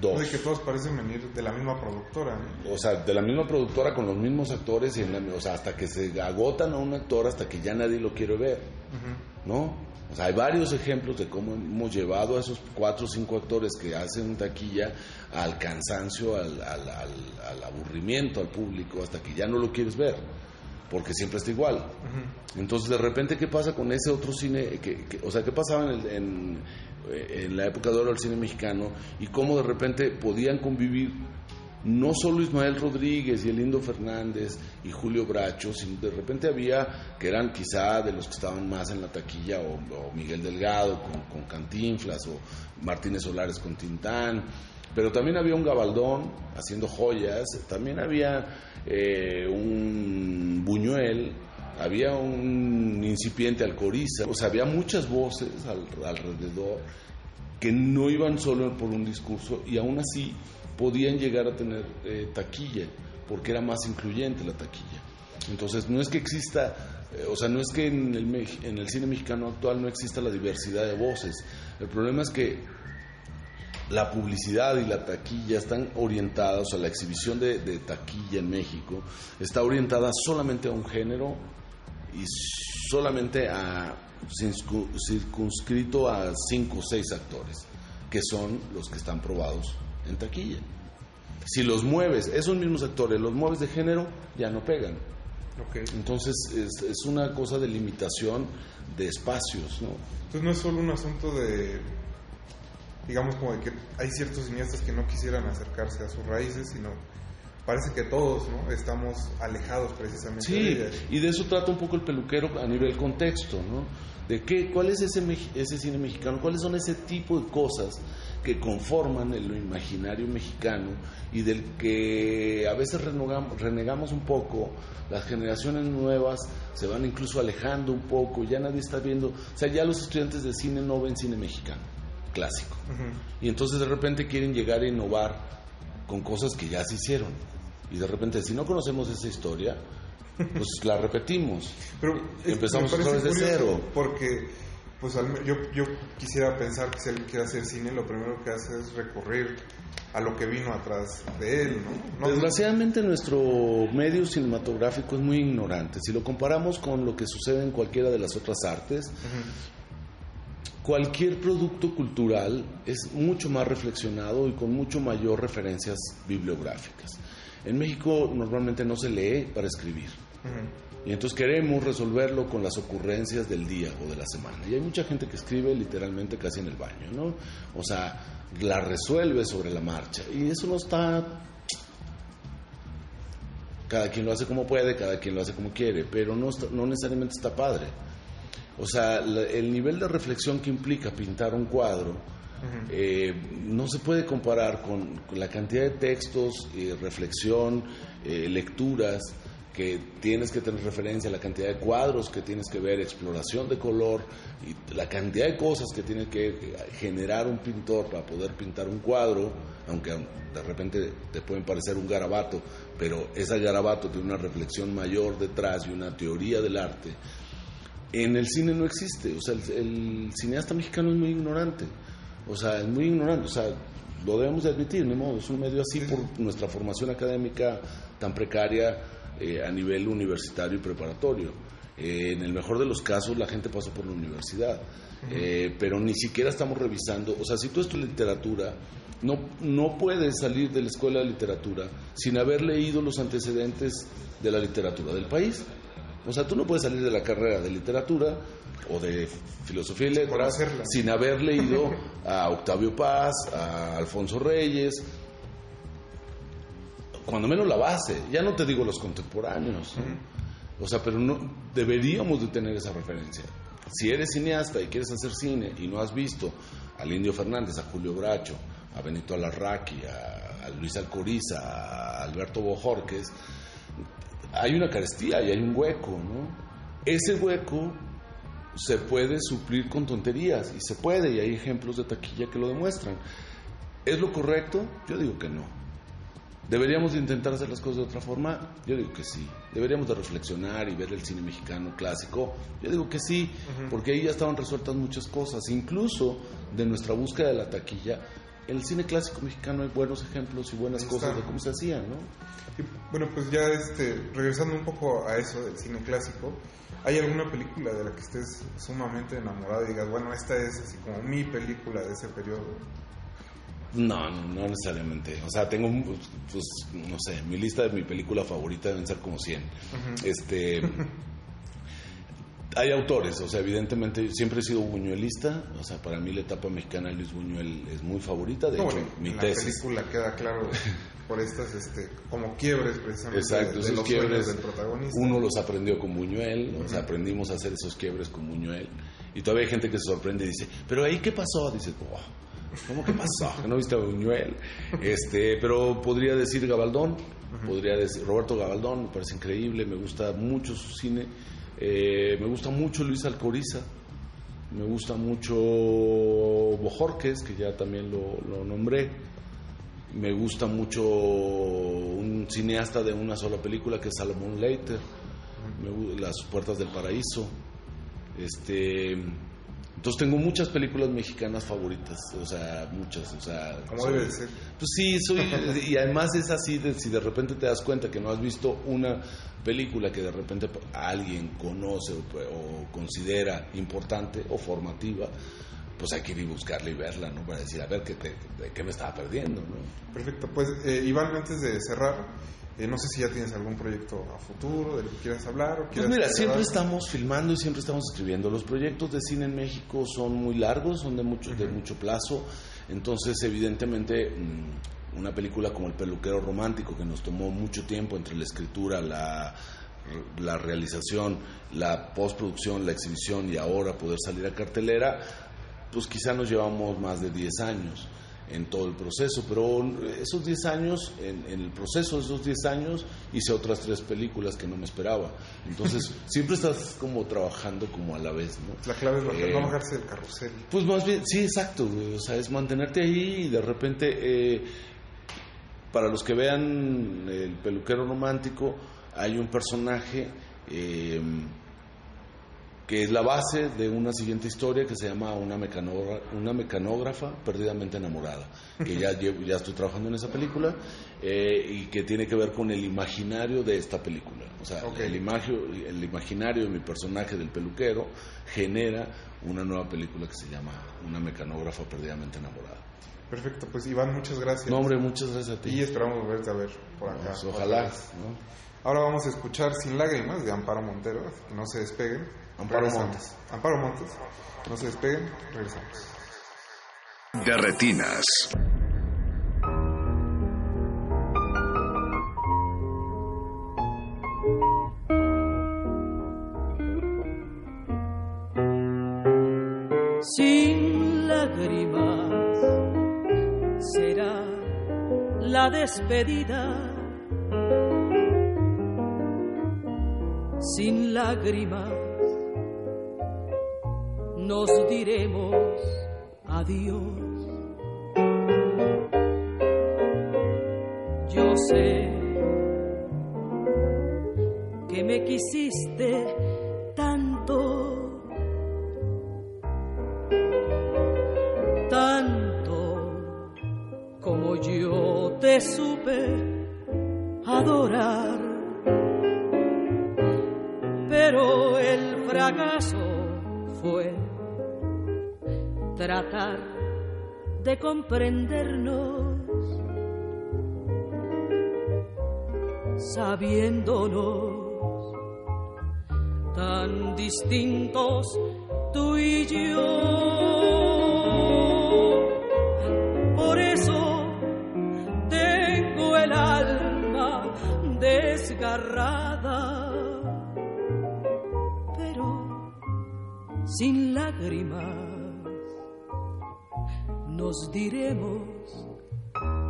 S4: dos.
S19: Oye, que todos parecen venir de la misma productora, ¿no?
S4: O sea, de la misma productora con los mismos actores, y en la- o sea, hasta que se agotan a un actor, hasta que ya nadie lo quiere ver, ¿no? O sea, hay varios ejemplos de cómo hemos llevado a esos cuatro o cinco actores que hacen taquilla al cansancio, al, al- al- al aburrimiento al público, hasta que ya no lo quieres ver, porque siempre está igual. Entonces, de repente, ¿qué pasa con ese otro cine? Que, que- o sea, ¿qué pasaba en, el- en, eh, en la época de oro del cine mexicano? Y cómo de repente podían convivir no solo Ismael Rodríguez y Elindo Fernández y Julio Bracho, sino de repente había que eran quizá de los que estaban más en la taquilla, o, Miguel Delgado con, con Cantinflas, o Martínez Solares con Tintán, pero también había un Gabaldón haciendo joyas, también había eh, un Buñuel, había un incipiente Alcoriza, o sea, había muchas voces al- alrededor que no iban solo por un discurso y aún así podían llegar a tener eh, taquilla, porque era más incluyente la taquilla. Entonces, no es que exista, eh, o sea, no es que en el, en el cine mexicano actual no exista la diversidad de voces. El problema es que la publicidad y la taquilla están orientadas, o sea, la exhibición de, de taquilla en México está orientada solamente a un género y solamente a circu- circunscrito a cinco o seis actores, que son los que están probados en taquilla. Si los mueves, esos mismos actores, los mueves de género, ya no pegan. Entonces es, es una cosa de limitación de espacios, ¿no?
S19: Entonces no es solo un asunto de, digamos, como de que hay ciertos cineastas que no quisieran acercarse a sus raíces, sino parece que todos, ¿no? Estamos alejados precisamente de
S4: Sí,
S19: ellas.
S4: y de eso trata un poco el peluquero a nivel contexto, ¿no? De qué, cuál es ese, ese cine mexicano, cuáles son ese tipo de cosas que conforman el imaginario mexicano y del que a veces renegamos, renegamos un poco, las generaciones nuevas se van incluso alejando un poco, ya nadie está viendo, o sea, ya los estudiantes de cine no ven cine mexicano, clásico. Y entonces de repente quieren llegar a innovar con cosas que ya se hicieron. Y de repente, si no conocemos esa historia, pues la repetimos.
S19: Pero
S4: empezamos otra vez de cero.
S19: Porque, pues yo, yo quisiera pensar que si alguien quiere hacer cine, lo primero que hace es recurrir a lo que vino atrás de él, ¿no? No-
S4: Desgraciadamente nuestro medio cinematográfico es muy ignorante. Si lo comparamos con lo que sucede en cualquiera de las otras artes, cualquier producto cultural es mucho más reflexionado y con mucho mayor referencias bibliográficas. En México normalmente no se lee para escribir. Y entonces queremos resolverlo con las ocurrencias del día o de la semana. Y hay mucha gente que escribe literalmente casi en el baño, ¿no? O sea, la resuelve sobre la marcha. Y eso no está... Cada quien lo hace como puede, cada quien lo hace como quiere, pero no, está- no necesariamente está padre. O sea, el nivel de reflexión que implica pintar un cuadro eh, no se puede comparar con, con la cantidad de textos, eh, reflexión, eh, lecturas que tienes que tener referencia, la cantidad de cuadros que tienes que ver, exploración de color y la cantidad de cosas que tiene que generar un pintor para poder pintar un cuadro, aunque de repente te pueden parecer un garabato, pero ese garabato tiene una reflexión mayor detrás y una teoría del arte. En el cine no existe, o sea, el, el cineasta mexicano es muy ignorante, o sea, es muy ignorante, o sea, lo debemos de admitir, ni modo, es un medio así por nuestra formación académica tan precaria eh, a nivel universitario y preparatorio. Eh, en el mejor de los casos la gente pasó por la universidad, eh, pero ni siquiera estamos revisando, o sea, si tú estudias literatura, no, no puedes salir de la escuela de literatura sin haber leído los antecedentes de la literatura del país. O sea, tú no puedes salir de la carrera de literatura o de filosofía y letras sin haber leído a Octavio Paz, a Alfonso Reyes, cuando menos la base, ya no te digo los contemporáneos, ¿no? o sea, pero no deberíamos de tener esa referencia. Si eres cineasta y quieres hacer cine y no has visto al Indio Fernández, a Julio Bracho, a Benito Alarraqui, a, a Luis Alcoriza, a Alberto Bojorques, hay una carestía y hay un hueco, ¿no? Ese hueco se puede suplir con tonterías y se puede y hay ejemplos de taquilla que lo demuestran. ¿Es lo correcto? Yo digo que no. ¿Deberíamos de intentar hacer las cosas de otra forma? Yo digo que sí. ¿Deberíamos de reflexionar y ver el cine mexicano clásico? Yo digo que sí, porque ahí ya estaban resueltas muchas cosas. Incluso de nuestra búsqueda de la taquilla, en el cine clásico mexicano hay buenos ejemplos y buenas cosas de cómo se hacía, ¿no?
S19: Y, bueno, pues ya este, regresando un poco a eso del cine clásico, ¿hay alguna película de la que estés sumamente enamorado y digas, bueno, esta es así como mi película de ese periodo?
S4: No, no, no necesariamente. O sea, tengo, pues, no sé, mi lista de mi película favorita deben ser como 100.
S19: Ujú.
S4: Este. Hay autores, o sea, evidentemente siempre he sido buñuelista, o sea, para mí la etapa mexicana de Luis Buñuel es muy favorita, de
S19: No,
S4: hecho, mi
S19: la
S4: tesis.
S19: película queda claro por estas este, como quiebres precisamente
S4: Exacto,
S19: de, los
S4: quiebres,
S19: del protagonista.
S4: uno los aprendió con Buñuel, o sea, aprendimos a hacer esos quiebres con Buñuel, y todavía hay gente que se sorprende y dice, pero ahí qué pasó, dice, "Oh, ¿cómo que pasó? ¿No viste a Buñuel? Este, pero podría decir Gabaldón, podría decir Roberto Gabaldón, me parece increíble, me gusta mucho su cine, eh, me gusta mucho Luis Alcoriza, me gusta mucho Bojorques, que ya también lo, lo nombré. Me gusta mucho un cineasta de una sola película que es Salomón Leiter, me Las Puertas del Paraíso. Este, entonces tengo muchas películas mexicanas favoritas, o sea, muchas, o sea,
S19: Como
S4: soy-
S19: debe de ser.
S4: Pues sí, soy y además es así de si de repente te das cuenta que no has visto una película que de repente alguien conoce o, o considera importante o formativa, pues hay que ir y buscarla y verla, ¿no? Para decir, a ver, ¿qué, te- de qué me estaba perdiendo, ¿no?
S19: Perfecto, pues eh, Iván, antes de cerrar, eh, no sé si ya tienes algún proyecto a futuro del que quieras hablar o
S4: Pues
S19: quieras
S4: mira,
S19: cerrar.
S4: siempre estamos filmando y siempre estamos escribiendo. Los proyectos de cine en México son muy largos, son de mucho, de mucho plazo. Entonces, evidentemente, mm, una película como El peluquero romántico, que nos tomó mucho tiempo entre la escritura, la, la realización, la postproducción, la exhibición y ahora poder salir a cartelera, pues quizá nos llevamos más de 10 años en todo el proceso, pero esos 10 años, en, en el proceso de esos 10 años, hice otras tres películas que no me esperaba. Entonces, siempre estás como trabajando como a la vez, ¿no?
S19: La clave es
S4: Eh,
S19: no bajarse del carrusel.
S4: Pues más bien, sí, exacto, o sea, es mantenerte ahí y de repente, eh, para los que vean el peluquero romántico, hay un personaje eh, que es la base de una siguiente historia que se llama Una, mecanogra- una mecanógrafa perdidamente enamorada, que ya, llevo- ya estoy trabajando en esa película eh, y que tiene que ver con el imaginario de esta película. O sea, el, imagio- el imaginario de mi personaje del peluquero genera una nueva película que se llama Una mecanógrafa perdidamente enamorada.
S19: Perfecto, pues Iván, muchas gracias.
S4: No, hombre, muchas gracias a ti.
S19: Y esperamos volverte a ver por acá.
S4: Pues, ojalá.
S19: Ahora vamos a escuchar Sin Lágrimas de Amparo Montero, así que no se despeguen.
S4: Amparo. Montes.
S19: Amparo Montes. No se despeguen, regresamos.
S1: De retinas.
S24: sin lágrimas será la despedida. Sin lágrimas nos diremos adiós. Yo sé que me quisiste tanto tanto como yo te supe adorar. Pero el fracaso fue tratar de comprendernos, sabiéndonos tan distintos tú y yo. Por eso tengo el alma desgarrada, pero sin lágrimas nos diremos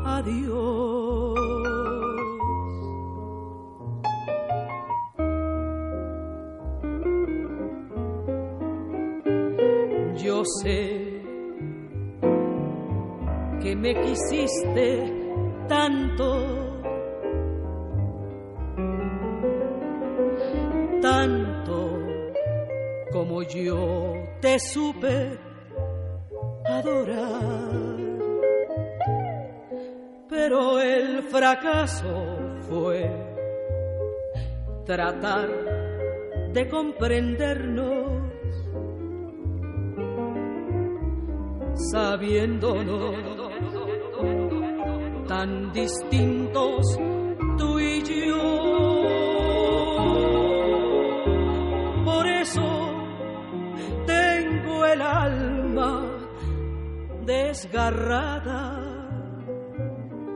S24: adiós. Yo sé que me quisiste tanto, tanto como yo te supe adorar. Pero el fracaso fue tratar de comprendernos, sabiéndonos tan distintos tú y yo. Desgarrada,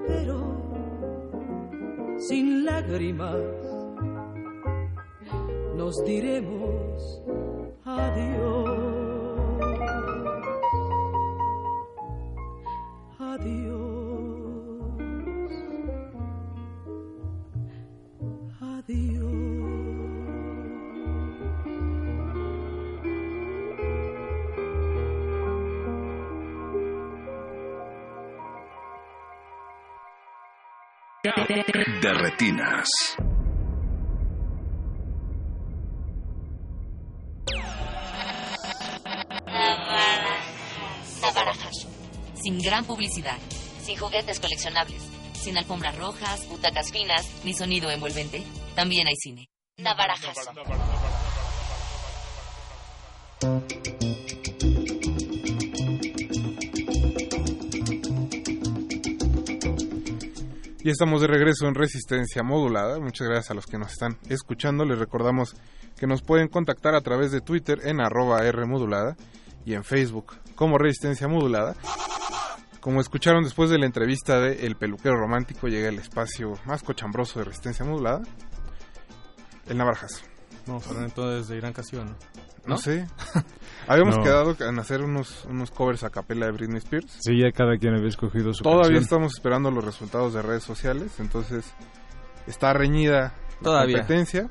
S24: pero sin lágrimas nos diremos adiós.
S1: De retinas.
S27: Sin gran publicidad, sin juguetes coleccionables, sin alfombras rojas, butacas finas, ni sonido envolvente, también hay cine. Navarajas.
S19: Ya estamos de regreso en Resistencia Modulada. Muchas gracias a los que nos están escuchando. Les recordamos que nos pueden contactar a través de Twitter en arroba Rmodulada y en Facebook como Resistencia Modulada. Como escucharon después de la entrevista de El Peluquero Romántico, llega el espacio más cochambroso de Resistencia Modulada, el Navarajazo.
S21: Vamos a hablar entonces de Irán Casio, ¿no?
S19: No, sé. Habíamos
S20: No.
S19: quedado en hacer unos, unos covers a capela de Britney Spears.
S20: Sí, ya cada quien había escogido su
S19: Todavía
S20: canción.
S19: estamos esperando los resultados de redes sociales, entonces está reñida la competencia.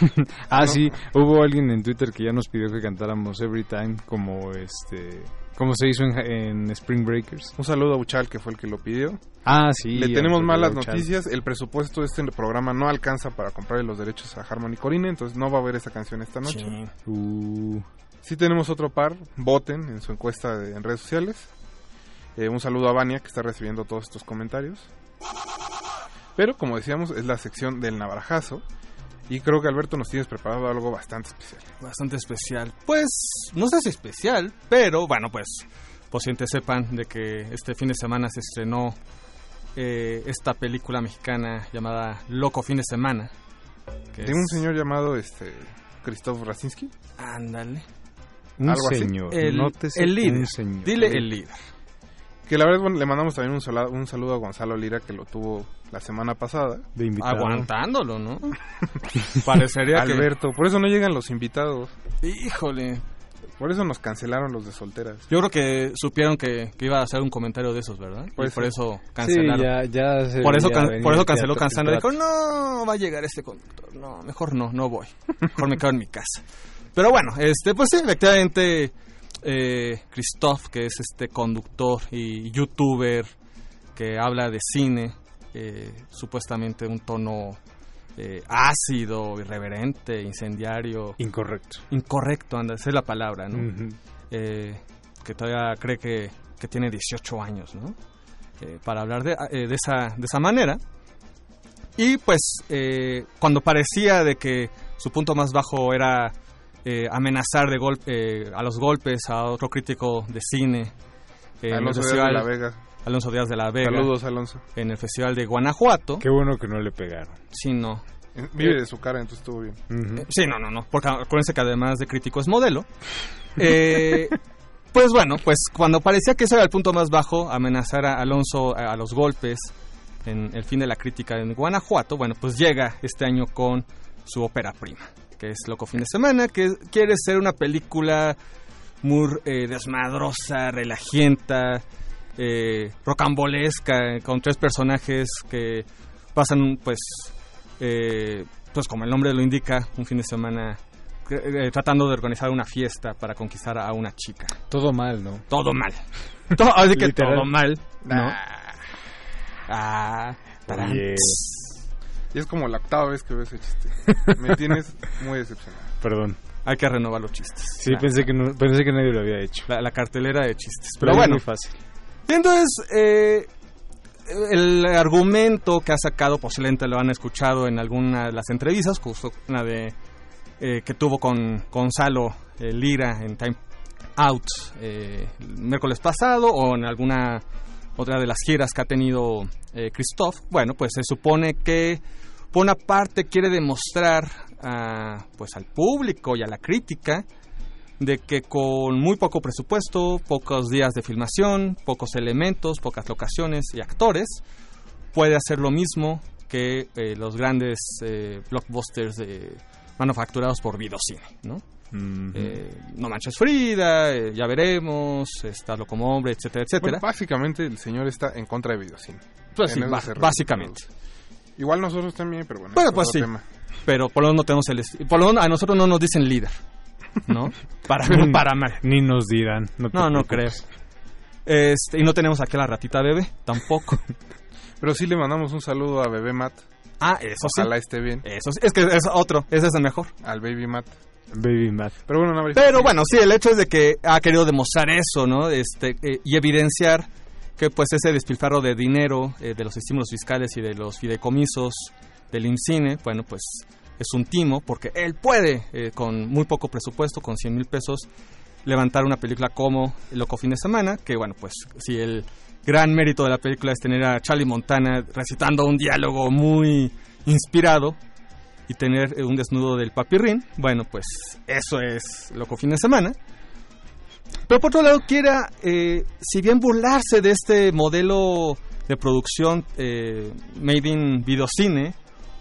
S20: ah,
S19: ¿no?
S20: sí, hubo alguien en Twitter que ya nos pidió que cantáramos Every Time como este como se hizo en, en Spring Breakers.
S19: Un saludo a Uchal, que fue el que lo pidió.
S20: Ah, sí.
S19: Le tenemos
S20: al
S19: malas noticias. El presupuesto de este programa no alcanza para comprarle los derechos a Harmony Corine, entonces no va a haber esa canción esta noche.
S20: Sí. Uh.
S19: Sí tenemos otro par. Voten en su encuesta de- en redes sociales. Eh, un saludo a Vania, que está recibiendo todos estos comentarios. Pero, como decíamos, es la sección del navarajazo. Y creo que Alberto nos tienes preparado algo bastante especial.
S21: Bastante especial. Pues, no sé si especial, pero bueno, pues, posiblemente sepan de que este fin de semana se estrenó eh, esta película mexicana llamada Loco Fin de Semana. que
S19: De
S21: es-
S19: un señor llamado este Krzysztof Rasinski.
S21: Ándale.
S20: Un
S19: Algo así.
S20: señor,
S21: El,
S20: nótese,
S21: el líder.
S20: un señor.
S21: Dile el líder.
S19: Que la verdad bueno, le mandamos también un, sola- un saludo a Gonzalo Lira que lo tuvo la semana pasada.
S20: De invitado.
S21: Aguantándolo, ¿no? Parecería que...
S19: Alberto, por eso no llegan los invitados.
S21: Híjole.
S19: Por eso nos cancelaron los de solteras.
S21: Yo creo que supieron que, que iba a hacer un comentario de esos, ¿verdad?
S19: Puede
S21: y por eso cancelaron.
S20: Sí, ya, ya se
S21: por eso can- por eso
S20: el
S21: canceló Cansano.
S20: que
S21: Dijo, no, va a llegar este conductor. No, mejor no, no voy. Mejor me quedo en mi casa. Pero bueno, este, pues sí, efectivamente, eh, Christoph, que es este conductor y youtuber que habla de cine, eh, supuestamente un tono eh, ácido, irreverente, incendiario.
S20: Incorrecto.
S21: Incorrecto, anda, esa es la palabra, ¿no? Eh, que todavía cree que, que tiene 18 años, ¿no? Eh, para hablar de, de, esa, de esa manera. Y pues eh, cuando parecía de que su punto más bajo era eh, amenazar de golpe a los golpes a otro crítico de cine eh,
S19: Alonso Díaz de la Vega.
S21: Alonso Díaz de la Vega
S19: Saludos, Alonso.
S21: en el festival de Guanajuato
S20: Qué bueno que no le pegaron.
S21: sí no
S19: Vive de su cara, entonces estuvo bien.
S21: Eh, Sí, no, no, no. Porque acuérdense que además de crítico es modelo. Eh, pues bueno, pues cuando parecía que ese era el punto más bajo, amenazar a Alonso a, a los golpes en el fin de la crítica en Guanajuato, bueno, pues llega este año con su ópera prima, que es Loco Fin de Semana, que quiere ser una película muy eh, desmadrosa, relajienta, eh, rocambolesca, con tres personajes que pasan, pues, eh, pues como el nombre lo indica, un fin de semana eh, tratando de organizar una fiesta para conquistar a una chica.
S20: Todo mal, ¿no?
S21: Todo mal. Todo, así que
S20: Literal.
S21: todo mal, ¿no?
S19: Ah.
S21: Ah.
S19: Y es como la octava vez que veo ese chiste. Me tienes muy decepcionado.
S20: Perdón.
S21: Hay que renovar los chistes.
S20: Sí,
S21: La-
S20: pensé que no, pensé que nadie lo había hecho.
S21: La, la cartelera de chistes.
S20: Pero
S21: Pero
S20: es
S21: bueno,
S20: muy fácil.
S21: Y entonces, eh, el argumento que ha sacado, posiblemente lo han escuchado en alguna de las entrevistas, justo una de eh, que tuvo con Gonzalo eh, Lira en Time Out eh, el miércoles pasado o en alguna otra de las giras que ha tenido eh, Christoph. Bueno, pues se supone que por una parte quiere demostrar a, pues al público y a la crítica de que con muy poco presupuesto, pocos días de filmación, pocos elementos, pocas locaciones y actores, puede hacer lo mismo que eh, los grandes eh, blockbusters eh, manufacturados por Vidocine, ¿no? Eh, no manches Frida, eh, ya veremos, Estarlo como hombre, etcétera, etcétera.
S19: Bueno, básicamente el señor está en contra de videocine.
S21: Pues sí, básicamente.
S19: Igual nosotros también, pero bueno.
S21: Bueno,
S19: es
S21: pues sí.
S19: tema.
S21: Pero por lo menos no tenemos el... Por lo menos a nosotros no nos dicen líder, ¿no? Para bien para mal.
S20: Ni nos dirán. No,
S21: No, no creo. Este, y no tenemos aquí a la ratita bebé, tampoco.
S19: Pero sí le mandamos un saludo a Bebé Matt.
S21: Ah, eso sí.
S19: Ojalá esté bien.
S21: Eso sí. Es que es otro, ese es el mejor.
S19: Al Baby Matt.
S20: Baby Matt.
S19: Pero bueno, no,
S21: Pero bueno, sí, el hecho es de que ha querido demostrar eso, ¿no? Este, eh, y evidenciar que pues ese despilfarro de dinero, eh, de los estímulos fiscales y de los fideicomisos del IMCINE, bueno, pues es un timo, porque él puede, eh, con muy poco presupuesto, con 100 mil pesos, levantar una película como Loco Fin de Semana, que bueno, pues si el gran mérito de la película es tener a Charlie Montana recitando un diálogo muy inspirado y tener eh, un desnudo del papirrín, bueno, pues eso es Loco Fin de Semana. Pero por otro lado, quiera, eh, si bien burlarse de este modelo de producción eh, made in videocine,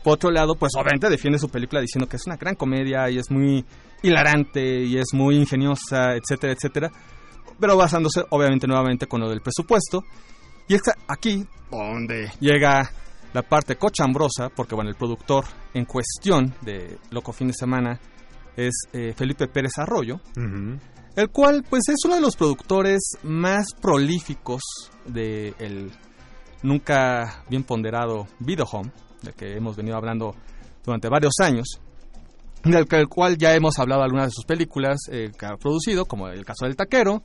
S21: por otro lado, pues obviamente defiende su película diciendo que es una gran comedia y es muy hilarante y es muy ingeniosa, etcétera, etcétera. Pero basándose obviamente nuevamente con lo del presupuesto. Y es aquí donde llega la parte cochambrosa, porque bueno, el productor en cuestión de Loco Fin de Semana es eh, Felipe Pérez Arroyo, el cual pues es uno de los productores más prolíficos de el nunca bien ponderado Video Home, del que hemos venido hablando durante varios años, del cual ya hemos hablado algunas de sus películas eh, que ha producido, como el caso del taquero,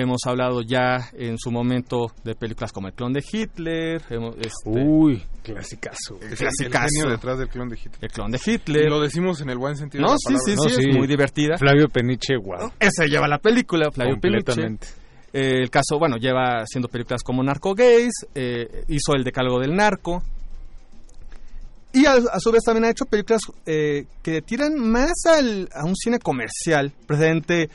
S21: hemos hablado ya en su momento de películas como El clon de Hitler, hemos, este,
S20: Uy, clasicazo.
S19: El, el
S21: clasicazo.
S19: genio detrás del clon de Hitler.
S21: El clon de Hitler.
S19: Y lo decimos en el buen sentido
S21: No,
S19: de la
S21: sí,
S19: palabra.
S21: sí, sí, es muy divertida.
S20: Flavio Peniche, wow.
S21: Ese lleva la película, Flavio.
S20: Completamente.
S21: Eh, el caso, bueno, lleva haciendo películas como Narco Gays, eh, hizo El Decálogo del Narco. Y a, a su vez también ha hecho películas eh, que tiran más al, a un cine comercial. Presente,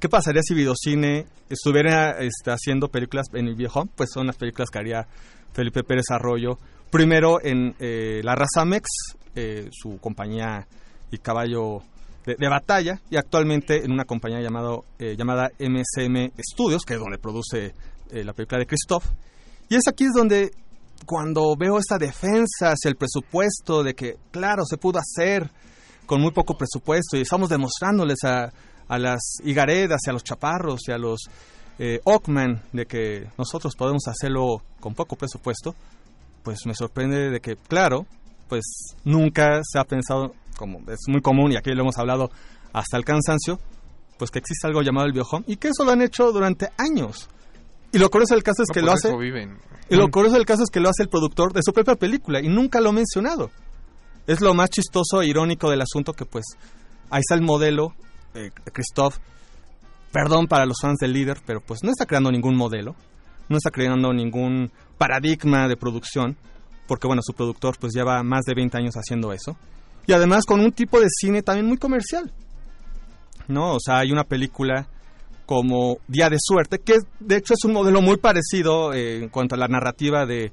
S21: ¿qué pasaría si Videocine estuviera este, haciendo películas en el viejo? Pues son las películas que haría Felipe Pérez Arroyo. Primero en eh, La Raza Mex, eh, su compañía y caballo de, batalla, y actualmente en una compañía llamado, eh, llamada MCM Studios, que es donde produce la película de Christoph. Y es aquí es donde, cuando veo esta defensa hacia el presupuesto, de que, claro, se pudo hacer con muy poco presupuesto, y estamos demostrándoles a, a las Higaredas y a los Chaparros y a los eh, Ockman de que nosotros podemos hacerlo con poco presupuesto, pues me sorprende de que, claro, pues nunca se ha pensado, como es muy común y aquí lo hemos hablado hasta el cansancio, pues que existe algo llamado el biohome y que eso lo han hecho durante años. Y lo curioso del caso es
S19: No,
S21: que lo hace
S19: viven.
S21: y lo curioso del caso es que lo hace el productor de su propia película y nunca lo ha mencionado. Es lo más chistoso e irónico del asunto que pues ahí está el modelo, eh, Christoph, perdón para los fans del líder, pero pues no está creando ningún modelo, no está creando ningún paradigma de producción, porque bueno, su productor pues lleva más de 20 años haciendo eso. Y además con un tipo de cine también muy comercial. ¿No? O sea, hay una película como Día de Suerte, que de hecho es un modelo muy parecido eh, en cuanto a la narrativa de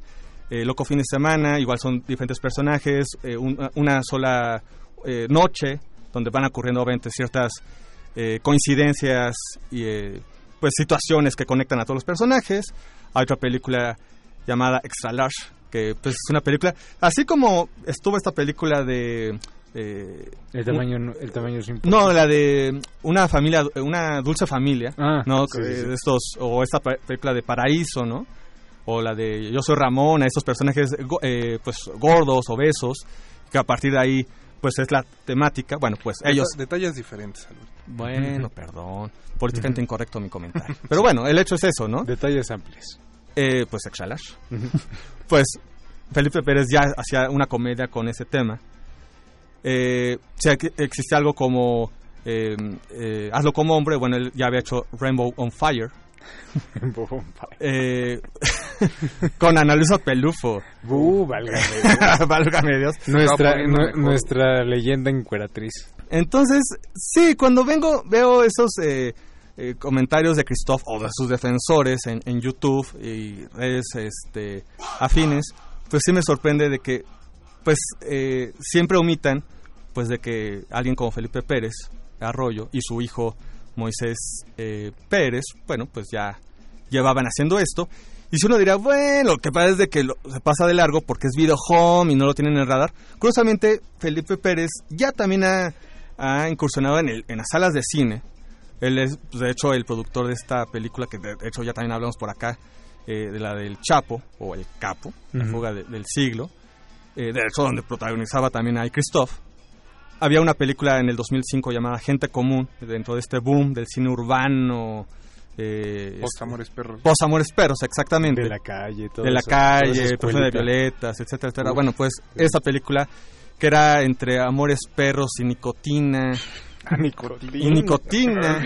S21: eh, Loco Fin de Semana, igual son diferentes personajes, eh, un- una sola noche, donde van ocurriendo obviamente ciertas eh, coincidencias y eh, pues situaciones que conectan a todos los personajes. Hay otra película llamada Extra Large, que pues es una película, así como estuvo esta película de eh,
S20: El tamaño, no- el tamaño es importante.
S21: no, la de una familia, una dulce familia,
S20: Ah,
S21: ¿no?
S20: sí.
S21: Estos, o esta pe- película de Paraíso, ¿no? O la de Yo soy Ramona, estos personajes eh, pues gordos, obesos, que a partir de ahí pues es la temática. Bueno, pues ellos...
S19: Detalles diferentes, Alberto.
S21: Bueno, perdón. Políticamente incorrecto mi comentario. Pero bueno, el hecho es eso, ¿no?
S20: Detalles amplios.
S21: Eh, pues extra large. pues Felipe Pérez ya hacía una comedia con ese tema. Eh, si existe algo como eh, eh, Hazlo como hombre, bueno, él ya había hecho Rainbow on Fire. Eh, con Ana Luisa Pelufo.
S20: Uh, válgame Dios.
S21: Válgame Dios.
S20: Nuestra, nue- nuestra leyenda encueratriz.
S21: Entonces, sí, cuando vengo, veo esos eh, eh, comentarios de Christoph o de sus defensores en, en YouTube y redes este, afines, pues sí me sorprende de que, pues, eh, siempre omitan, pues, de que alguien como Felipe Pérez Arroyo y su hijo Moisés eh, Pérez, bueno, pues ya llevaban haciendo esto. Y si uno dirá, bueno, lo que pasa es de que lo- se pasa de largo porque es video home y no lo tienen en el radar. Curiosamente, Felipe Pérez ya también ha, ha incursionado en, el- en las salas de cine. Él es, pues, de hecho, el productor de esta película, que de hecho ya también hablamos por acá, eh, de la del Chapo, o El Capo, la fuga de- del siglo. Eh, de hecho, donde protagonizaba también a Christoph. Había una película en el 2005 llamada Gente Común, dentro de este boom del cine urbano. Eh,
S19: Post Amores Perros.
S21: Post Amores Perros, exactamente.
S20: De la calle, todo
S21: De la
S20: eso,
S21: calle, Perfume de violetas, etcétera, etcétera.
S20: Uf.
S21: Bueno, pues esa película que era entre Amores Perros y Nicotina.
S20: Nicotina.
S21: Y Nicotina.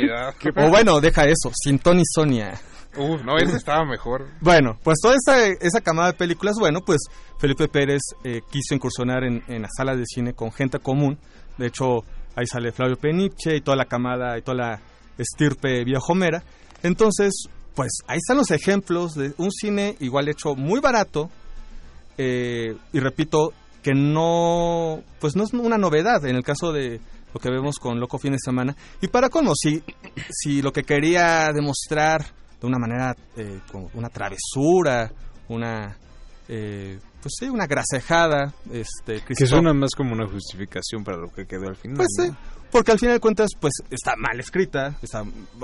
S21: O bueno, deja eso, Sin Tony Sonia.
S19: Uf, no, ese estaba mejor.
S21: Bueno, pues toda esa, esa camada de películas, bueno, pues Felipe Pérez eh, quiso incursionar en, en las salas de cine con gente común. De hecho, ahí sale Flavio Peniche y toda la camada y toda la estirpe viejomera. Entonces, pues ahí están los ejemplos de un cine igual hecho muy barato. eh, y repito, que no, pues no es una novedad en el caso de lo que vemos con Loco Fin de Semana. Y para colmo, si, si lo que quería demostrar de una manera, eh, como una travesura, una, eh, pues sí, una grasejada, este,
S20: Que suena más como una justificación para lo que quedó al final.
S21: pues
S20: ¿no?
S21: sí, porque al final de cuentas, pues está mal escrita, está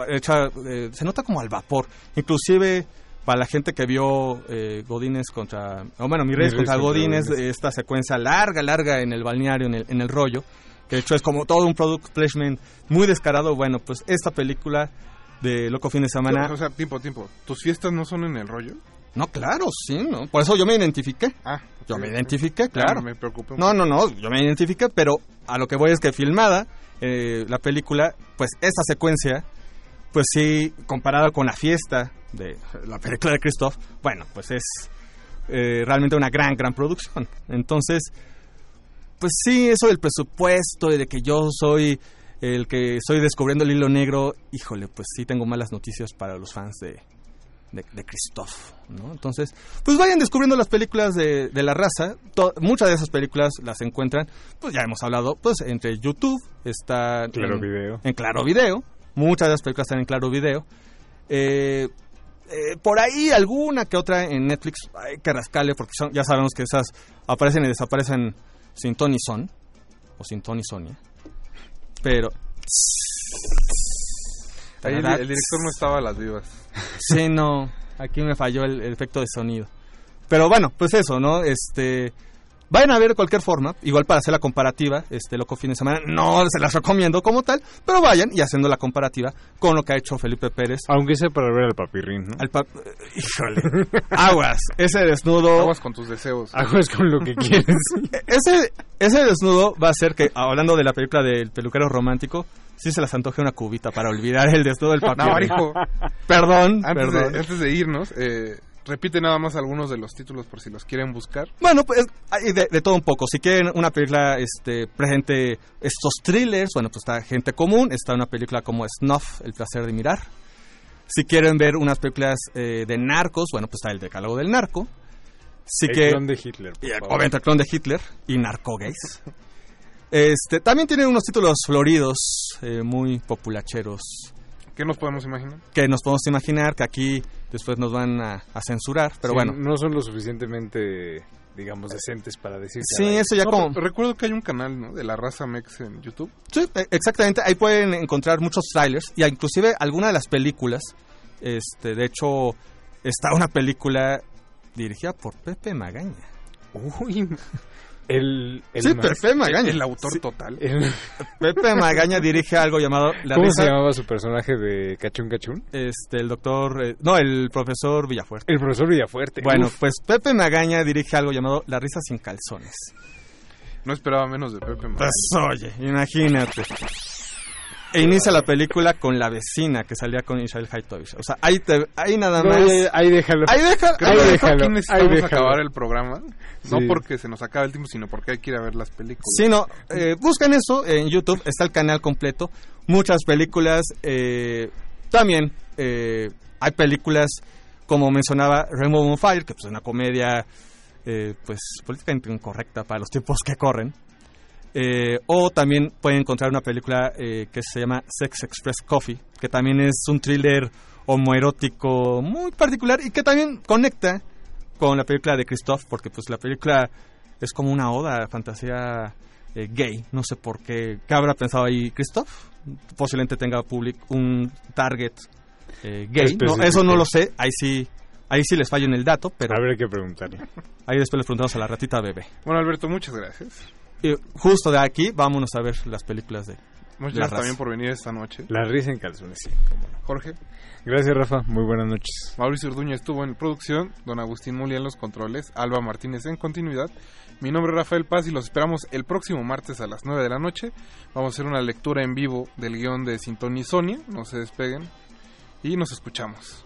S21: hecha, eh, se nota como al vapor. Inclusive para la gente que vio eh, Godines contra, o bueno, mi contra
S20: contra
S21: Godines,
S20: Godínez.
S21: esta secuencia larga, larga en el balneario, en el, en el rollo, que de hecho es como todo un product placement muy descarado. Bueno, pues esta película de Loco Fin de Semana...
S19: O sea, tiempo, tiempo. ¿Tus fiestas no son en el rollo?
S21: No, claro, sí, ¿no? Por eso yo me identifiqué.
S19: Ah,
S21: Yo me identifiqué,
S19: Ya,
S21: claro.
S19: me preocupé
S21: No, no, no, yo me identifiqué, pero a lo que voy es que filmada eh, la película, pues esa secuencia, pues sí, comparada con la fiesta de la película de Christoph, bueno, pues es eh, realmente una gran, gran producción. Entonces, pues sí, eso del presupuesto y de que yo soy el que estoy descubriendo el hilo negro, híjole, pues sí tengo malas noticias para los fans de, de, de Christoph, ¿no? Entonces, pues vayan descubriendo las películas de, de la raza. To- muchas de esas películas las encuentran, pues ya hemos hablado, pues entre YouTube, está
S20: Claro
S21: en,
S20: Video.
S21: en Claro Video. Muchas de las películas están en Claro Video. Eh, eh, por ahí alguna que otra en Netflix hay que rascarle porque son, ya sabemos que esas aparecen y desaparecen sin ton ni son o sin ton ni sonia pero
S19: Ahí el, el director no estaba a las vivas.
S21: Sí, no. Aquí me falló el, el efecto de sonido. Pero bueno, pues eso, ¿no? Este. Vayan a ver de cualquier forma, igual para hacer la comparativa, este loco fin de semana, no se las recomiendo como tal, pero vayan y haciendo la comparativa con lo que ha hecho Felipe Pérez.
S20: Aunque sea para ver al papirrín, ¿no?
S21: Al pa- Híjole. Aguas, ese desnudo.
S19: Aguas con tus deseos.
S20: Aguas con lo que quieres.
S21: ese, ese desnudo va a hacer que, hablando de la película del peluquero romántico, sí se las antoje una cubita para olvidar el desnudo del papel.
S19: Navarijo.
S21: Perdón,
S19: Antes,
S21: perdón.
S19: De, antes de irnos, eh, repite nada más algunos de los títulos por si los quieren buscar.
S21: Bueno, pues de, de todo un poco. Si quieren una película este, presente estos thrillers, bueno, pues está Gente Común, está una película como Snuff, El placer de mirar. Si quieren ver unas películas eh, de narcos, bueno, pues está El decálogo del narco. Si
S20: El
S21: que,
S20: clon de Hitler, por
S21: Y,
S20: favor.
S21: Obviamente el clon de Hitler y Narcogays. Este, también tiene unos títulos floridos, eh, muy populacheros,
S19: ¿Qué nos podemos imaginar?
S21: que nos podemos imaginar que aquí después nos van a, a censurar, pero
S20: Sí,
S21: bueno.
S20: No son lo suficientemente digamos, decentes para decir.
S21: Sí, eso ya
S19: No,
S21: como...
S19: Recuerdo que hay un canal, ¿no? De la raza Mex en YouTube.
S21: Sí, e- exactamente. Ahí pueden encontrar muchos trailers y inclusive algunas de las películas. Este, de hecho, está una película dirigida por Pepe Magaña.
S19: Uy,
S20: El, el
S21: sí, Pepe Magaña.
S19: el autor
S21: Sí.
S19: total.
S20: el-
S21: Pepe Magaña dirige algo llamado La
S20: ¿Cómo
S21: risa-
S20: se llamaba su personaje de Cachún Cachún?
S21: Este, el doctor... eh, no, el profesor Villafuerte.
S20: El profesor Villafuerte.
S21: Bueno,
S20: Uf.
S21: pues Pepe Magaña dirige algo llamado La risa sin calzones.
S19: No esperaba menos de Pepe Magaña.
S21: Pues oye, imagínate. E inicia la película con la vecina que salía con Israel Haitovich. O sea, ahí, te, ahí nada
S20: No,
S21: más.
S20: ya- ahí déjalo.
S21: Ahí deja-
S19: Creo
S21: ahí déjalo.
S19: aquí
S20: ahí
S19: necesitamos
S20: déjalo.
S19: acabar el programa. No
S20: Sí.
S19: porque se nos acabe el tiempo, sino porque hay que ir a ver las películas.
S21: Sí, no, eh, busquen eso en YouTube, está el canal completo. Muchas películas. eh, también eh, hay películas, como mencionaba, Rainbow on Fire, que pues, es una comedia eh, pues políticamente incorrecta para los tiempos que corren. Eh, o también pueden encontrar una película eh, que se llama Sex Express Coffee, que también es un thriller homoerótico muy particular y que también conecta con la película de Christoph, porque pues la película es como una oda a fantasía eh, gay. No sé por qué. ¿Qué habrá pensado ahí Christoph? Posiblemente tenga public un target eh, gay. No, eso no lo sé. Ahí sí, ahí sí les fallo en el dato, pero
S20: Habrá que preguntarle.
S21: ahí después les preguntamos a la ratita bebé.
S19: Bueno, Alberto, muchas gracias.
S21: Y justo de aquí, vámonos a ver las películas de
S19: Muchas gracias también por venir esta noche.
S20: La risa en calzones, sí.
S19: Jorge.
S20: Gracias, Rafa. Muy buenas noches.
S19: Mauricio Urduña estuvo en producción, don Agustín Mulia en los controles, Alba Martínez en continuidad. Mi nombre es Rafael Paz y los esperamos el próximo martes a las 9 de la noche. Vamos a hacer una lectura en vivo del guion de Sintonizonia. No se despeguen y nos escuchamos.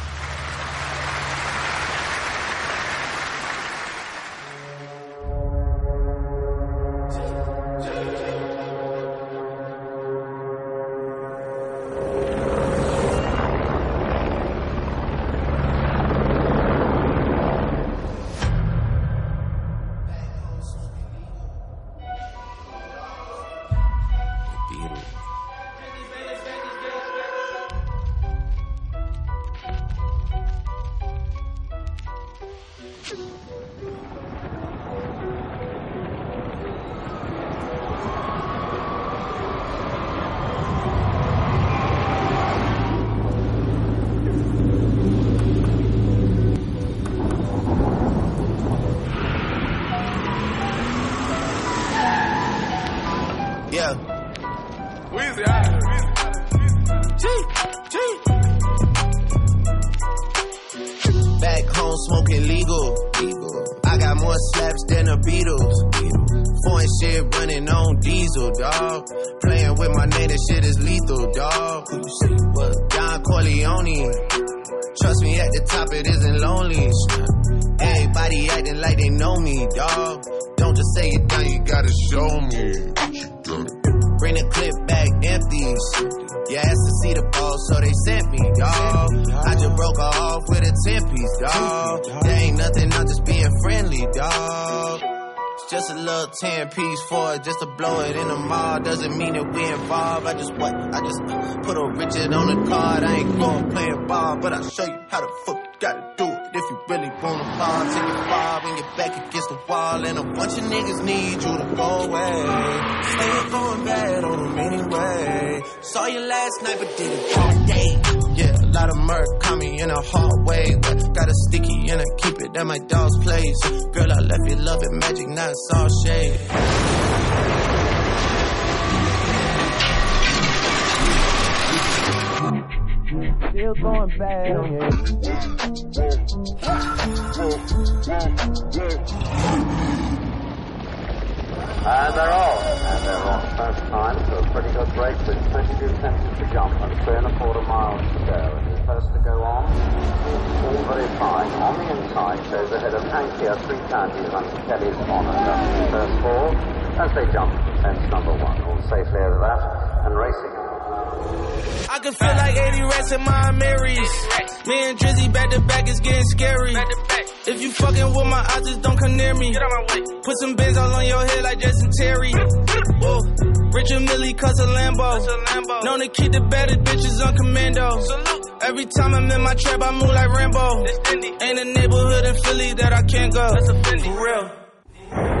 S28: Doesn't mean that we involved. I just what? I just put a Richard on the card. I ain't going playing ball, but I'll show you how the fuck you gotta do it. If you really wanna ball, take it far and get back against the wall. And a bunch of niggas need you to go away. Still going bad on them anyway. Saw you last night, but did it all day. Yeah, a lot of murk caught me in a hard way. But got a sticky and I keep it at my dog's place. Girl, I left you loving magic, not saw shade. Still going bad on you.
S29: And they're off. And they're on first time to a pretty good break with 22 seconds to jump and three and a quarter miles to go. And the first to go on, all very fine. On the inside, shows ahead of Hankia, three counties under Kelly's honour. First four as they jump fence number one. All safely over that and racing.
S28: I can feel like 80 rats in my Marys. Me and Drizzy back to back is getting scary. If you fucking with my eyes, just don't come near me. Put some bins all on your head like Jason Terry. Whoa. Richard Millie cuss a Lambo. Known to keep the better bitches on commando. Every time I'm in my trap, I move like Rambo. Ain't a neighborhood in Philly that I can't go. For real.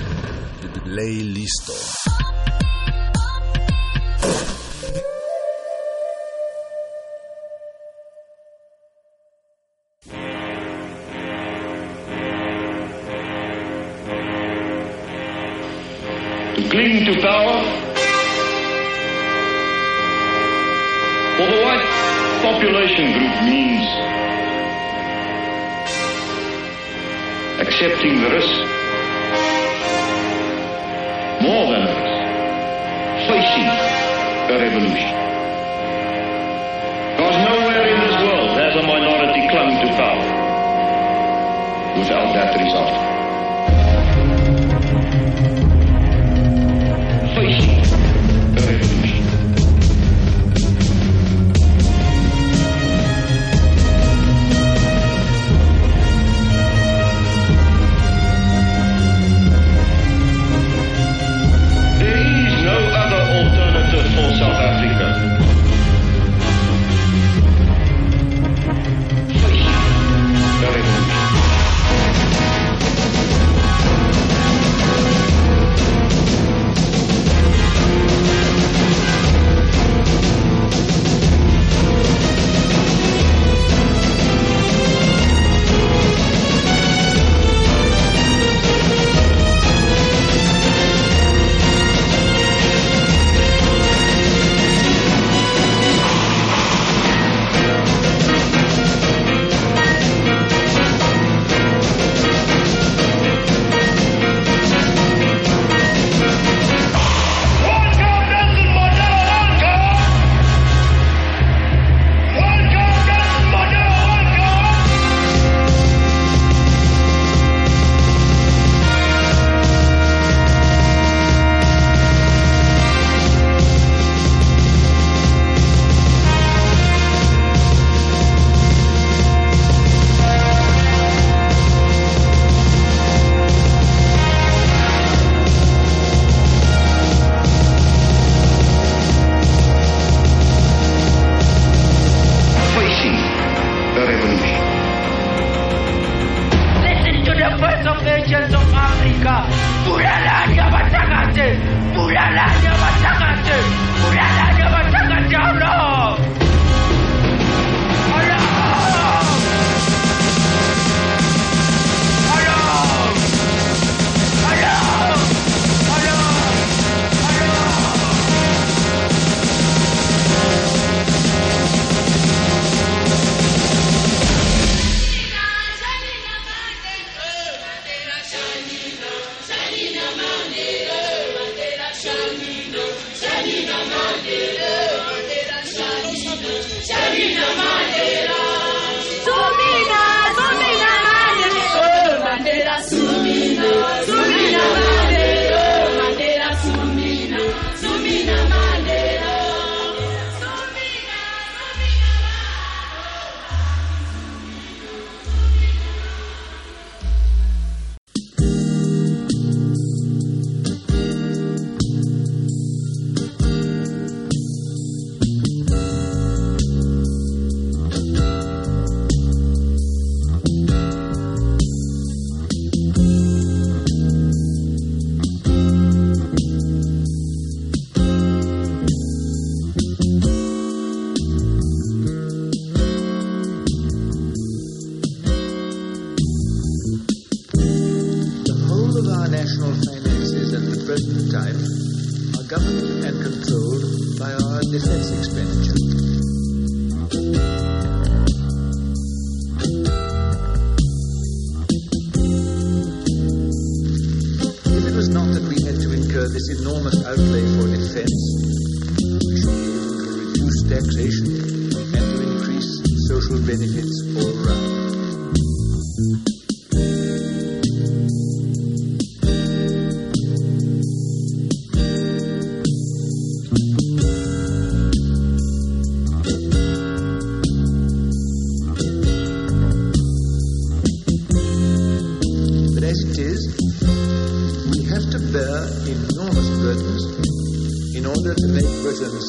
S1: Play
S30: to cling to power for the white population group means accepting the risk more than risk facing a revolution. Because nowhere in this world has a minority clung to power without that result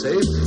S31: safe.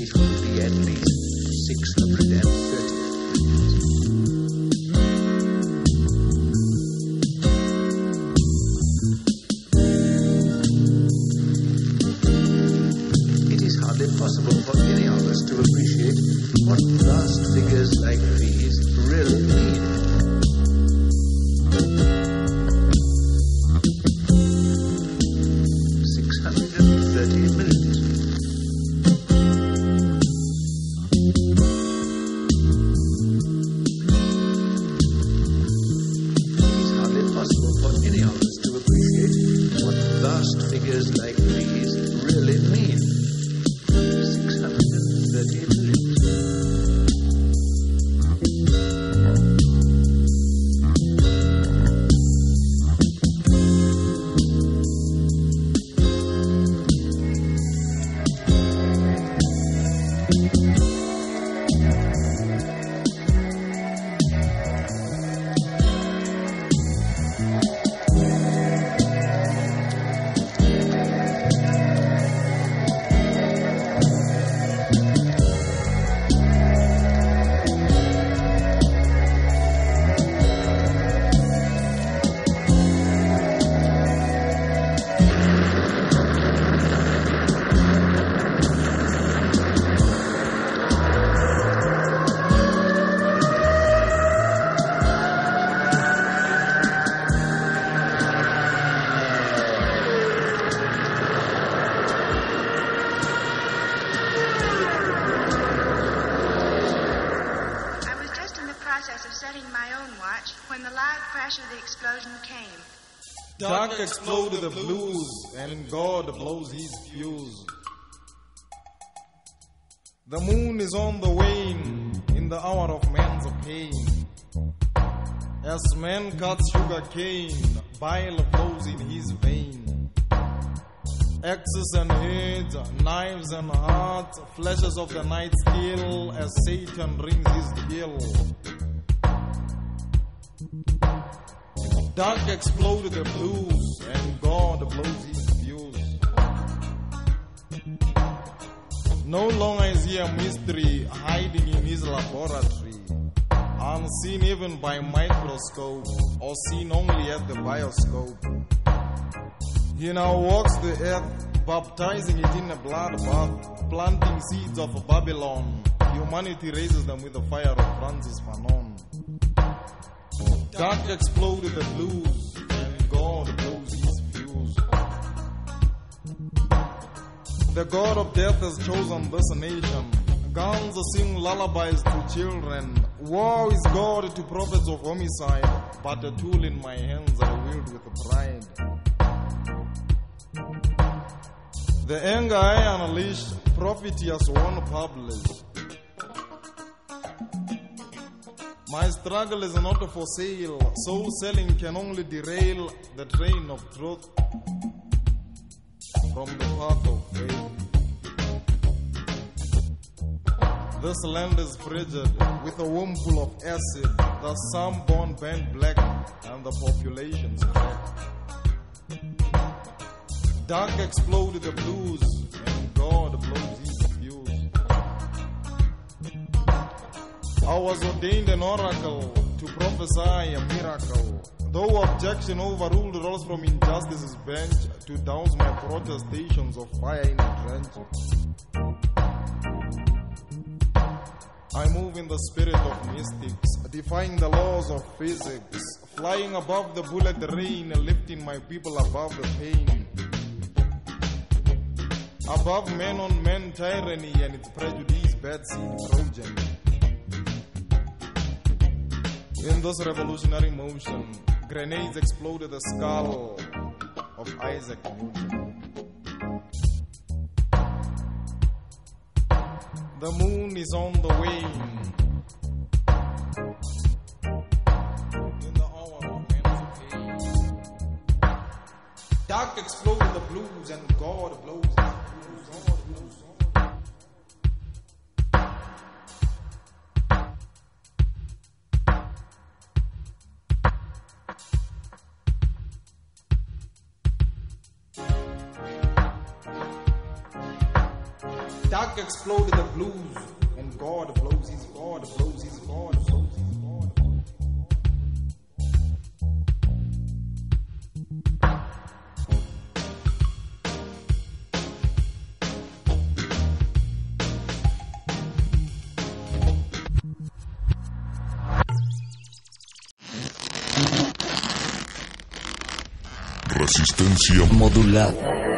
S31: it will be at least 600 and
S32: and God blows his fuse. The moon is on the wane in the hour of man's pain. As man cuts sugar cane, bile flows in his vein. Axes and heads, knives and heart, flashes of the night steel as Satan rings his bell. Dark exploded the blues, and God blows his No longer is he a mystery hiding in his laboratory, unseen even by microscope or seen only at the bioscope. He now walks the earth, baptizing it in a blood bath, planting seeds of Babylon. Humanity raises them with the fire of Francis Fanon. Dark exploded the blues, and God blows The God of death has chosen this nation. Guns sing lullabies to children. Woe is God to prophets of homicide, but a tool in my hands I wield with pride. The anger I unleash, prophetess won't publish. My struggle is not for sale. Soul selling can only derail the train of truth from the path of faith. This land is frigid with a womb full of acid. The sun born bent black and the population's cracked. Dark exploded the blues and God blows his fuse. I was ordained an oracle to prophesy a miracle. Though objection overruled rolls from injustice's bench to douse my protestations of fire in a trench. I move in the spirit of mystics, defying the laws of physics, flying above the bullet rain, lifting my people above the pain. Above men on men tyranny and its prejudice, bad seed progeny. In this revolutionary motion, grenades exploded the skull of Isaac Newton. The moon is on the wane. Dark exploded the blues and God blows Dark exploded the blues, and God blows his God blows his God blows his God.
S33: Resistencia modulada.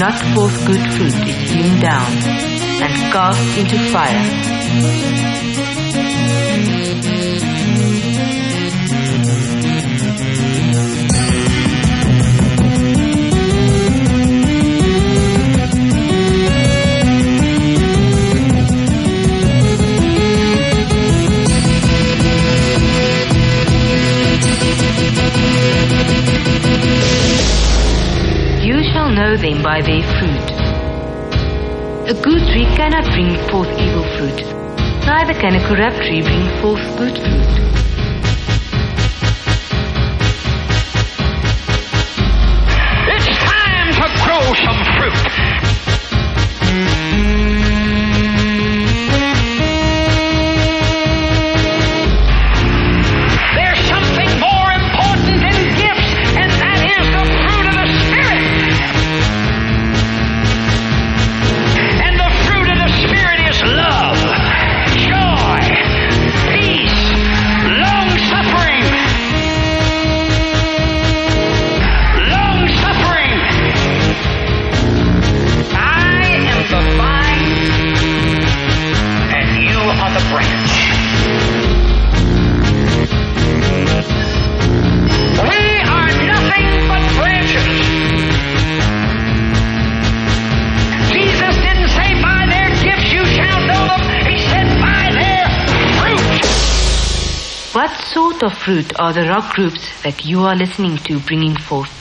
S34: Not forth
S35: good fruit is hewn down and cast into fire.
S33: forth evil fruit, neither can a corrupt tree bring forth good fruit.
S35: Fruit are the
S33: rock groups that you are listening to bringing forth.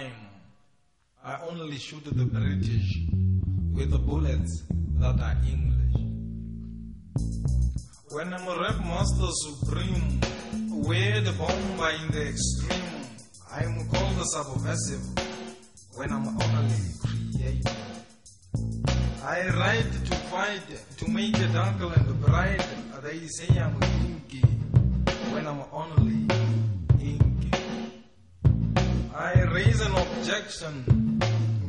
S32: time, I only shoot the British with the bullets that are English. When I'm a rap master supreme, wear the bomber in the extreme, I'm called a subversive when I'm only creative. I ride to fight, to make it uncle and bride. They say I'm when I'm only I raise an objection,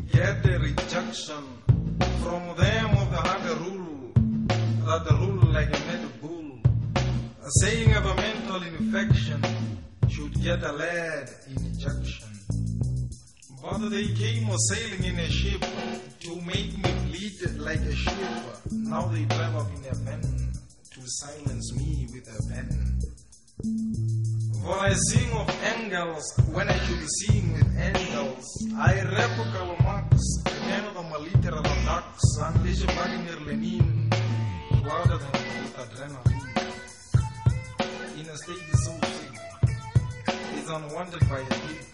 S32: get a rejection from them of the hard rule, that rule like a mad bull. A saying of a mental infection should get a lead injection. But they came sailing in a ship to make me bleed like a ship. Now they drive up in a pen to silence me with a pen. For I sing of angels when I should sing with angels. I Marx, again of my literal attacks, unleash Vladimir Lenin, louder than with adrenaline. In a state so sick, is unwanted by a dick.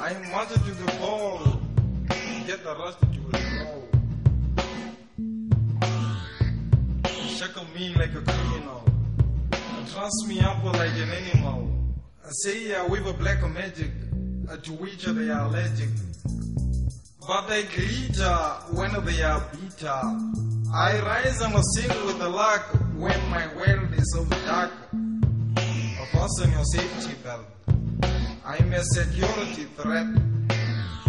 S32: I am wanted to the ball, get the rest to withdraw. Shackle me like a criminal, truss me up like an animal. I Say I weave a black magic, to which they are allergic. But they glitter when they are bitter. I rise and sing with the luck when my world is so dark. A fasten your safety belt. I'm a security threat.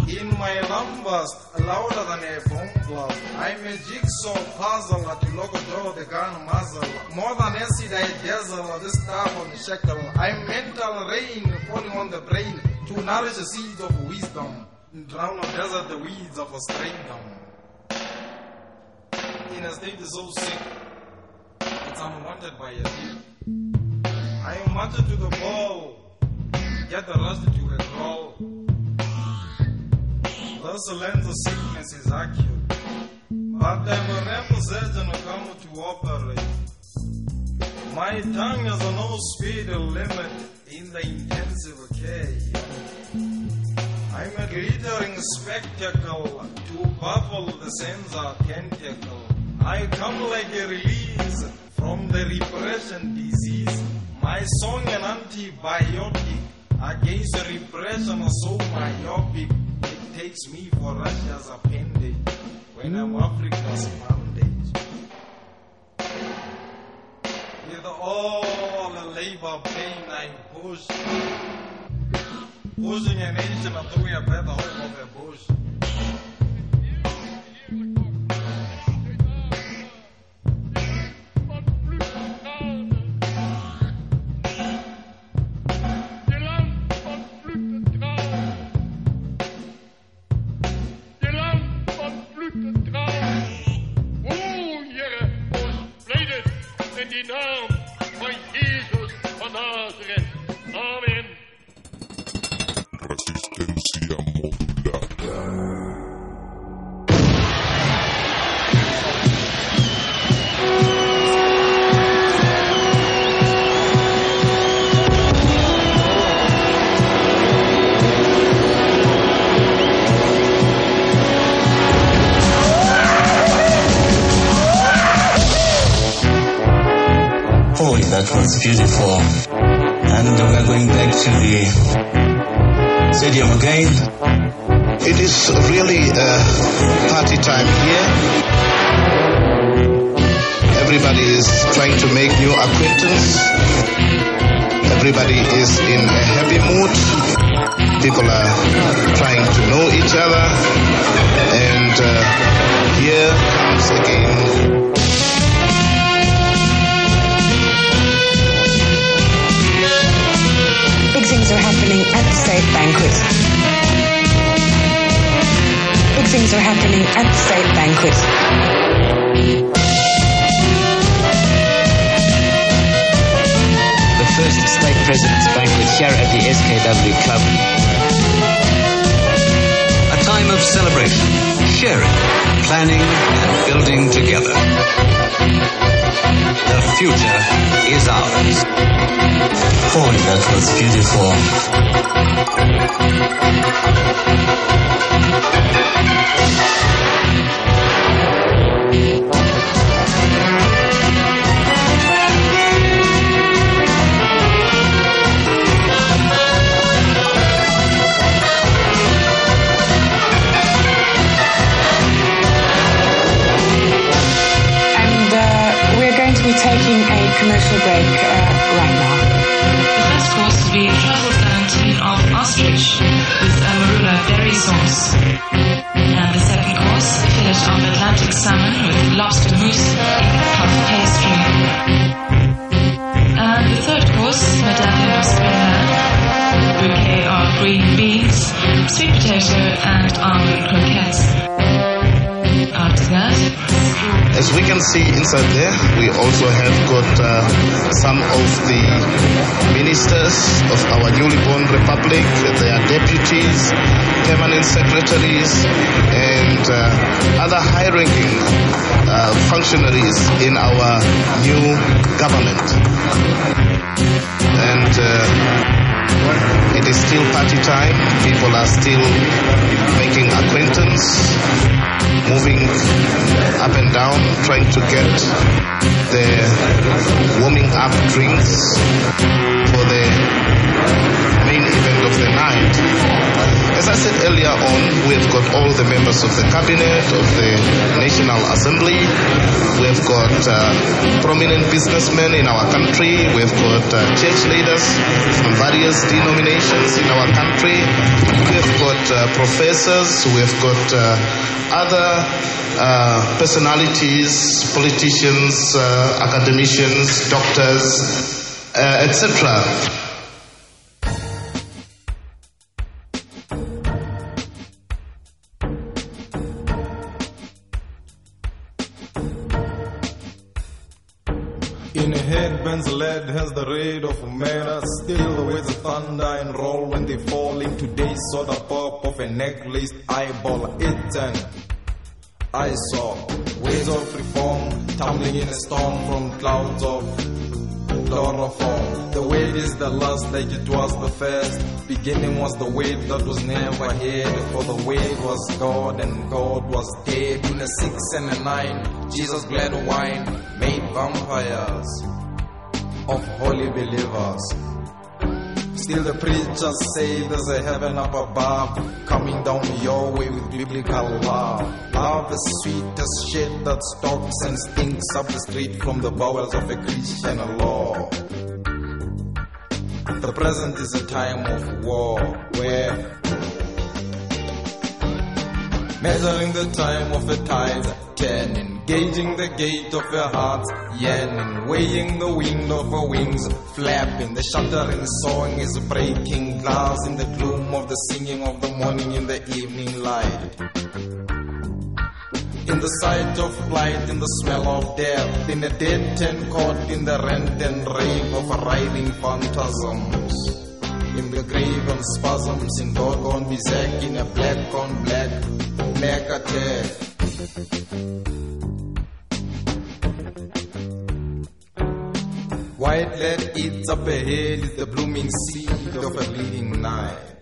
S32: In my numbers, louder than a bomb blast. I'm a jigsaw puzzle at the logo door, the gun muzzle. More than acid, I dazzle this staff on the shackle. I'm mental rain falling on the brain to nourish the seeds of wisdom. Drown or desert the weeds of a straindom. In a state so sick, it's unwanted by a thief. I am wanted to the ball get the rest to a. Of sickness is acute. But were never surgeon who come to operate. My tongue has no speed limit in the intensive care. I'm a glittering spectacle to baffle the sensor tentacle. I come like a release from the repression disease. My song an antibiotic against the repression so myopic takes me for Russia's appendage when I'm Africa's bandage. With all the labor pain I push, pushing a nation through a better home of a bush.
S36: Marina. That was beautiful. And we're going back to the stadium again.
S37: It is really a party time here. Everybody is trying to make new acquaintance. Everybody is in a happy mood. People are trying to know each other. And uh, here comes again
S38: things are happening at the state banquet. Big things are happening at the state banquet.
S39: The first state president's banquet here at the SKW Club.
S40: A time of celebration, sharing, planning, and building together. The future is ours.
S36: Oh, that was beautiful.
S38: Commercial break uh, right now.
S41: The first course will be truffle plantain of ostrich with a marula berry sauce. And the second course, fillet of Atlantic salmon with lobster mousse in puff pastry. And the third course, medallion of spring lamb, bouquet of green beans, sweet potato and almond croquettes. After that,
S37: As we can see inside there, we also have got uh, some of the ministers of our newly born republic, their deputies, permanent secretaries, and uh, other high-ranking uh, functionaries in our new government. And uh, is still party time. People are still making acquaintance, moving up and down, trying to get their warming up drinks for the main event of the night. As I said earlier on, we've got all the members of the cabinet, of the National Assembly. We've got uh, prominent businessmen in our country. We've got uh, church leaders from various denominations in our country. We've got uh, professors. We've got uh, other uh, personalities, politicians, uh, academicians, doctors, etc.
S32: I saw the pop of a necklace eyeball eaten. I saw waves of reform tumbling in a storm from clouds of chloroform. The wave is the last like it was the first. Beginning was the wave that was never here. For the wave was God and God was dead. In a six and a nine, Jesus bled wine, made vampires of holy believers. Still the preachers say there's a heaven up above Coming down your way with biblical love Love the sweetest shit that stalks and stinks up the street From the bowels of a Christian law. The present is a time of war Where Measuring the time of a tide turning, gauging the gate of your heart, yearning, weighing the wind of her wings, flapping. The shuddering song is breaking glass in the gloom of the singing of the morning in the evening light. In the sight of light, in the smell of death, in a dead tent caught in the rent and rave of writhing phantasms. In the grave and spasms, in doggone berserk, in a black on black, black attack. White lead eats up ahead is the blooming seed of a bleeding night.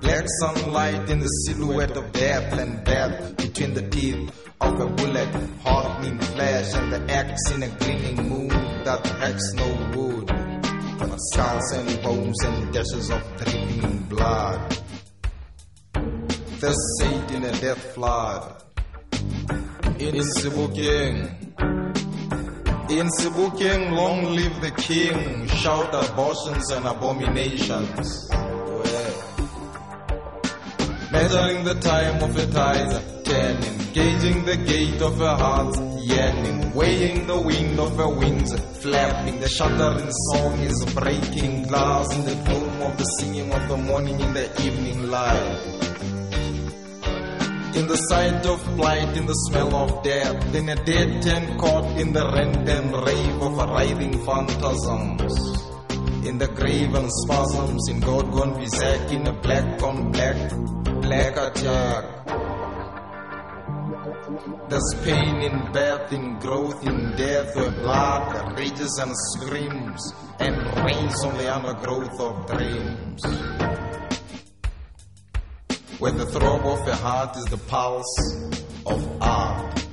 S32: Black sunlight in the silhouette of death and death between the teeth of a bullet, hardening flesh and the axe in a gleaming moon that hacks no wood. But skulls and bones and dashes of dripping blood. The saint in a death flood. In Sibuking. In Sibuking, long live the king. Shout abortions and abominations. Measuring the time of a tide, turning, gauging the gate of her heart, yearning, weighing the wind of her wings, flapping. The shuddering song is breaking glass in the gloom of the singing of the morning in the evening light. In the sight of blight, in the smell of death, in a dead tent caught in the rent and rave of writhing phantasms. In the grave and spasms, in God gone berserk, in a black on black, black attack. There's pain in birth, in growth, in death, where blood rages and screams, and rains on the undergrowth of dreams where the throb of a heart is the pulse of art.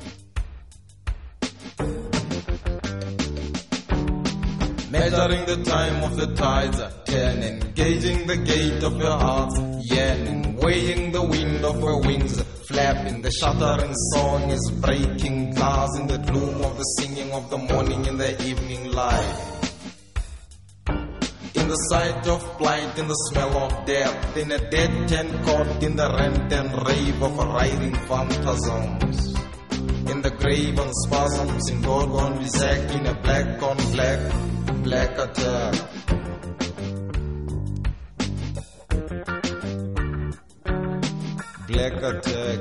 S32: Measuring the time of the tides uh, are turning, gauging the gate of your heart, yearning, weighing the wind of her wings, uh, flapping. The shuddering song is breaking glass in the gloom of the singing of the morning in the evening light. In the sight of blight, in the smell of death, in a dead tent caught in the rent and rave of riding phantasms. In the grave and spasms, in gorgon resac, in a black on black, black attack. Black attack.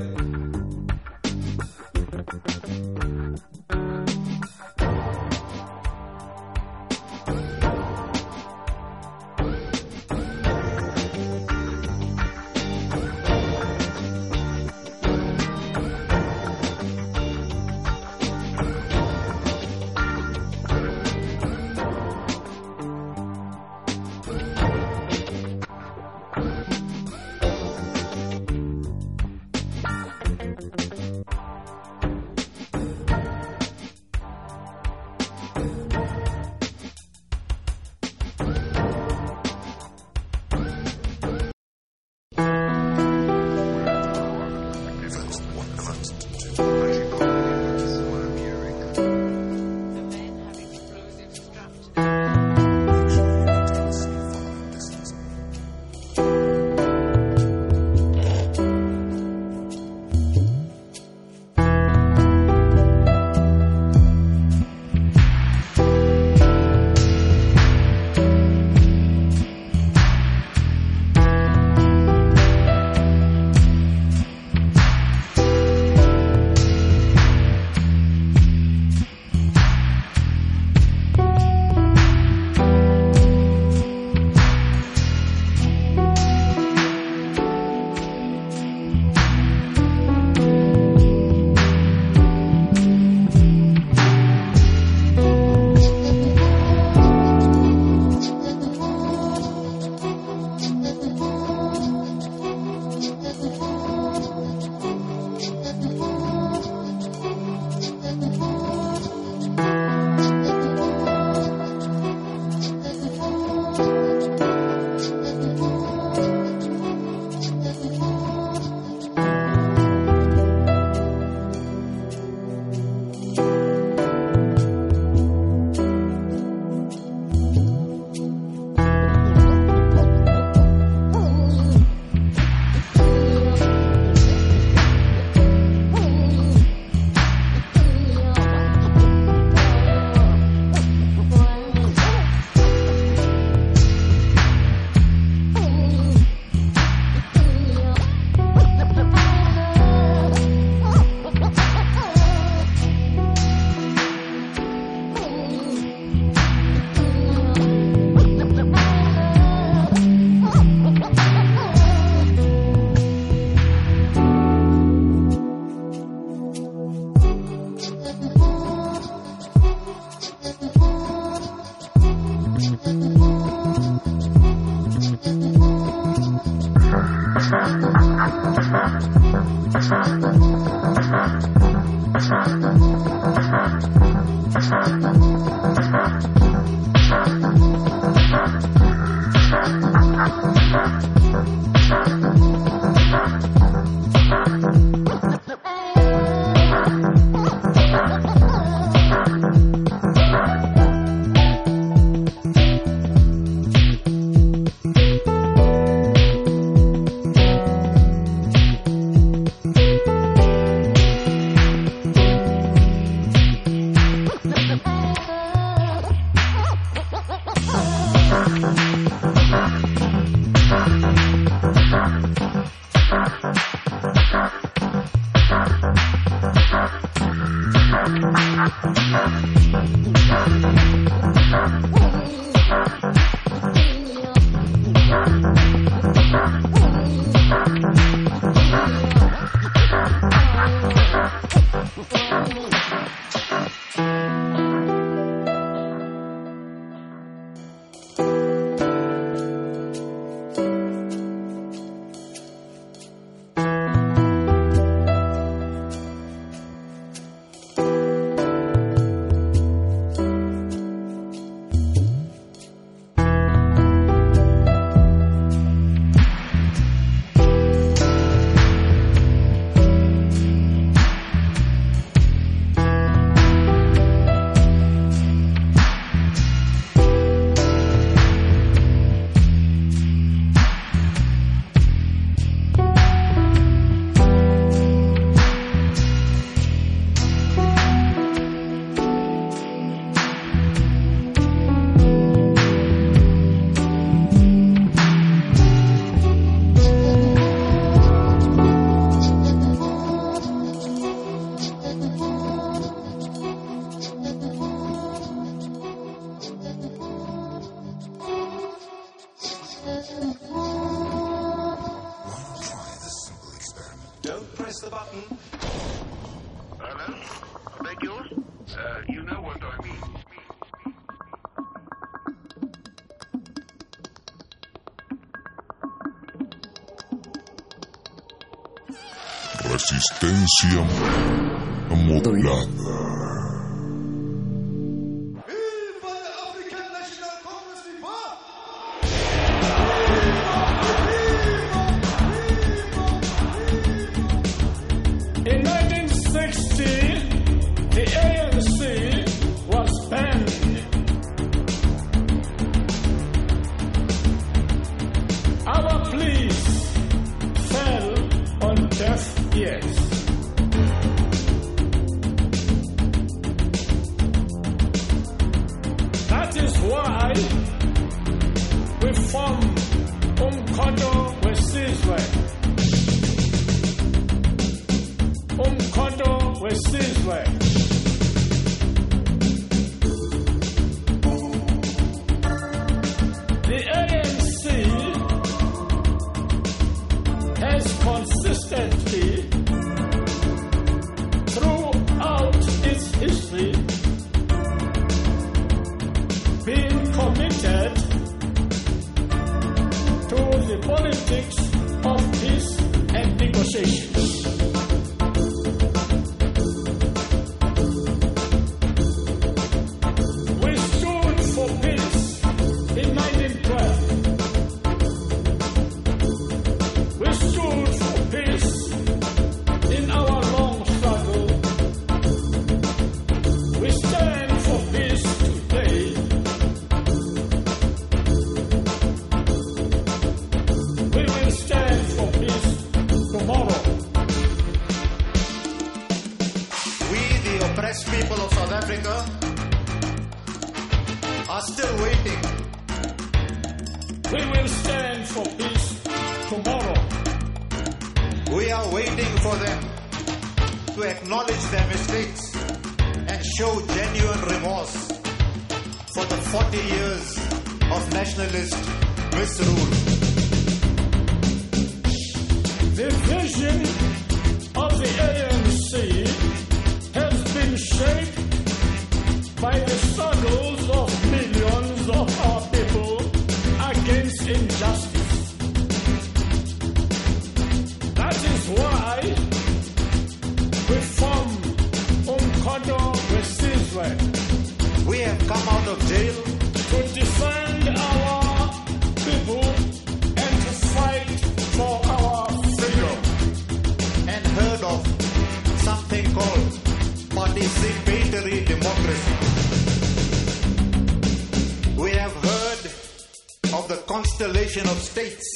S42: Of
S37: states.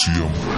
S4: siempre.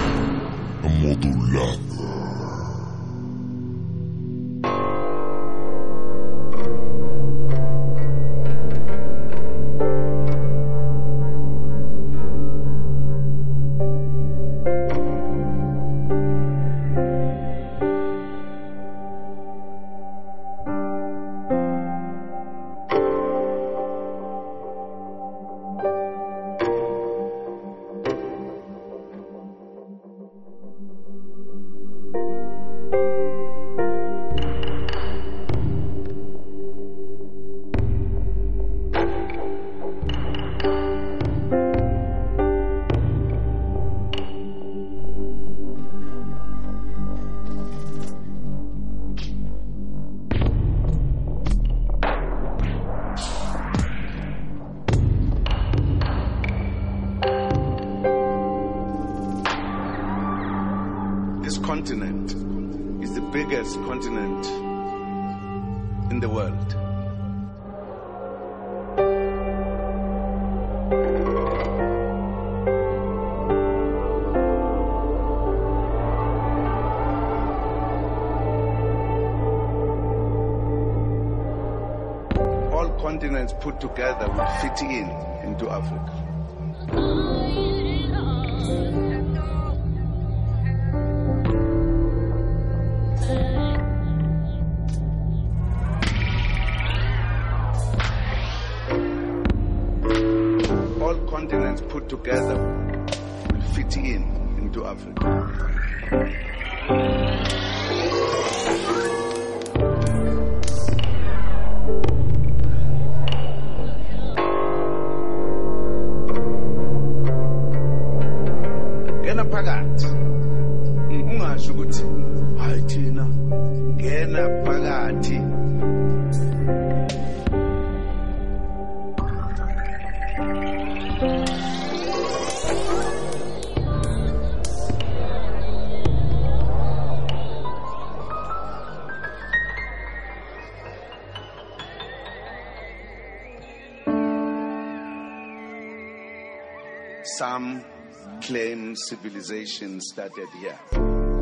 S4: civilization started here.